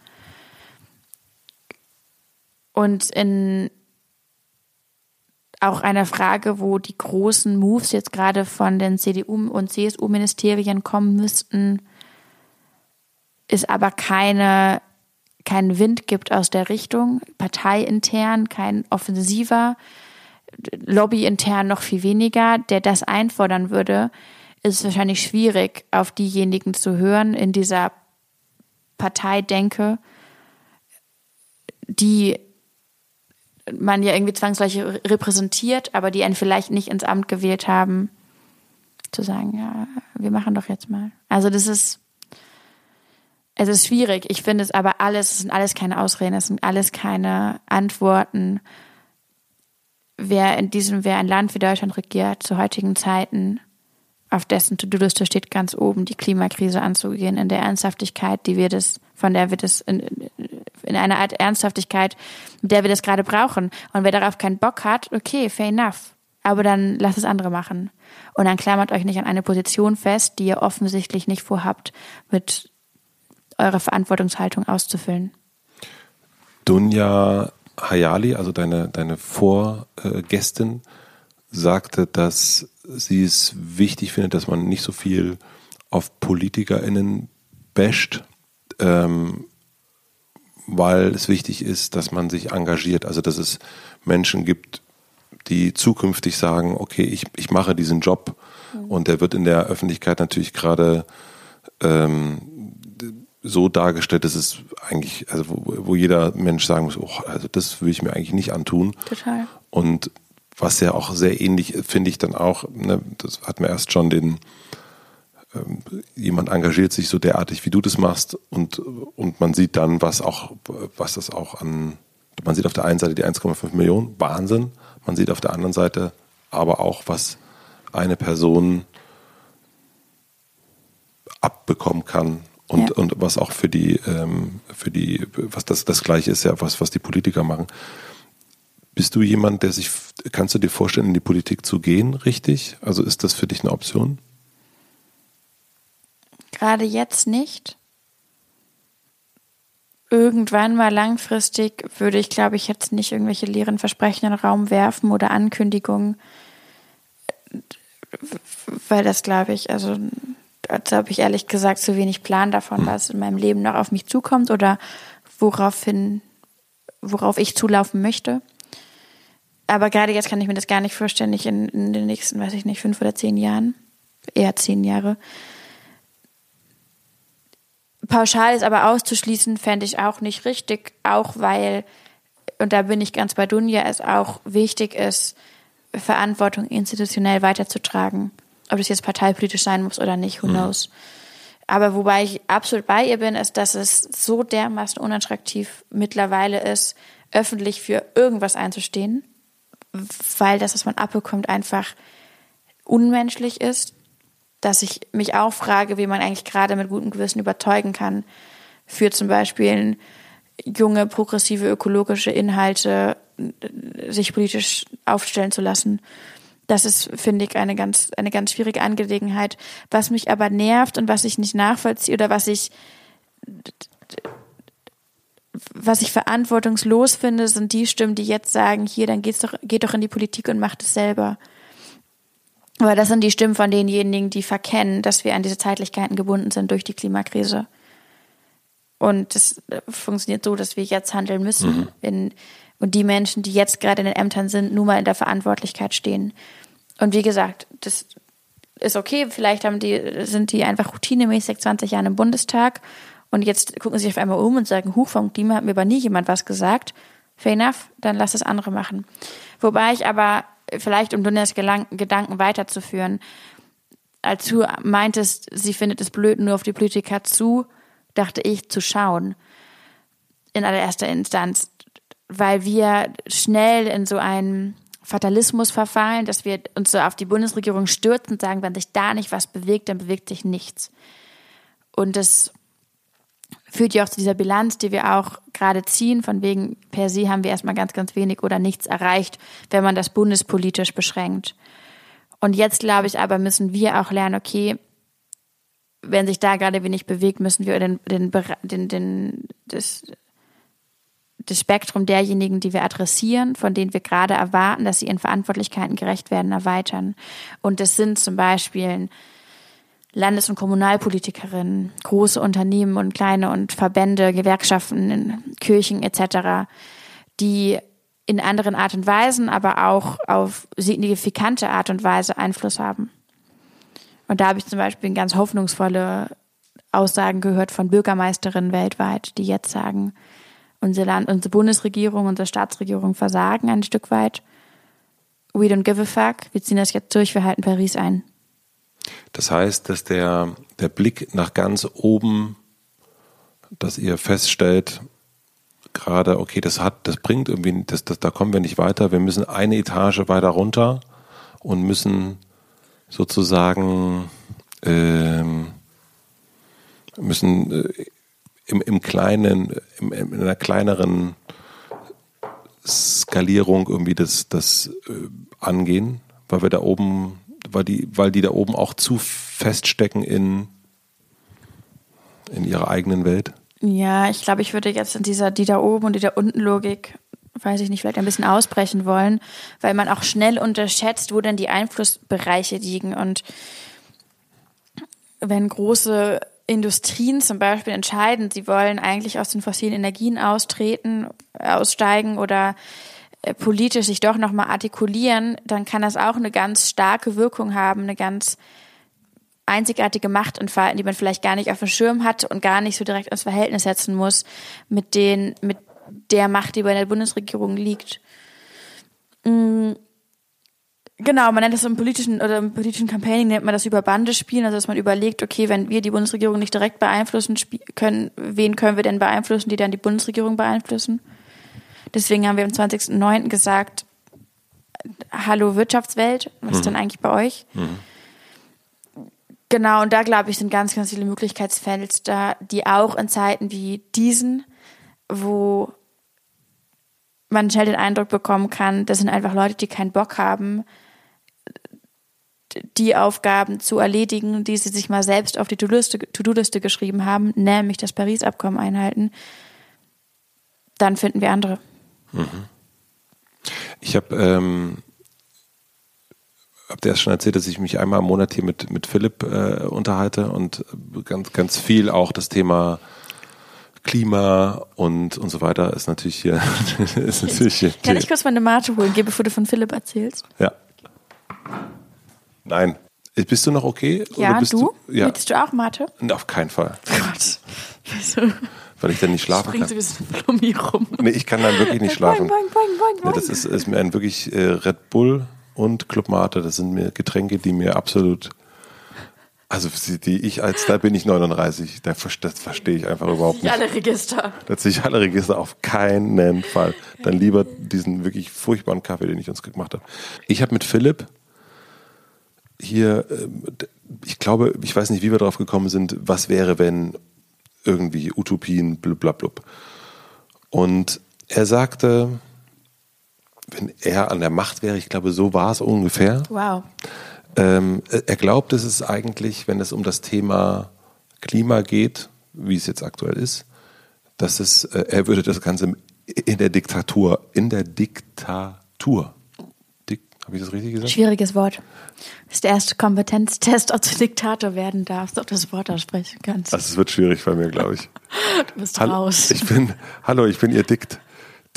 Und in auch einer Frage, wo die großen Moves jetzt gerade von den CDU- und CSU-Ministerien kommen müssten, es aber keine, keinen Wind gibt aus der Richtung, parteiintern, kein offensiver, lobbyintern noch viel weniger, der das einfordern würde, ist es wahrscheinlich schwierig, auf diejenigen zu hören in dieser Parteidenke, die man ja irgendwie zwangsläufig repräsentiert, aber die einen vielleicht nicht ins Amt gewählt haben, zu sagen, ja, wir machen doch jetzt mal. Also das ist, es ist schwierig. Ich finde es aber alles, es sind alles keine Ausreden, es sind alles keine Antworten. Wer in diesem, wer ein Land wie Deutschland regiert, zu heutigen Zeiten, auf dessen To-Do-Liste steht ganz oben, die Klimakrise anzugehen, in der Ernsthaftigkeit, die wir das, von der wir das in, in einer Art Ernsthaftigkeit, mit der wir das gerade brauchen. Und wer darauf keinen Bock hat, okay, fair enough. Aber dann lasst es andere machen. Und dann klammert euch nicht an eine Position fest, die ihr offensichtlich nicht vorhabt, mit eurer Verantwortungshaltung auszufüllen. Dunja Hayali, also deine, deine Vorgästin, sagte, dass sie es wichtig findet, dass man nicht so viel auf PolitikerInnen basht, ähm, weil es wichtig ist, dass man sich engagiert. Also dass es Menschen gibt, die zukünftig sagen, okay, ich, ich mache diesen Job mhm. und der wird in der Öffentlichkeit natürlich gerade ähm, so dargestellt, dass es eigentlich, also wo, wo jeder Mensch sagen muss, oh, also das will ich mir eigentlich nicht antun. Total. Und was ja auch sehr ähnlich, finde ich dann auch, ne, das hatten wir erst schon den, jemand engagiert sich so derartig, wie du das machst und, und man sieht dann, was auch, was das auch an, man sieht auf der einen Seite die 1,5 Millionen, Wahnsinn, man sieht auf der anderen Seite aber auch, was eine Person abbekommen kann und, ja. und was auch für die, ähm, für die, was das, das Gleiche ist ja, was, was die Politiker machen. Bist du jemand, der sich, kannst du dir vorstellen, in die Politik zu gehen, richtig? Also ist das für dich eine Option? Gerade jetzt nicht. Irgendwann mal langfristig würde ich, glaube ich, jetzt nicht irgendwelche leeren Versprechen in den Raum werfen oder Ankündigungen, weil das, glaube ich, also dazu habe ich ehrlich gesagt zu wenig Plan davon, hm. was in meinem Leben noch auf mich zukommt oder woraufhin, worauf ich zulaufen möchte. Aber gerade jetzt kann ich mir das gar nicht vorstellen, nicht in, in den nächsten, weiß ich nicht, fünf oder zehn Jahren, eher zehn Jahre, pauschal ist aber auszuschließen, fände ich auch nicht richtig, auch weil, und da bin ich ganz bei Dunja, es auch wichtig ist, Verantwortung institutionell weiterzutragen. Ob das jetzt parteipolitisch sein muss oder nicht, who mhm. knows. Aber wobei ich absolut bei ihr bin, ist, dass es so dermaßen unattraktiv mittlerweile ist, öffentlich für irgendwas einzustehen, weil das, was man abbekommt, einfach unmenschlich ist dass ich mich auch frage, wie man eigentlich gerade mit gutem Gewissen überzeugen kann, für zum Beispiel junge, progressive, ökologische Inhalte äh, sich politisch aufstellen zu lassen. Das ist, finde ich, eine ganz, eine ganz schwierige Angelegenheit. Was mich aber nervt und was ich nicht nachvollziehe oder was ich, was ich verantwortungslos finde, sind die Stimmen, die jetzt sagen, hier, dann geht's doch, geht doch in die Politik und macht es selber. Aber das sind die Stimmen von denjenigen, die verkennen, dass wir an diese Zeitlichkeiten gebunden sind durch die Klimakrise. Und das äh, funktioniert so, dass wir jetzt handeln müssen. Mhm. In, und die Menschen, die jetzt gerade in den Ämtern sind, nun mal in der Verantwortlichkeit stehen. Und wie gesagt, das ist okay. Vielleicht haben die, sind die einfach routinemäßig 20 Jahre im Bundestag und jetzt gucken sie sich auf einmal um und sagen, Huch, vom Klima hat mir aber nie jemand was gesagt. Fair enough, dann lass das andere machen. Wobei ich aber vielleicht um Dunjas Gedanken weiterzuführen, als du meintest, sie findet es blöd, nur auf die Politiker zu, dachte ich, zu schauen. In allererster Instanz. Weil wir schnell in so einen Fatalismus verfallen, dass wir uns so auf die Bundesregierung stürzen und sagen, wenn sich da nicht was bewegt, dann bewegt sich nichts. Und das führt ja auch zu dieser Bilanz, die wir auch gerade ziehen, von wegen per se haben wir erstmal ganz, ganz wenig oder nichts erreicht, wenn man das bundespolitisch beschränkt. Und jetzt, glaube ich, aber müssen wir auch lernen, okay, wenn sich da gerade wenig bewegt, müssen wir den, den, den, den, das, das Spektrum derjenigen, die wir adressieren, von denen wir gerade erwarten, dass sie ihren Verantwortlichkeiten gerecht werden, erweitern. Und das sind zum Beispiel Landes- und Kommunalpolitikerinnen, große Unternehmen und kleine und Verbände, Gewerkschaften, Kirchen etc., die in anderen Art und Weisen, aber auch auf signifikante Art und Weise Einfluss haben. Und da habe ich zum Beispiel ganz hoffnungsvolle Aussagen gehört von Bürgermeisterinnen weltweit, die jetzt sagen, unsere, Land unsere Bundesregierung, unsere Staatsregierung versagen ein Stück weit. We don't give a fuck. Wir ziehen das jetzt durch, wir halten Paris ein. Das heißt, dass der, der Blick nach ganz oben, dass ihr feststellt, gerade, okay, das hat, das bringt irgendwie, das, das, da kommen wir nicht weiter, wir müssen eine Etage weiter runter und müssen sozusagen ähm, müssen äh, im, im kleinen, im, in einer kleineren Skalierung irgendwie das, das äh, angehen, weil wir da oben weil die, weil die da oben auch zu feststecken in, in ihrer eigenen Welt? Ja, ich glaube, ich würde jetzt in dieser die da oben und die da unten Logik, weiß ich nicht, vielleicht ein bisschen ausbrechen wollen, weil man auch schnell unterschätzt, wo denn die Einflussbereiche liegen und wenn große Industrien zum Beispiel entscheiden, sie wollen eigentlich aus den fossilen Energien austreten, aussteigen oder politisch sich doch nochmal artikulieren, dann kann das auch eine ganz starke Wirkung haben, eine ganz einzigartige Macht entfalten, die man vielleicht gar nicht auf dem Schirm hat und gar nicht so direkt ins Verhältnis setzen muss mit den, mit der Macht, die bei der Bundesregierung liegt. Mm, genau, man nennt das im politischen oder im politischen Campaigning nennt man das über Bande spielen, also dass man überlegt, okay, wenn wir die Bundesregierung nicht direkt beeinflussen können, wen können wir denn beeinflussen, die dann die Bundesregierung beeinflussen? Deswegen haben wir am 20.09. gesagt, hallo Wirtschaftswelt, was ist mhm. denn eigentlich bei euch? Mhm. Genau, und da glaube ich, sind ganz, ganz viele Möglichkeitsfenster, die auch in Zeiten wie diesen, wo man schnell den Eindruck bekommen kann, das sind einfach Leute, die keinen Bock haben, die Aufgaben zu erledigen, die sie sich mal selbst auf die To-Do-Liste geschrieben haben, nämlich das Paris-Abkommen einhalten, dann finden wir andere. Mhm. Ich habe ähm, hab dir erst schon erzählt, dass ich mich einmal im Monat hier mit, mit Philipp äh, unterhalte und ganz, ganz viel auch das Thema Klima und, und so weiter ist natürlich hier. ist natürlich hier Kann ich kurz meine Mate holen, bevor du von Philipp erzählst? Ja. Nein. Bist du noch okay? Ja, du? du? Ja. Willst du auch Mate? Auf keinen Fall. Gott. Wieso? Weil ich dann nicht schlafen kann. Springst du ein bisschen rum. Nee, ich kann dann wirklich nicht schlafen. Boing, boing, boing, nee, das ist, ist, mir ein wirklich äh, Red Bull und Club Mate. Das sind mir Getränke, die mir absolut, also die ich als, da bin ich 39, das, das verstehe ich einfach überhaupt nicht. Alle Register. Das ich alle Register auf keinen Fall. Dann lieber diesen wirklich furchtbaren Kaffee, den ich uns gemacht habe. Ich habe mit Philipp hier, ähm, ich glaube, ich weiß nicht, wie wir drauf gekommen sind, was wäre, wenn irgendwie Utopien, blablabla. Und er sagte, wenn er an der Macht wäre, ich glaube, so war es ungefähr. Wow. Ähm, er glaubt, es ist eigentlich, wenn es um das Thema Klima geht, wie es jetzt aktuell ist, dass es, äh, er würde das Ganze in der Diktatur, in der Diktatur habe ich das richtig gesagt? Schwieriges Wort. Das ist der erste Kompetenztest, ob du Diktator werden darfst, ob du das Wort aussprechen kannst. Also es wird schwierig bei mir, glaube ich. du bist hallo, raus. Ich bin, hallo, ich bin Ihr Dikt,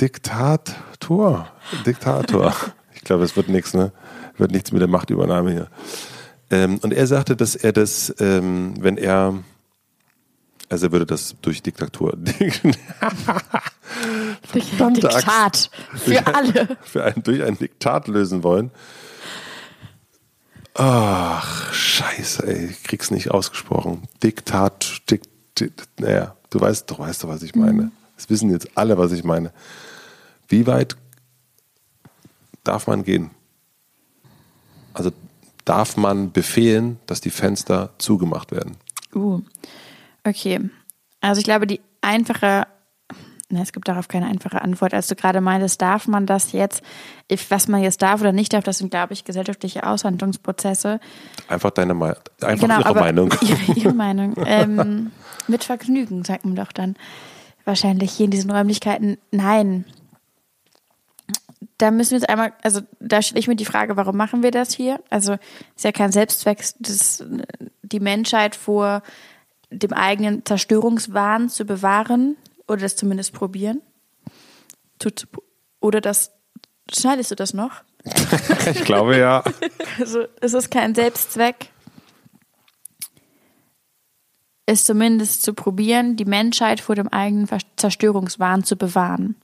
Diktator. Diktator. Ich glaube, es wird nichts, ne? Wird nichts mit der Machtübernahme hier. Ähm, und er sagte, dass er das, ähm, wenn er also er würde das durch Diktatur. Diktat. Für alle. Für ein, durch ein Diktat lösen wollen. Ach, scheiße, ey, ich krieg's nicht ausgesprochen. Diktat, Dik, Dik, naja, du weißt doch, weißt du, was ich meine. Das wissen jetzt alle, was ich meine. Wie weit darf man gehen? Also darf man befehlen, dass die Fenster zugemacht werden? Uh, okay. Also ich glaube, die einfache na, es gibt darauf keine einfache Antwort. Als du gerade meintest, darf man das jetzt, was man jetzt darf oder nicht darf, das sind, glaube ich, gesellschaftliche Aushandlungsprozesse. Einfach deine Meinung, einfach genau, ihre Meinung. Ihre, ihre Meinung. ähm, mit Vergnügen, sagt man doch dann. Wahrscheinlich hier in diesen Räumlichkeiten. Nein. Da müssen wir jetzt einmal, also da stelle ich mir die Frage, warum machen wir das hier? Also ist ja kein Selbstzweck, das, die Menschheit vor dem eigenen Zerstörungswahn zu bewahren, oder das zumindest probieren. Oder das, schneidest du das noch? ich glaube ja. Also es ist kein Selbstzweck, es zumindest zu probieren, die Menschheit vor dem eigenen Zerstörungswahn zu bewahren.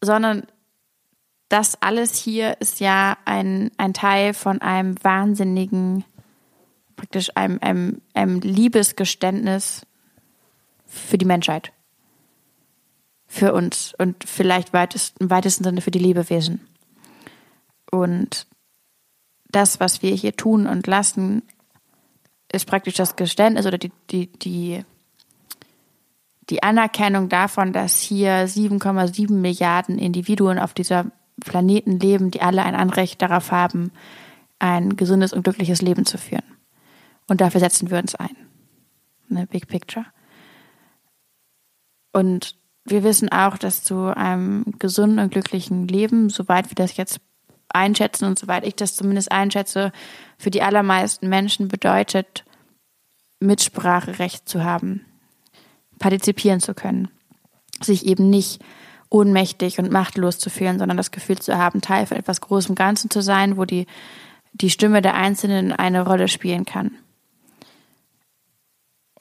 Sondern das alles hier ist ja ein, ein Teil von einem wahnsinnigen, praktisch einem, einem, einem Liebesgeständnis für die Menschheit. Für uns und vielleicht weitest, im weitesten Sinne für die Lebewesen. Und das, was wir hier tun und lassen, ist praktisch das Geständnis oder die, die, die, die Anerkennung davon, dass hier 7,7 Milliarden Individuen auf dieser Planeten leben, die alle ein Anrecht darauf haben, ein gesundes und glückliches Leben zu führen. Und dafür setzen wir uns ein. Eine Big Picture. Und wir wissen auch, dass zu einem gesunden und glücklichen Leben, soweit wir das jetzt einschätzen und soweit ich das zumindest einschätze, für die allermeisten Menschen bedeutet, Mitspracherecht zu haben, partizipieren zu können, sich eben nicht ohnmächtig und machtlos zu fühlen, sondern das Gefühl zu haben, Teil von etwas Großem Ganzen zu sein, wo die, die Stimme der Einzelnen eine Rolle spielen kann.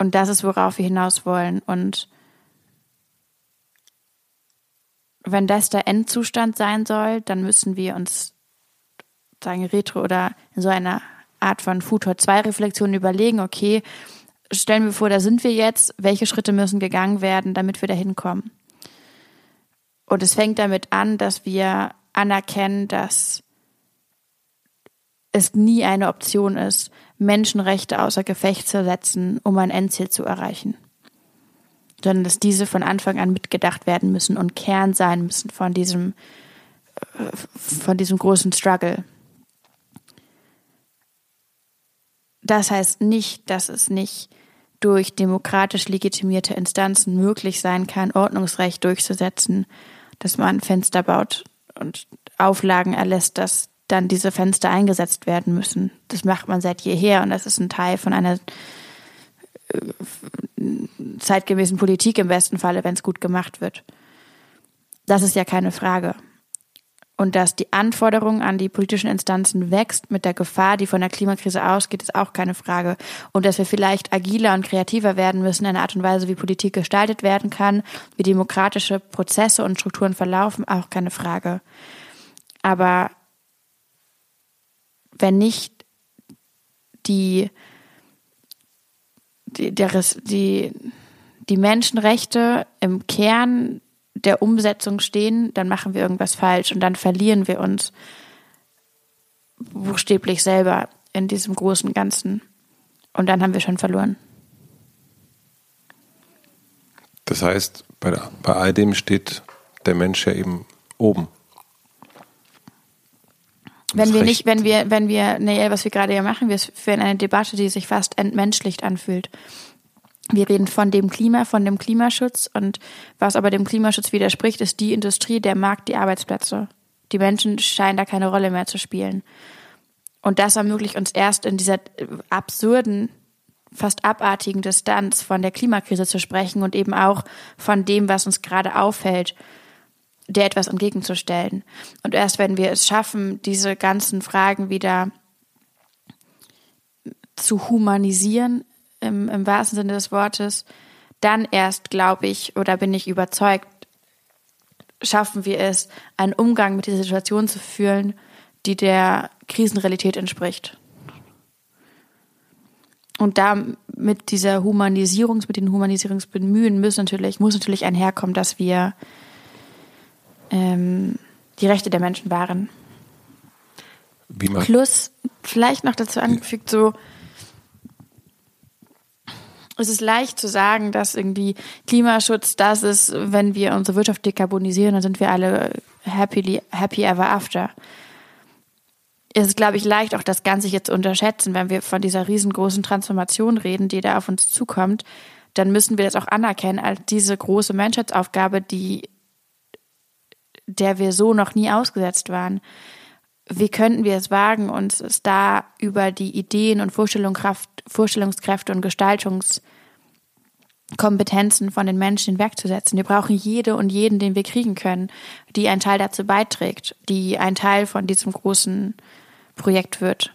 Und das ist, worauf wir hinaus wollen. Und wenn das der Endzustand sein soll, dann müssen wir uns sagen Retro oder in so einer Art von Futur 2 Reflexion überlegen, okay, stellen wir vor, da sind wir jetzt, welche Schritte müssen gegangen werden, damit wir da hinkommen? Und es fängt damit an, dass wir anerkennen, dass es nie eine Option ist, Menschenrechte außer Gefecht zu setzen, um ein Endziel zu erreichen sondern dass diese von Anfang an mitgedacht werden müssen und Kern sein müssen von diesem, äh, von diesem großen Struggle. Das heißt nicht, dass es nicht durch demokratisch legitimierte Instanzen möglich sein kann, Ordnungsrecht durchzusetzen, dass man Fenster baut und Auflagen erlässt, dass dann diese Fenster eingesetzt werden müssen. Das macht man seit jeher und das ist ein Teil von einer zeitgemäßen Politik im besten Falle, wenn es gut gemacht wird. Das ist ja keine Frage. Und dass die Anforderung an die politischen Instanzen wächst mit der Gefahr, die von der Klimakrise ausgeht, ist auch keine Frage. Und dass wir vielleicht agiler und kreativer werden müssen in einer Art und Weise, wie Politik gestaltet werden kann, wie demokratische Prozesse und Strukturen verlaufen, auch keine Frage. Aber wenn nicht die die, der, die, die Menschenrechte im Kern der Umsetzung stehen, dann machen wir irgendwas falsch und dann verlieren wir uns buchstäblich selber in diesem großen Ganzen. Und dann haben wir schon verloren. Das heißt, bei, bei all dem steht der Mensch ja eben oben. Wenn wir nicht, wenn wir, wenn wir, nee, was wir gerade ja machen, wir führen eine Debatte, die sich fast entmenschlicht anfühlt. Wir reden von dem Klima, von dem Klimaschutz und was aber dem Klimaschutz widerspricht, ist die Industrie, der Markt, die Arbeitsplätze. Die Menschen scheinen da keine Rolle mehr zu spielen. Und das ermöglicht uns erst in dieser absurden, fast abartigen Distanz von der Klimakrise zu sprechen und eben auch von dem, was uns gerade auffällt der etwas entgegenzustellen. Und erst wenn wir es schaffen, diese ganzen Fragen wieder zu humanisieren, im, im wahrsten Sinne des Wortes, dann erst, glaube ich, oder bin ich überzeugt, schaffen wir es, einen Umgang mit dieser Situation zu führen, die der Krisenrealität entspricht. Und da mit dieser Humanisierungs, mit den Humanisierungsbemühen muss natürlich, muss natürlich einherkommen, dass wir ähm, die Rechte der Menschen wahren. Plus, vielleicht noch dazu angefügt, so, es ist leicht zu sagen, dass irgendwie Klimaschutz das ist, wenn wir unsere Wirtschaft dekarbonisieren, dann sind wir alle happily, happy ever after. Es ist, glaube ich, leicht, auch das Ganze jetzt zu unterschätzen, wenn wir von dieser riesengroßen Transformation reden, die da auf uns zukommt, dann müssen wir das auch anerkennen als diese große Menschheitsaufgabe, die, der wir so noch nie ausgesetzt waren wie könnten wir es wagen, uns da über die Ideen und Vorstellungskräfte und Gestaltungskompetenzen von den Menschen hinwegzusetzen. Wir brauchen jede und jeden, den wir kriegen können, die ein Teil dazu beiträgt, die ein Teil von diesem großen Projekt wird.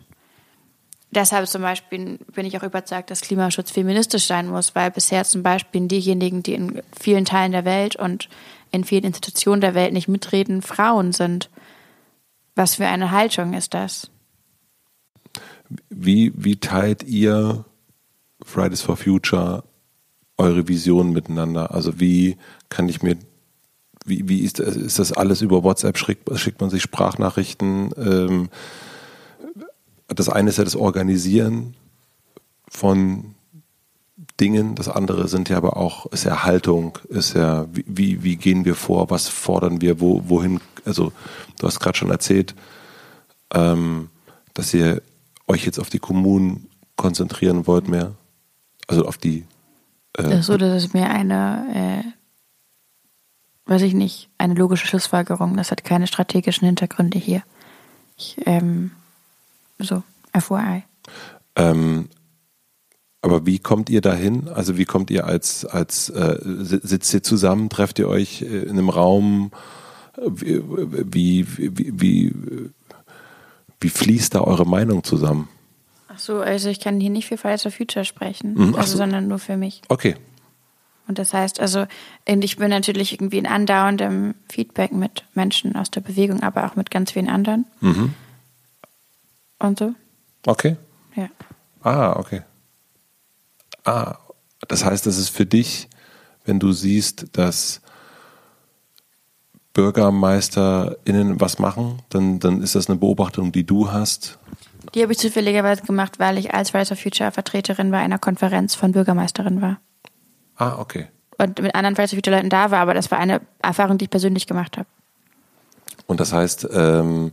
Deshalb zum Beispiel bin ich auch überzeugt, dass Klimaschutz feministisch sein muss, weil bisher zum Beispiel diejenigen, die in vielen Teilen der Welt und in vielen Institutionen der Welt nicht mitreden, Frauen sind. Was für eine Haltung ist das? Wie, wie teilt ihr Fridays for Future eure Visionen miteinander? Also wie kann ich mir, wie, wie ist, das, ist das alles über WhatsApp? Schickt, schickt man sich Sprachnachrichten? Ähm, das eine ist ja das Organisieren von Dingen, das andere sind ja aber auch, ist ja Haltung, ist ja, wie, wie gehen wir vor, was fordern wir, wo, wohin also du hast gerade schon erzählt, ähm, dass ihr euch jetzt auf die Kommunen konzentrieren wollt mehr. Also auf die. Äh, das, oder das ist mehr eine, äh, weiß ich nicht, eine logische Schlussfolgerung. Das hat keine strategischen Hintergründe hier. Ich, ähm, so, FYI. Ähm, aber wie kommt ihr dahin? Also wie kommt ihr als, als äh, sitzt ihr zusammen, trefft ihr euch äh, in einem Raum wie, wie, wie, wie, fließt da eure Meinung zusammen? Ach so, also ich kann hier nicht für Fridays for Future sprechen, mhm, also, so. sondern nur für mich. Okay. Und das heißt, also ich bin natürlich irgendwie in andauerndem Feedback mit Menschen aus der Bewegung, aber auch mit ganz vielen anderen. Mhm. Und so. Okay. Ja. Ah, okay. Ah, das heißt, das ist für dich, wenn du siehst, dass BürgermeisterInnen was machen, dann, dann ist das eine Beobachtung, die du hast. Die habe ich zufälligerweise gemacht, weil ich als Fridays for Future Vertreterin bei einer Konferenz von Bürgermeisterinnen war. Ah, okay. Und mit anderen Fridays for Future Leuten da war, aber das war eine Erfahrung, die ich persönlich gemacht habe. Und das heißt, ähm,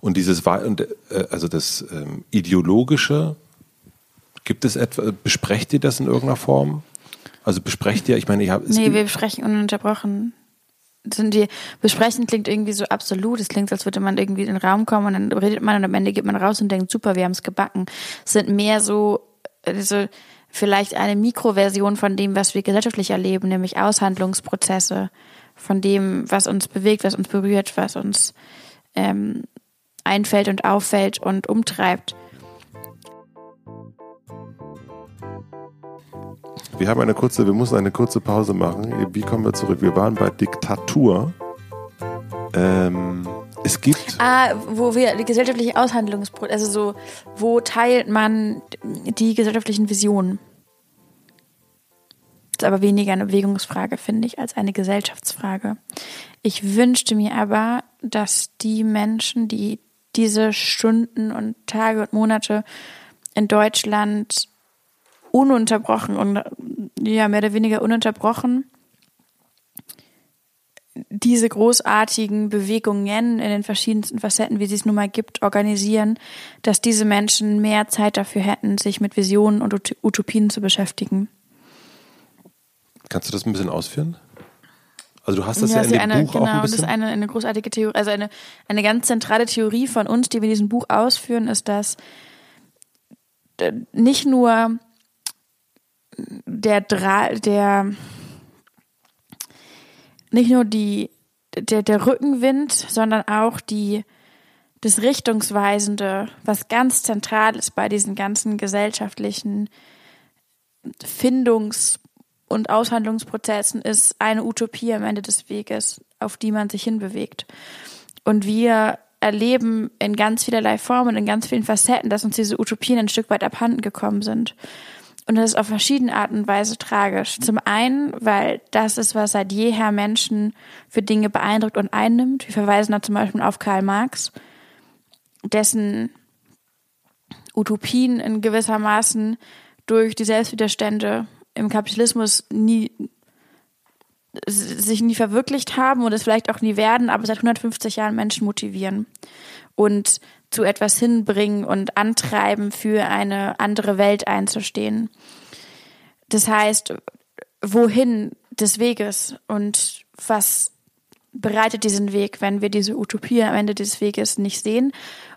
und dieses äh, also das ähm, ideologische, gibt es etwa, besprecht ihr das in irgendeiner Form? Also besprecht ihr, ich meine, ich habe. Nee, wir besprechen ununterbrochen sind die besprechen klingt irgendwie so absolut. Es klingt, als würde man irgendwie in den Raum kommen und dann redet man und am Ende geht man raus und denkt, super, wir haben es gebacken. Es sind mehr so, also vielleicht eine Mikroversion von dem, was wir gesellschaftlich erleben, nämlich Aushandlungsprozesse von dem, was uns bewegt, was uns berührt, was uns ähm, einfällt und auffällt und umtreibt. Wir haben eine kurze, wir müssen eine kurze Pause machen. Wie kommen wir zurück? Wir waren bei Diktatur. Ähm, es gibt. Ah, wo wir gesellschaftliche Aushandlungsprozesse, also so, wo teilt man die gesellschaftlichen Visionen? Das ist aber weniger eine Bewegungsfrage, finde ich, als eine Gesellschaftsfrage. Ich wünschte mir aber, dass die Menschen, die diese Stunden und Tage und Monate in Deutschland ununterbrochen und ja, mehr oder weniger ununterbrochen diese großartigen Bewegungen in den verschiedensten Facetten, wie sie es nun mal gibt, organisieren, dass diese Menschen mehr Zeit dafür hätten, sich mit Visionen und Utopien zu beschäftigen. Kannst du das ein bisschen ausführen? Also du hast das ja, ja in dem eine, Buch genau, auch ein bisschen. das ist eine, eine großartige Theorie, also eine, eine ganz zentrale Theorie von uns, die wir in diesem Buch ausführen, ist, dass äh, nicht nur der Dra der nicht nur die der, der Rückenwind, sondern auch die das Richtungsweisende, was ganz zentral ist bei diesen ganzen gesellschaftlichen Findungs- und Aushandlungsprozessen, ist eine Utopie am Ende des Weges, auf die man sich hinbewegt. Und wir erleben in ganz vielerlei Formen in ganz vielen Facetten, dass uns diese Utopien ein Stück weit abhanden gekommen sind. Und das ist auf verschiedene Arten und Weise tragisch. Zum einen, weil das ist, was seit jeher Menschen für Dinge beeindruckt und einnimmt. Wir verweisen da zum Beispiel auf Karl Marx, dessen Utopien in gewissermaßen durch die Selbstwiderstände im Kapitalismus nie sich nie verwirklicht haben und es vielleicht auch nie werden, aber seit 150 Jahren Menschen motivieren und zu etwas hinbringen und antreiben, für eine andere Welt einzustehen. Das heißt, wohin des Weges und was bereitet diesen Weg, wenn wir diese Utopie am Ende des Weges nicht sehen.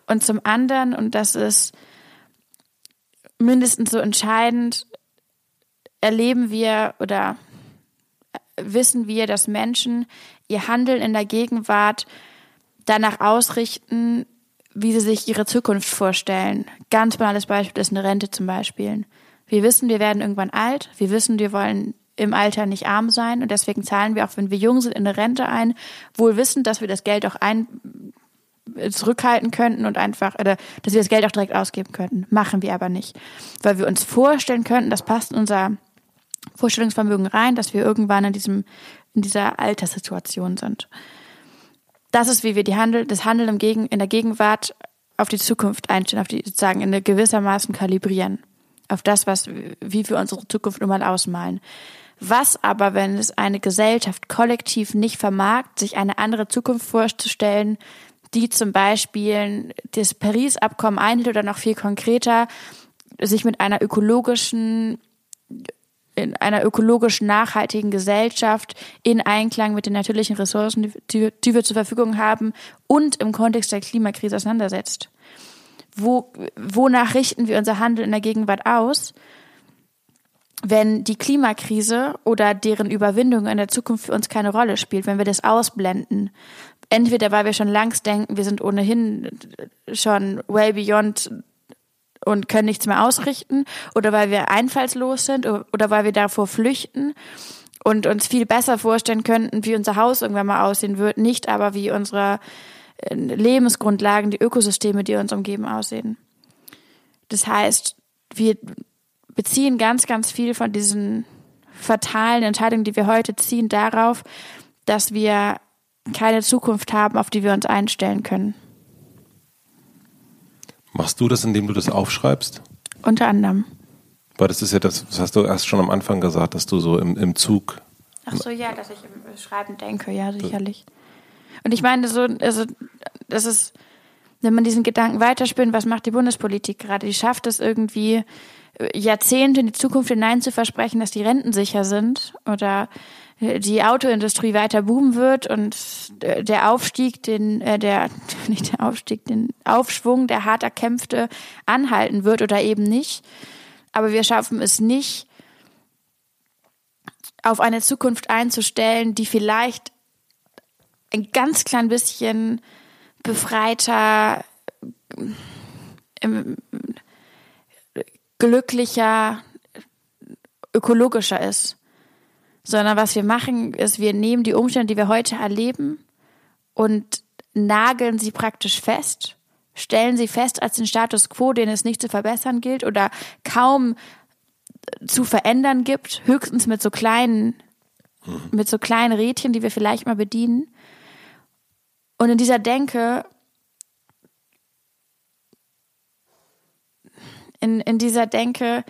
Und zum anderen, und das ist mindestens so entscheidend, erleben wir oder wissen wir, dass Menschen ihr Handeln in der Gegenwart danach ausrichten, wie sie sich ihre Zukunft vorstellen. Ganz banales Beispiel ist eine Rente zum Beispiel. Wir wissen, wir werden irgendwann alt. Wir wissen, wir wollen im Alter nicht arm sein und deswegen zahlen wir auch, wenn wir jung sind, in eine Rente ein, wohl wissend, dass wir das Geld auch ein zurückhalten könnten und einfach, oder dass wir das Geld auch direkt ausgeben könnten. Machen wir aber nicht. Weil wir uns vorstellen könnten, das passt in unser Vorstellungsvermögen rein, dass wir irgendwann in diesem, in dieser Alterssituation sind. Das ist, wie wir die Handel, das Handeln im Gegen, in der Gegenwart auf die Zukunft einstellen, auf die sozusagen in gewissermaßen kalibrieren. Auf das, was, wie wir unsere Zukunft nun mal ausmalen. Was aber, wenn es eine Gesellschaft kollektiv nicht vermag, sich eine andere Zukunft vorzustellen, die zum Beispiel das Paris-Abkommen einhält oder noch viel konkreter, sich mit einer ökologischen in einer ökologisch nachhaltigen Gesellschaft in Einklang mit den natürlichen Ressourcen, die, die, wir zur Verfügung haben und im Kontext der Klimakrise auseinandersetzt. Wo, wonach richten wir unser Handeln in der Gegenwart aus, wenn die Klimakrise oder deren Überwindung in der Zukunft für uns keine Rolle spielt, wenn wir das ausblenden? Entweder weil wir schon langs denken, wir sind ohnehin schon way beyond und können nichts mehr ausrichten oder weil wir einfallslos sind oder weil wir davor flüchten und uns viel besser vorstellen könnten, wie unser Haus irgendwann mal aussehen wird, nicht aber wie unsere äh, Lebensgrundlagen, die Ökosysteme, die uns umgeben, aussehen. Das heißt, wir beziehen ganz, ganz viel von diesen fatalen Entscheidungen, die wir heute ziehen, darauf, dass wir keine Zukunft haben, auf die wir uns einstellen können. Machst du das, indem du das aufschreibst? Unter anderem. Weil das ist ja das, das hast du erst schon am Anfang gesagt, dass du so im, im Zug. Ach so, ja, dass ich im Schreiben denke, ja, sicherlich. Und ich meine, so, also, das ist, wenn man diesen Gedanken weiterspinnt, was macht die Bundespolitik gerade? Die schafft es irgendwie, Jahrzehnte in die Zukunft hinein zu versprechen, dass die Renten sicher sind oder die Autoindustrie weiter boomen wird und der Aufstieg, den, äh, der, nicht der Aufstieg, den Aufschwung, der hart erkämpfte, anhalten wird oder eben nicht. Aber wir schaffen es nicht, auf eine Zukunft einzustellen, die vielleicht ein ganz klein bisschen befreiter, glücklicher, ökologischer ist sondern was wir machen, ist, wir nehmen die Umstände, die wir heute erleben und nageln sie praktisch fest, stellen sie fest als den Status quo, den es nicht zu verbessern gilt oder kaum zu verändern gibt, höchstens mit so kleinen, mhm. mit so kleinen Rädchen, die wir vielleicht mal bedienen. Und in dieser Denke, in, in dieser Denke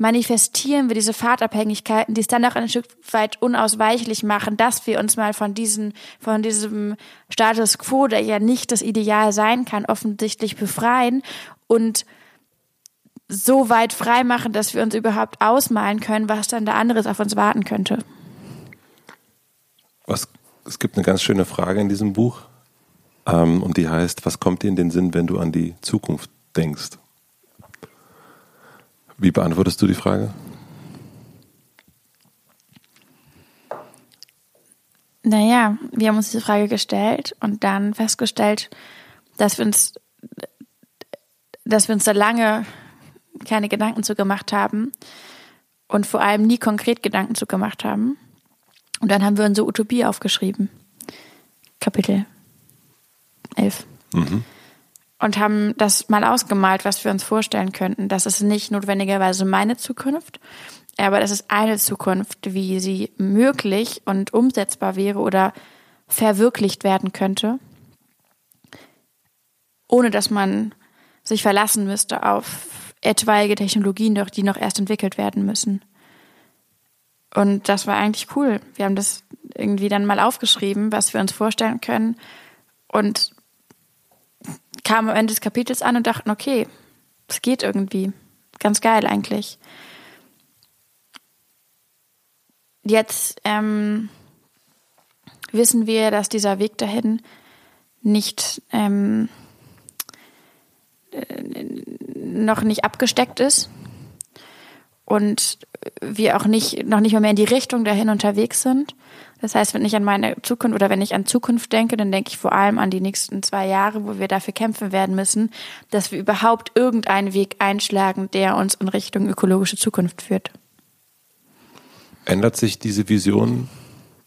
manifestieren wir diese Fahrtabhängigkeiten, die es dann auch ein Stück weit unausweichlich machen, dass wir uns mal von diesen, von diesem Status quo, der ja nicht das Ideal sein kann, offensichtlich befreien und so weit frei machen, dass wir uns überhaupt ausmalen können, was dann da anderes auf uns warten könnte. Was, es gibt eine ganz schöne Frage in diesem Buch, ähm, und die heißt, was kommt dir in den Sinn, wenn du an die Zukunft denkst? Wie beantwortest du die Frage? Naja, wir haben uns diese Frage gestellt und dann festgestellt, dass wir uns, dass wir uns da lange keine Gedanken zu gemacht haben und vor allem nie konkret Gedanken zu gemacht haben. Und dann haben wir unsere Utopie aufgeschrieben. Kapitel 11. Mhm. Und haben das mal ausgemalt, was wir uns vorstellen könnten. Das ist nicht notwendigerweise meine Zukunft, aber das ist eine Zukunft, wie sie möglich und umsetzbar wäre oder verwirklicht werden könnte, ohne dass man sich verlassen müsste auf etwaige Technologien, die noch erst entwickelt werden müssen. Und das war eigentlich cool. Wir haben das irgendwie dann mal aufgeschrieben, was wir uns vorstellen können und kamen am Ende des Kapitels an und dachten, okay, es geht irgendwie. Ganz geil eigentlich. Jetzt ähm, wissen wir, dass dieser Weg dahin nicht ähm, äh, noch nicht abgesteckt ist und wir auch nicht noch nicht mal mehr in die Richtung dahin unterwegs sind. Das heißt, wenn ich an meine Zukunft oder wenn ich an Zukunft denke, dann denke ich vor allem an die nächsten zwei Jahre, wo wir dafür kämpfen werden müssen, dass wir überhaupt irgendeinen Weg einschlagen, der uns in Richtung ökologische Zukunft führt. Ändert sich diese Vision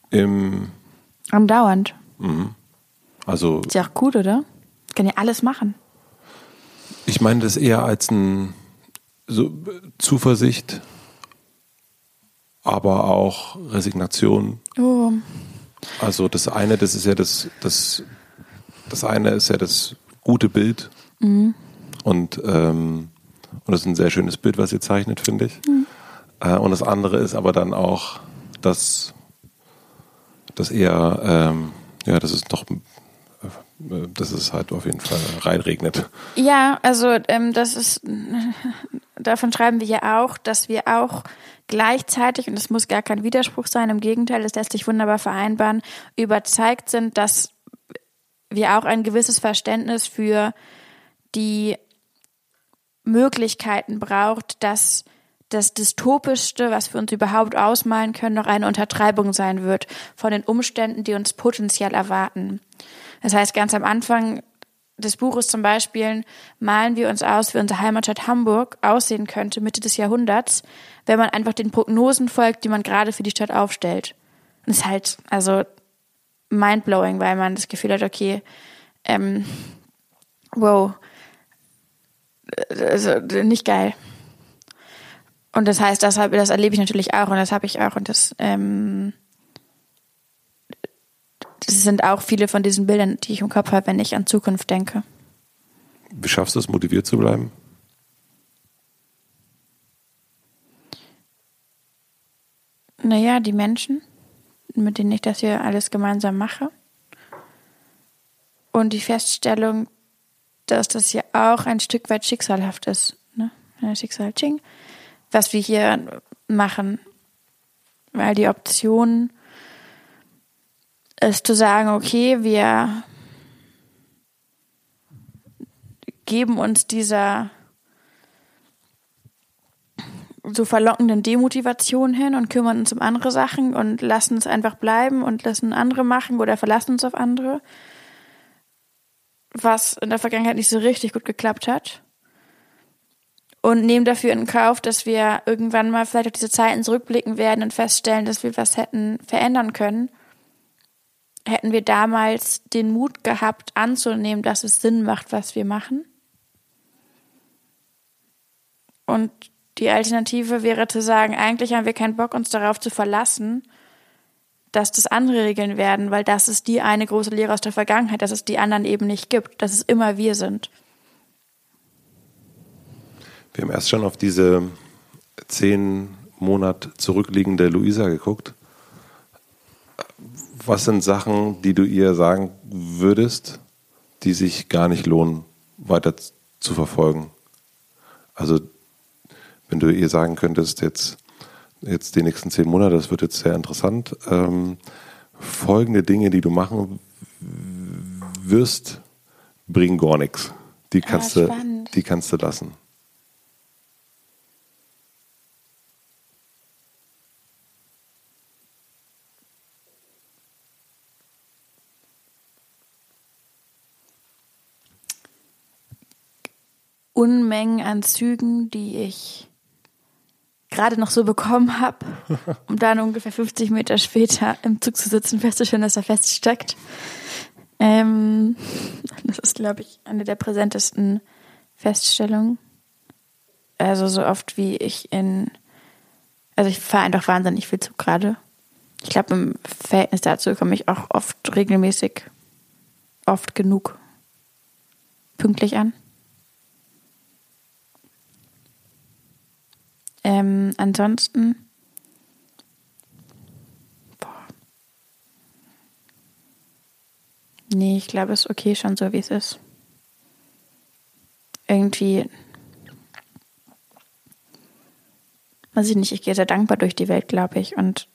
im. Andauernd. Also, Ist ja auch gut, oder? Kann ja alles machen. ich meine das eher als ein so Zuversicht, aber auch Resignation. Oh, Also das eine, das ist ja das, das, das eine ist ja das gute Bild. Und, ähm, und das ist ein sehr schönes Bild, was ihr zeichnet, finde ich. Äh, und das andere ist aber dann auch, dass, dass eher, ähm, ja, dass es doch, äh, dass es halt auf jeden Fall reinregnet. Ja, also ähm, das ist, davon schreiben wir ja auch, dass wir auch gleichzeitig, und es muss gar kein Widerspruch sein, im Gegenteil, das lässt sich wunderbar vereinbaren, überzeugt sind, dass wir auch ein gewisses Verständnis für die Möglichkeiten braucht, dass das Dystopischste, was wir uns überhaupt ausmalen können, noch eine Untertreibung sein wird von den Umständen, die uns potenziell erwarten. Das heißt, ganz am Anfang des Buches zum Beispiel malen wir uns aus, wie unsere Heimatstadt Hamburg aussehen könnte Mitte des Jahrhunderts, wenn man einfach den Prognosen folgt, die man gerade für die Stadt aufstellt. Es ist halt, also mindblowing, weil man das Gefühl hat, okay, ähm, wow, also nicht geil. Und das heißt, das, das erlebe ich natürlich auch und das habe ich auch und das, ähm, das sind auch viele von diesen Bildern, die ich im Kopf habe, wenn ich an Zukunft denke. Wie schaffst du es, motiviert zu bleiben? Naja, die Menschen, mit denen ich das hier alles gemeinsam mache. Und die Feststellung, dass das ja auch ein Stück weit schicksalhaft ist. Ne? Schicksal, Ching. Was wir hier machen. Weil die Option ist zu sagen, okay, wir geben uns dieser so verlockenden Demotivation hin und kümmern uns um andere Sachen und lassen es einfach bleiben und lassen andere machen oder verlassen uns auf andere. Was in der Vergangenheit nicht so richtig gut geklappt hat. Und nehmen dafür in Kauf, dass wir irgendwann mal vielleicht auf diese Zeiten zurückblicken werden und feststellen, dass wir was hätten verändern können. Hätten wir damals den Mut gehabt, anzunehmen, dass es Sinn macht, was wir machen. Und die Alternative wäre zu sagen, eigentlich haben wir keinen Bock, uns darauf zu verlassen, dass das andere regeln werden, weil das ist die eine große Lehre aus der Vergangenheit, dass es die anderen eben nicht gibt, dass es immer wir sind. Wir haben erst schon auf diese zehn Monat zurückliegende Luisa geguckt. Was sind Sachen, die du ihr sagen würdest, die sich gar nicht lohnen, weiter zu verfolgen? Also, wenn du ihr sagen könntest, jetzt, jetzt die nächsten zehn Monate, das wird jetzt sehr interessant, ähm, folgende Dinge, die du machen wirst, bringen gar nichts. Die kannst, du, spannend. die kannst du lassen. Unmengen an Zügen, die ich gerade noch so bekommen habe, um dann ungefähr 50 Meter später im Zug zu sitzen, festzustellen, dass er feststeckt. Ähm, das ist, glaube ich, eine der präsentesten Feststellungen. Also so oft wie ich in, also ich fahre einfach wahnsinnig viel Zug gerade. Ich glaube, im Verhältnis dazu komme ich auch oft regelmäßig, oft genug pünktlich an. Ähm, ansonsten Nee, ich glaube, es ist okay schon so, wie es ist. Irgendwie, weiß ich nicht, ich gehe sehr dankbar durch die Welt, glaube ich. Und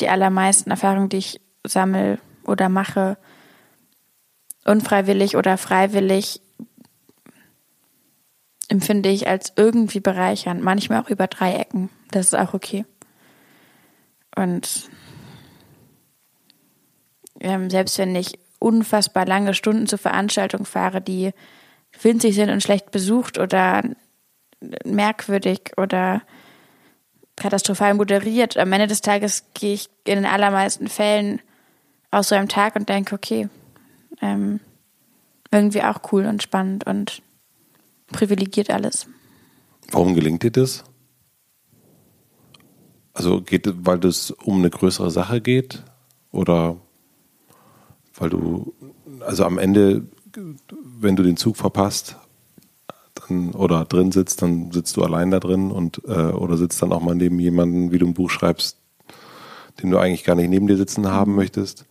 die allermeisten Erfahrungen, die ich sammle oder mache, unfreiwillig oder freiwillig, empfinde ich als irgendwie bereichernd. Manchmal auch über Dreiecken. Das ist auch okay. Und ähm, selbst wenn ich unfassbar lange Stunden zur Veranstaltung fahre, die winzig sind und schlecht besucht oder merkwürdig oder katastrophal moderiert. Am Ende des Tages gehe ich in den allermeisten Fällen aus so einem Tag und denke, okay, ähm, irgendwie auch cool und spannend und privilegiert alles. Warum gelingt dir das? Also geht es, weil es um eine größere Sache geht? Oder weil du, also am Ende, wenn du den Zug verpasst dann, oder drin sitzt, dann sitzt du allein da drin und äh, oder sitzt dann auch mal neben jemanden, wie du ein Buch schreibst, den du eigentlich gar nicht neben dir sitzen haben möchtest.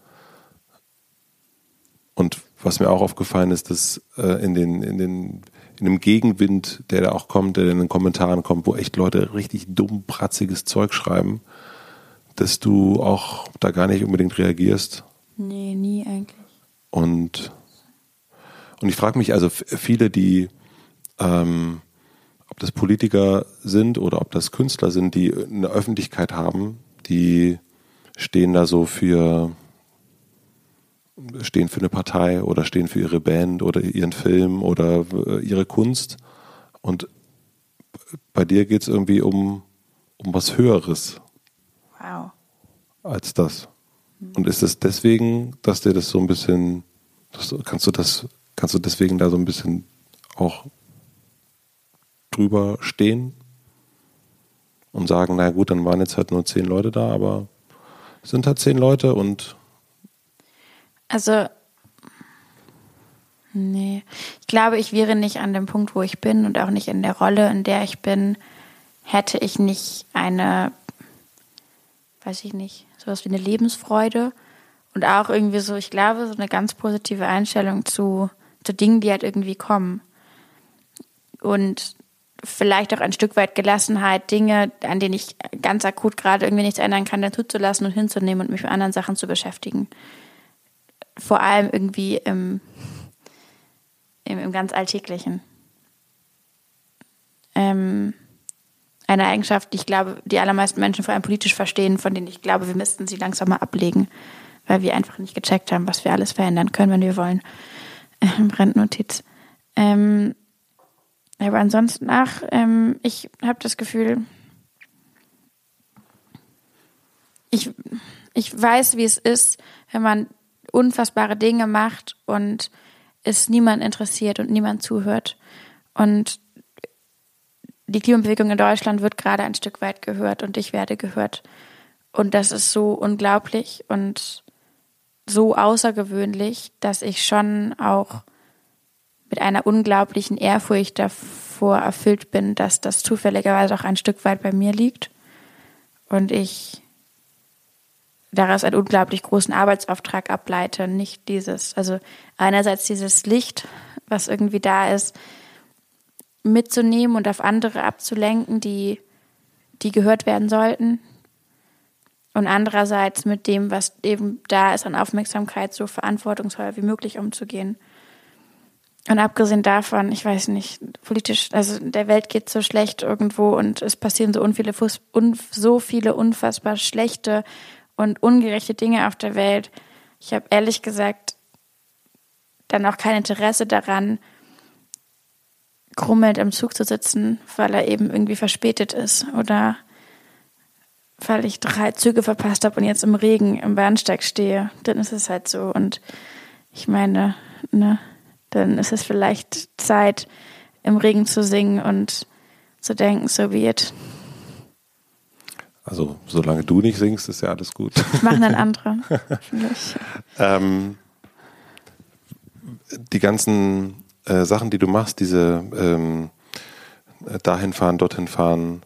Und was mir auch aufgefallen ist, dass äh, in den, in den, in dem Gegenwind, der da auch kommt, der in den Kommentaren kommt, wo echt Leute richtig dumm, pratziges Zeug schreiben, dass du auch da gar nicht unbedingt reagierst, Nee, nie eigentlich. Und, und ich frage mich also viele, die, ähm, ob das Politiker sind oder ob das Künstler sind, die eine Öffentlichkeit haben, die stehen da so für, stehen für eine Partei oder stehen für ihre Band oder ihren Film oder äh, ihre Kunst. Und bei dir geht es irgendwie um, um was Höheres. Wow. Als das. Und ist es deswegen, dass dir das so ein bisschen, dass, kannst du das, kannst du deswegen da so ein bisschen auch drüber stehen und sagen, na gut, dann waren jetzt halt nur zehn Leute da, aber es sind halt zehn Leute und also nee, ich glaube, ich wäre nicht an dem Punkt, wo ich bin und auch nicht in der Rolle, in der ich bin, hätte ich nicht eine, weiß ich nicht, sowas wie eine Lebensfreude und auch irgendwie so, ich glaube, so eine ganz positive Einstellung zu, zu Dingen, die halt irgendwie kommen. Und vielleicht auch ein Stück weit Gelassenheit, Dinge, an denen ich ganz akut gerade irgendwie nichts ändern kann, dann zuzulassen und hinzunehmen und mich mit anderen Sachen zu beschäftigen. Vor allem irgendwie im, im, im ganz Alltäglichen. Ähm, eine Eigenschaft, die ich glaube, die allermeisten Menschen vor allem politisch verstehen, von denen ich glaube, wir müssten sie langsam mal ablegen, weil wir einfach nicht gecheckt haben, was wir alles verändern können, wenn wir wollen. Ähm, Rentnotiz. Ähm, aber ansonsten, ach, ähm, ich habe das Gefühl, ich, ich weiß, wie es ist, wenn man unfassbare Dinge macht und es niemand interessiert und niemand zuhört. Und die Klimabewegung in Deutschland wird gerade ein Stück weit gehört und ich werde gehört. Und das ist so unglaublich und so außergewöhnlich, dass ich schon auch mit einer unglaublichen Ehrfurcht davor erfüllt bin, dass das zufälligerweise auch ein Stück weit bei mir liegt und ich daraus einen unglaublich großen Arbeitsauftrag ableite, nicht dieses, also einerseits dieses Licht, was irgendwie da ist, mitzunehmen und auf andere abzulenken, die, die gehört werden sollten. Und andererseits mit dem, was eben da ist an Aufmerksamkeit, so verantwortungsvoll wie möglich umzugehen. Und abgesehen davon, ich weiß nicht, politisch, also der Welt geht so schlecht irgendwo und es passieren so, unviele, un, so viele unfassbar schlechte und ungerechte Dinge auf der Welt. Ich habe ehrlich gesagt dann auch kein Interesse daran, krummelnd im Zug zu sitzen, weil er eben irgendwie verspätet ist oder weil ich drei Züge verpasst habe und jetzt im Regen im Bahnsteig stehe, dann ist es halt so. Und Ich meine, ne, dann ist es vielleicht Zeit, im Regen zu singen und zu denken, so wird. Also, solange du nicht singst, ist ja alles gut. Ich mache einen anderen. ähm, die ganzen äh, Sachen, die du machst, diese ähm, dahin fahren, dorthin fahren,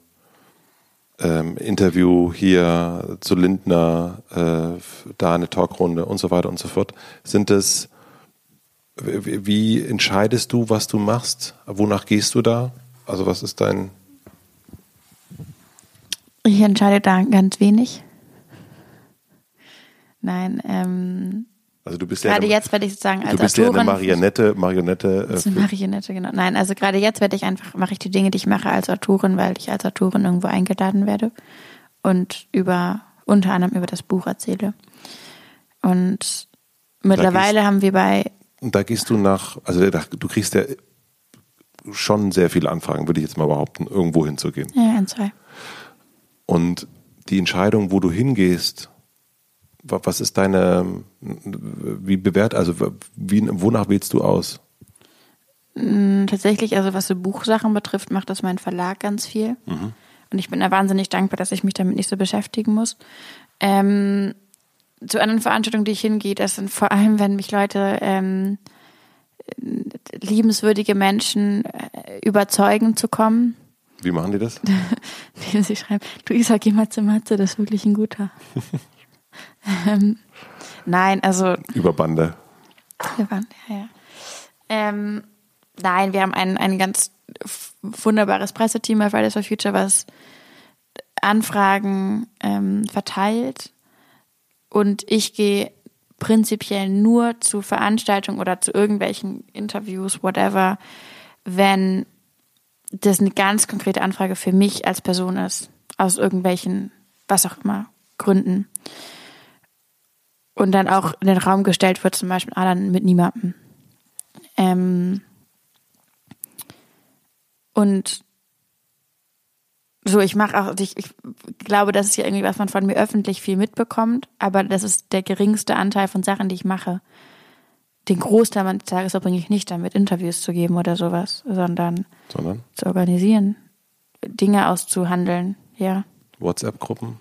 ähm, Interview hier zu Lindner, äh, da eine Talkrunde und so weiter und so fort, sind es, wie entscheidest du, was du machst? Wonach gehst du da? Also was ist dein ich entscheide da ganz wenig. Nein, ähm, also du bist ja gerade eine, jetzt werde ich sozusagen als du bist Autorin, ja eine Marionette, Marionette. Äh, eine Marionette, genau. Nein, also gerade jetzt werde ich einfach mache ich die Dinge, die ich mache als Autorin, weil ich als Autorin irgendwo eingeladen werde und über unter anderem über das Buch erzähle. Und mittlerweile gehst, haben wir bei und da gehst du nach, also du kriegst ja schon sehr viele Anfragen, würde ich jetzt mal behaupten, irgendwo hinzugehen. Ja, ein, zwei. Und die Entscheidung, wo du hingehst, was ist deine, wie bewährt, also wie, wonach wählst du aus? Mm, tatsächlich, also was so Buchsachen betrifft, macht das mein Verlag ganz viel. Mhm. Und ich bin da wahnsinnig dankbar, dass ich mich damit nicht so beschäftigen muss. Ähm, zu anderen Veranstaltungen, die ich hingehe, das sind vor allem, wenn mich Leute ähm, liebenswürdige Menschen äh, überzeugen zu kommen. Wie machen die das? Sie schreiben, du Isa, geh mal zur Matze, das ist wirklich ein guter. ähm, nein, also. Über Bande. Über Bande, ja, ja. Ähm, nein, wir haben ein, ein ganz wunderbares Presseteam bei Fridays for Future, was Anfragen ähm, verteilt. Und ich gehe prinzipiell nur zu Veranstaltungen oder zu irgendwelchen Interviews, whatever, wenn das eine ganz konkrete Anfrage für mich als Person ist, aus irgendwelchen, was auch immer, Gründen. Und dann auch in den Raum gestellt wird, zum Beispiel, ah, dann mit niemandem. Ähm und so, ich mache auch, ich, ich glaube, das ist ja irgendwie, was man von mir öffentlich viel mitbekommt, aber das ist der geringste Anteil von Sachen, die ich mache den Großteil meines Tages verbringe ich nicht damit, Interviews zu geben oder sowas, sondern, sondern? zu organisieren, Dinge auszuhandeln, ja. WhatsApp-Gruppen?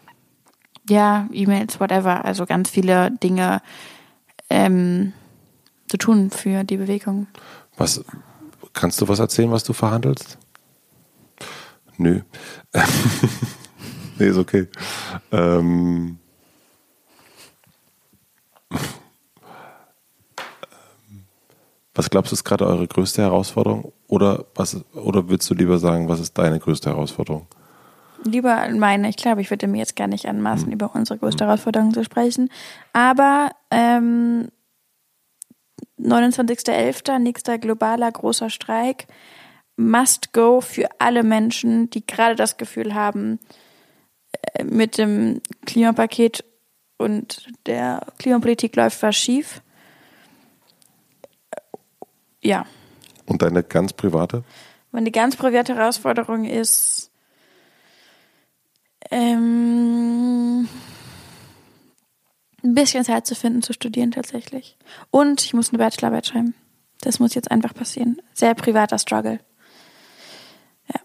Ja, E-Mails, whatever. Also ganz viele Dinge ähm, zu tun für die Bewegung. Was kannst du was erzählen, was du verhandelst? Nö. nee, ist okay. Ähm, Was glaubst du ist gerade eure größte Herausforderung? Oder, was, oder würdest du lieber sagen, was ist deine größte Herausforderung? Lieber meine, ich glaube, ich würde mir jetzt gar nicht anmaßen, hm. über unsere größte hm. Herausforderung zu sprechen. Aber ähm, 29.11., nächster globaler großer Streik, must go für alle Menschen, die gerade das Gefühl haben, äh, mit dem Klimapaket und der Klimapolitik läuft was schief ja. Und deine ganz private? Meine ganz private Herausforderung ist, ähm, ein bisschen Zeit zu finden, zu studieren tatsächlich. Und ich muss eine Bachelorarbeit schreiben. Das muss jetzt einfach passieren. Sehr privater Struggle. Ja.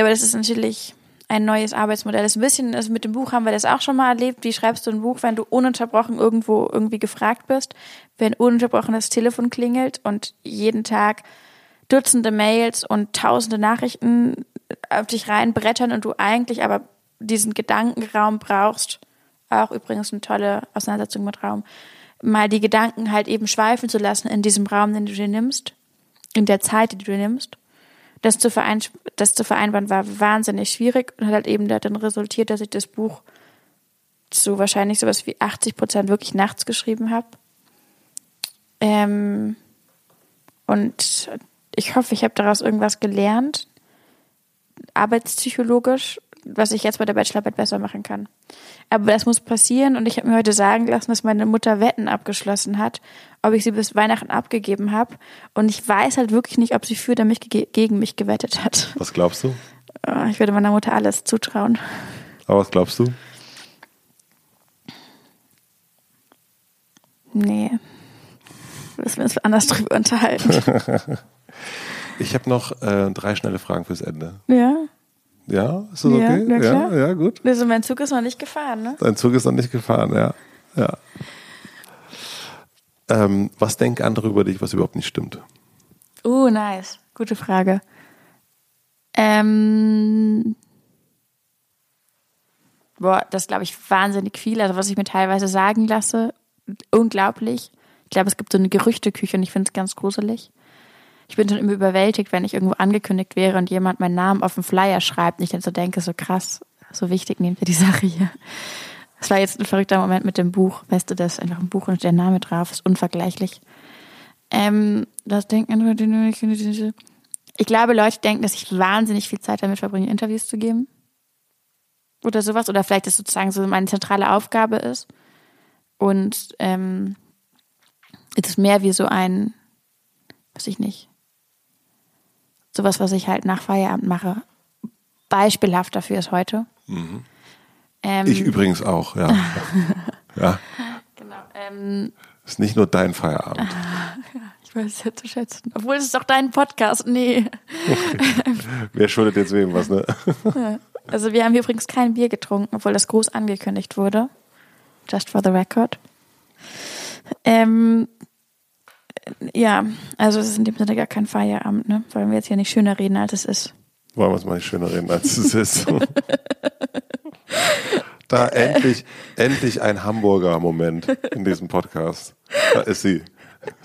Aber das ist natürlich ein neues Arbeitsmodell ist. Ein bisschen, also mit dem Buch haben wir das auch schon mal erlebt. Wie schreibst du ein Buch, wenn du ununterbrochen irgendwo irgendwie gefragt bist, wenn ununterbrochen das Telefon klingelt und jeden Tag Dutzende Mails und tausende Nachrichten auf dich reinbrettern und du eigentlich aber diesen Gedankenraum brauchst. Auch übrigens eine tolle Auseinandersetzung mit Raum. Mal die Gedanken halt eben schweifen zu lassen in diesem Raum, den du dir nimmst, in der Zeit, die du dir nimmst das zu, verein, das zu vereinbaren war wahnsinnig schwierig und hat halt eben dann resultiert, dass ich das Buch zu wahrscheinlich sowas wie 80 Prozent wirklich nachts geschrieben habe. Ähm, und ich hoffe, ich habe daraus irgendwas gelernt, arbeitspsychologisch, was ich jetzt bei der Bachelorarbeit besser machen kann. Aber das muss passieren und ich habe mir heute sagen lassen, dass meine Mutter Wetten abgeschlossen hat, ob ich sie bis Weihnachten abgegeben habe. Und ich weiß halt wirklich nicht, ob sie für oder mich gegen mich gewettet hat. Was glaubst du? Äh, ich würde meiner Mutter alles zutrauen. Aber was glaubst du? Nee. müssen wir uns anders drüber unterhalten. Ich habe noch äh, drei schnelle Fragen fürs Ende. Ja. Ja, ist das Ja, okay? ja, ja, gut. Also mein Zug ist noch nicht gefahren, ne? Dein Zug ist noch nicht gefahren, ja. ja. Ähm, was denken andere über dich, was überhaupt nicht stimmt? Uh, nice. Gute Frage. Ähm, boah, das glaube ich wahnsinnig viel. Also was ich mir teilweise sagen lasse, unglaublich. Ich glaube, es gibt so eine Gerüchteküche und ich finde es ganz gruselig. Ich bin schon immer überwältigt, wenn ich irgendwo angekündigt wäre und jemand meinen Namen auf dem Flyer schreibt und ich dann so denke, so krass, so wichtig nehmen wir die Sache hier. Das war jetzt ein verrückter Moment mit dem Buch. Weißt du, das ist einfach ein Buch und der Name drauf, ist unvergleichlich. Ähm, das denken ich glaube, Leute denken, dass ich wahnsinnig viel Zeit damit verbringe, Interviews zu geben. Oder sowas. Oder vielleicht das sozusagen so meine zentrale Aufgabe ist. Und ähm, es ist mehr wie so ein, weiß ich nicht, sowas, was ich halt nach Feierabend mache. Beispielhaft dafür ist heute. Ähm, Ich übrigens auch, ja. ja, Genau. Ähm, ist nicht nur dein Feierabend. ich weiß es ja zu schätzen. Obwohl es ist doch dein Podcast. Nee. Wer schuldet jetzt wem was, ne? Also wir haben hier übrigens kein Bier getrunken, obwohl das groß angekündigt wurde. Just for the record. Ähm, ja, also es ist in dem Sinne gar kein Feierabend, ne? Wollen wir jetzt hier nicht schöner reden, als es ist. Wollen wir es mal nicht schöner reden, als es ist. Da endlich, endlich ein Hamburger Moment in diesem Podcast. Da ist sie,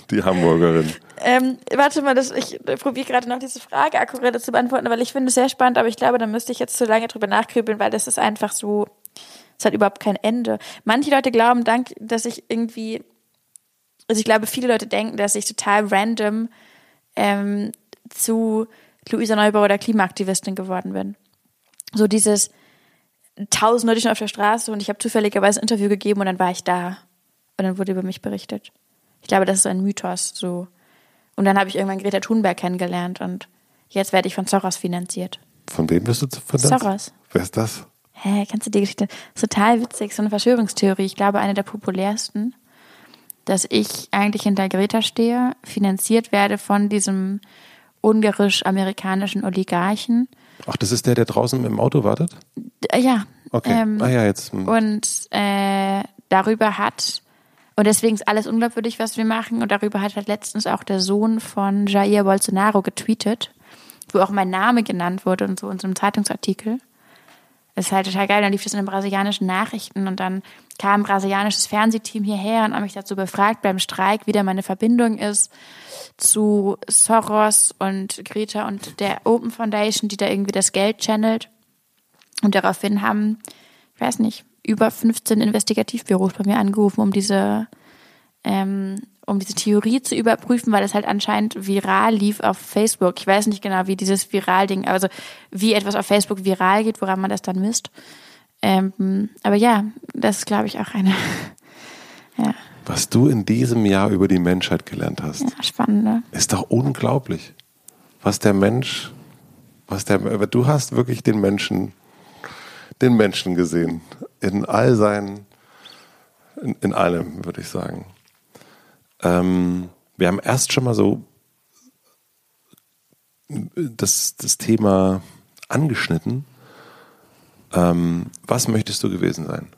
die Hamburgerin. Ähm, warte mal, das, ich probiere gerade noch diese Frage akkurat zu beantworten, weil ich finde es sehr spannend, aber ich glaube, da müsste ich jetzt zu lange drüber nachgrübeln, weil das ist einfach so, es hat überhaupt kein Ende. Manche Leute glauben, dank, dass ich irgendwie, also ich glaube, viele Leute denken, dass ich total random ähm, zu Luisa Neubauer oder Klimaaktivistin geworden bin. So dieses tausend Leute schon auf der Straße und ich habe zufälligerweise ein Interview gegeben und dann war ich da und dann wurde über mich berichtet. Ich glaube, das ist ein Mythos. So. Und dann habe ich irgendwann Greta Thunberg kennengelernt und jetzt werde ich von Soros finanziert. Von wem bist du verdammt? Soros. Wer ist das? Hä, kennst du die Geschichte? Das ist total witzig, so eine Verschwörungstheorie. Ich glaube, eine der populärsten, dass ich eigentlich hinter Greta stehe, finanziert werde von diesem ungarisch-amerikanischen Oligarchen. Ach, das ist der, der draußen im Auto wartet? Äh, Ja. Okay. Ähm, ah ja, jetzt. hm. und äh, darüber hat, und deswegen ist alles unglaubwürdig, was wir machen, und darüber hat halt letztens auch der Sohn von Jair Bolsonaro getweetet, wo auch mein Name genannt wurde und so in so einem Zeitungsartikel. Das ist halt total geil. Dann lief das in den brasilianischen Nachrichten und dann kam ein brasilianisches Fernsehteam hierher und haben mich dazu befragt beim Streik, wie da meine Verbindung ist zu Soros und Greta und der Open Foundation, die da irgendwie das Geld channelt. Und daraufhin haben, ich weiß nicht, über 15 Investigativbüros bei mir angerufen, um diese, ähm, um diese Theorie zu überprüfen, weil es halt anscheinend viral lief auf Facebook. Ich weiß nicht genau, wie dieses Viral-Ding, also wie etwas auf Facebook viral geht, woran man das dann misst. Ähm, aber ja, das ist, glaube ich, auch eine ja, Was du in diesem Jahr über die Menschheit gelernt hast, ja, spannende. ist doch unglaublich. Was der Mensch, was der, du hast wirklich den Menschen, den Menschen gesehen. In all seinen, in, in allem, würde ich sagen. Ähm, wir haben erst schon mal so das, das Thema angeschnitten. Ähm, was möchtest du gewesen sein?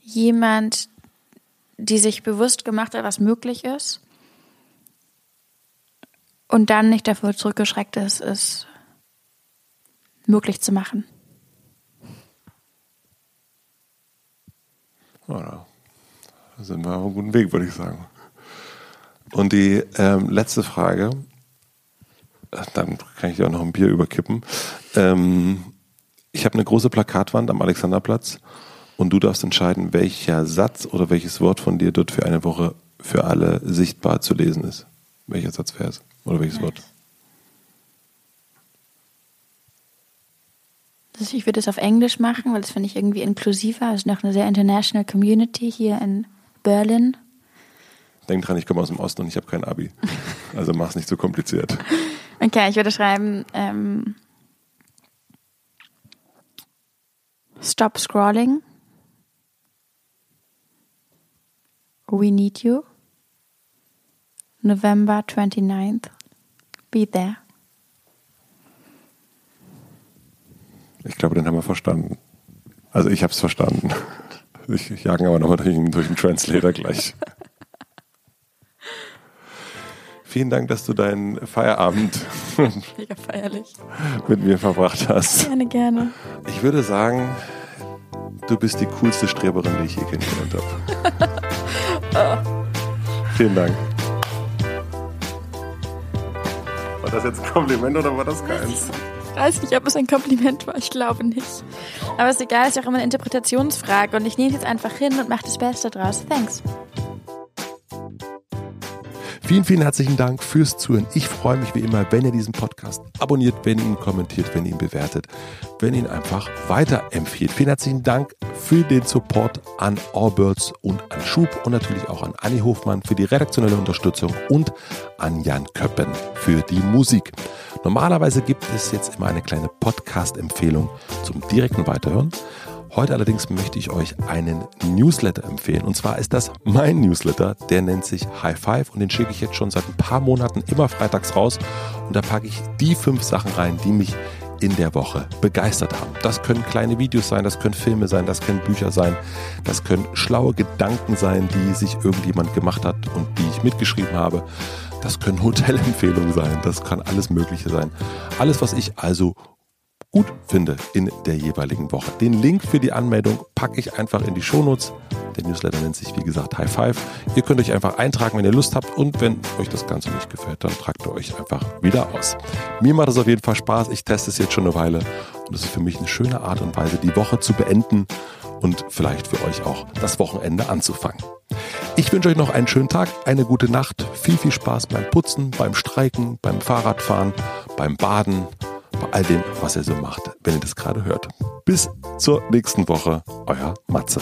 Jemand, die sich bewusst gemacht hat, was möglich ist und dann nicht davor zurückgeschreckt ist, es möglich zu machen. Ja, da sind wir auf einem guten Weg, würde ich sagen. Und die ähm, letzte Frage, dann kann ich dir auch noch ein Bier überkippen. Ähm, ich habe eine große Plakatwand am Alexanderplatz und du darfst entscheiden, welcher Satz oder welches Wort von dir dort für eine Woche für alle sichtbar zu lesen ist. Welcher Satz wäre es? Oder welches Wort? Also ich würde es auf Englisch machen, weil das finde ich irgendwie inklusiver. Es ist noch eine sehr international Community hier in Berlin. Denk dran, ich komme aus dem Osten und ich habe kein Abi. Also mach's nicht so kompliziert. Okay, ich würde schreiben, ähm, Stop Scrolling. We Need You. November 29th. Be there. Ich glaube, den haben wir verstanden. Also ich habe es verstanden. Ich, jagen aber nochmal durch, durch den Translator gleich. Vielen Dank, dass du deinen Feierabend Mega feierlich. mit mir verbracht hast. Gerne, gerne. Ich würde sagen, du bist die coolste Streberin, die ich je kennengelernt habe. Vielen Dank. War das jetzt ein Kompliment oder war das keins? Ich weiß nicht, ob es ein Kompliment war. Ich glaube nicht. Aber es ist egal, es ist ja auch immer eine Interpretationsfrage. Und ich nehme es jetzt einfach hin und mache das Beste draus. Thanks. Vielen, vielen herzlichen Dank fürs Zuhören. Ich freue mich wie immer, wenn ihr diesen Podcast abonniert, wenn ihr ihn kommentiert, wenn ihr ihn bewertet, wenn ihr ihn einfach weiterempfiehlt. Vielen herzlichen Dank für den Support an Allbirds und an Schub und natürlich auch an Anni Hofmann für die redaktionelle Unterstützung und an Jan Köppen für die Musik. Normalerweise gibt es jetzt immer eine kleine Podcast-Empfehlung zum direkten Weiterhören. Heute allerdings möchte ich euch einen Newsletter empfehlen. Und zwar ist das mein Newsletter. Der nennt sich High Five und den schicke ich jetzt schon seit ein paar Monaten immer freitags raus. Und da packe ich die fünf Sachen rein, die mich in der Woche begeistert haben. Das können kleine Videos sein, das können Filme sein, das können Bücher sein, das können schlaue Gedanken sein, die sich irgendjemand gemacht hat und die ich mitgeschrieben habe. Das können Hotelempfehlungen sein, das kann alles Mögliche sein. Alles, was ich also gut finde in der jeweiligen Woche. Den Link für die Anmeldung packe ich einfach in die Shownotes. Der Newsletter nennt sich, wie gesagt, High Five. Ihr könnt euch einfach eintragen, wenn ihr Lust habt. Und wenn euch das Ganze nicht gefällt, dann tragt ihr euch einfach wieder aus. Mir macht es auf jeden Fall Spaß. Ich teste es jetzt schon eine Weile. Und es ist für mich eine schöne Art und Weise, die Woche zu beenden und vielleicht für euch auch das Wochenende anzufangen. Ich wünsche euch noch einen schönen Tag, eine gute Nacht, viel, viel Spaß beim Putzen, beim Streiken, beim Fahrradfahren, beim Baden bei all dem, was ihr so macht, wenn ihr das gerade hört. Bis zur nächsten Woche, euer Matze.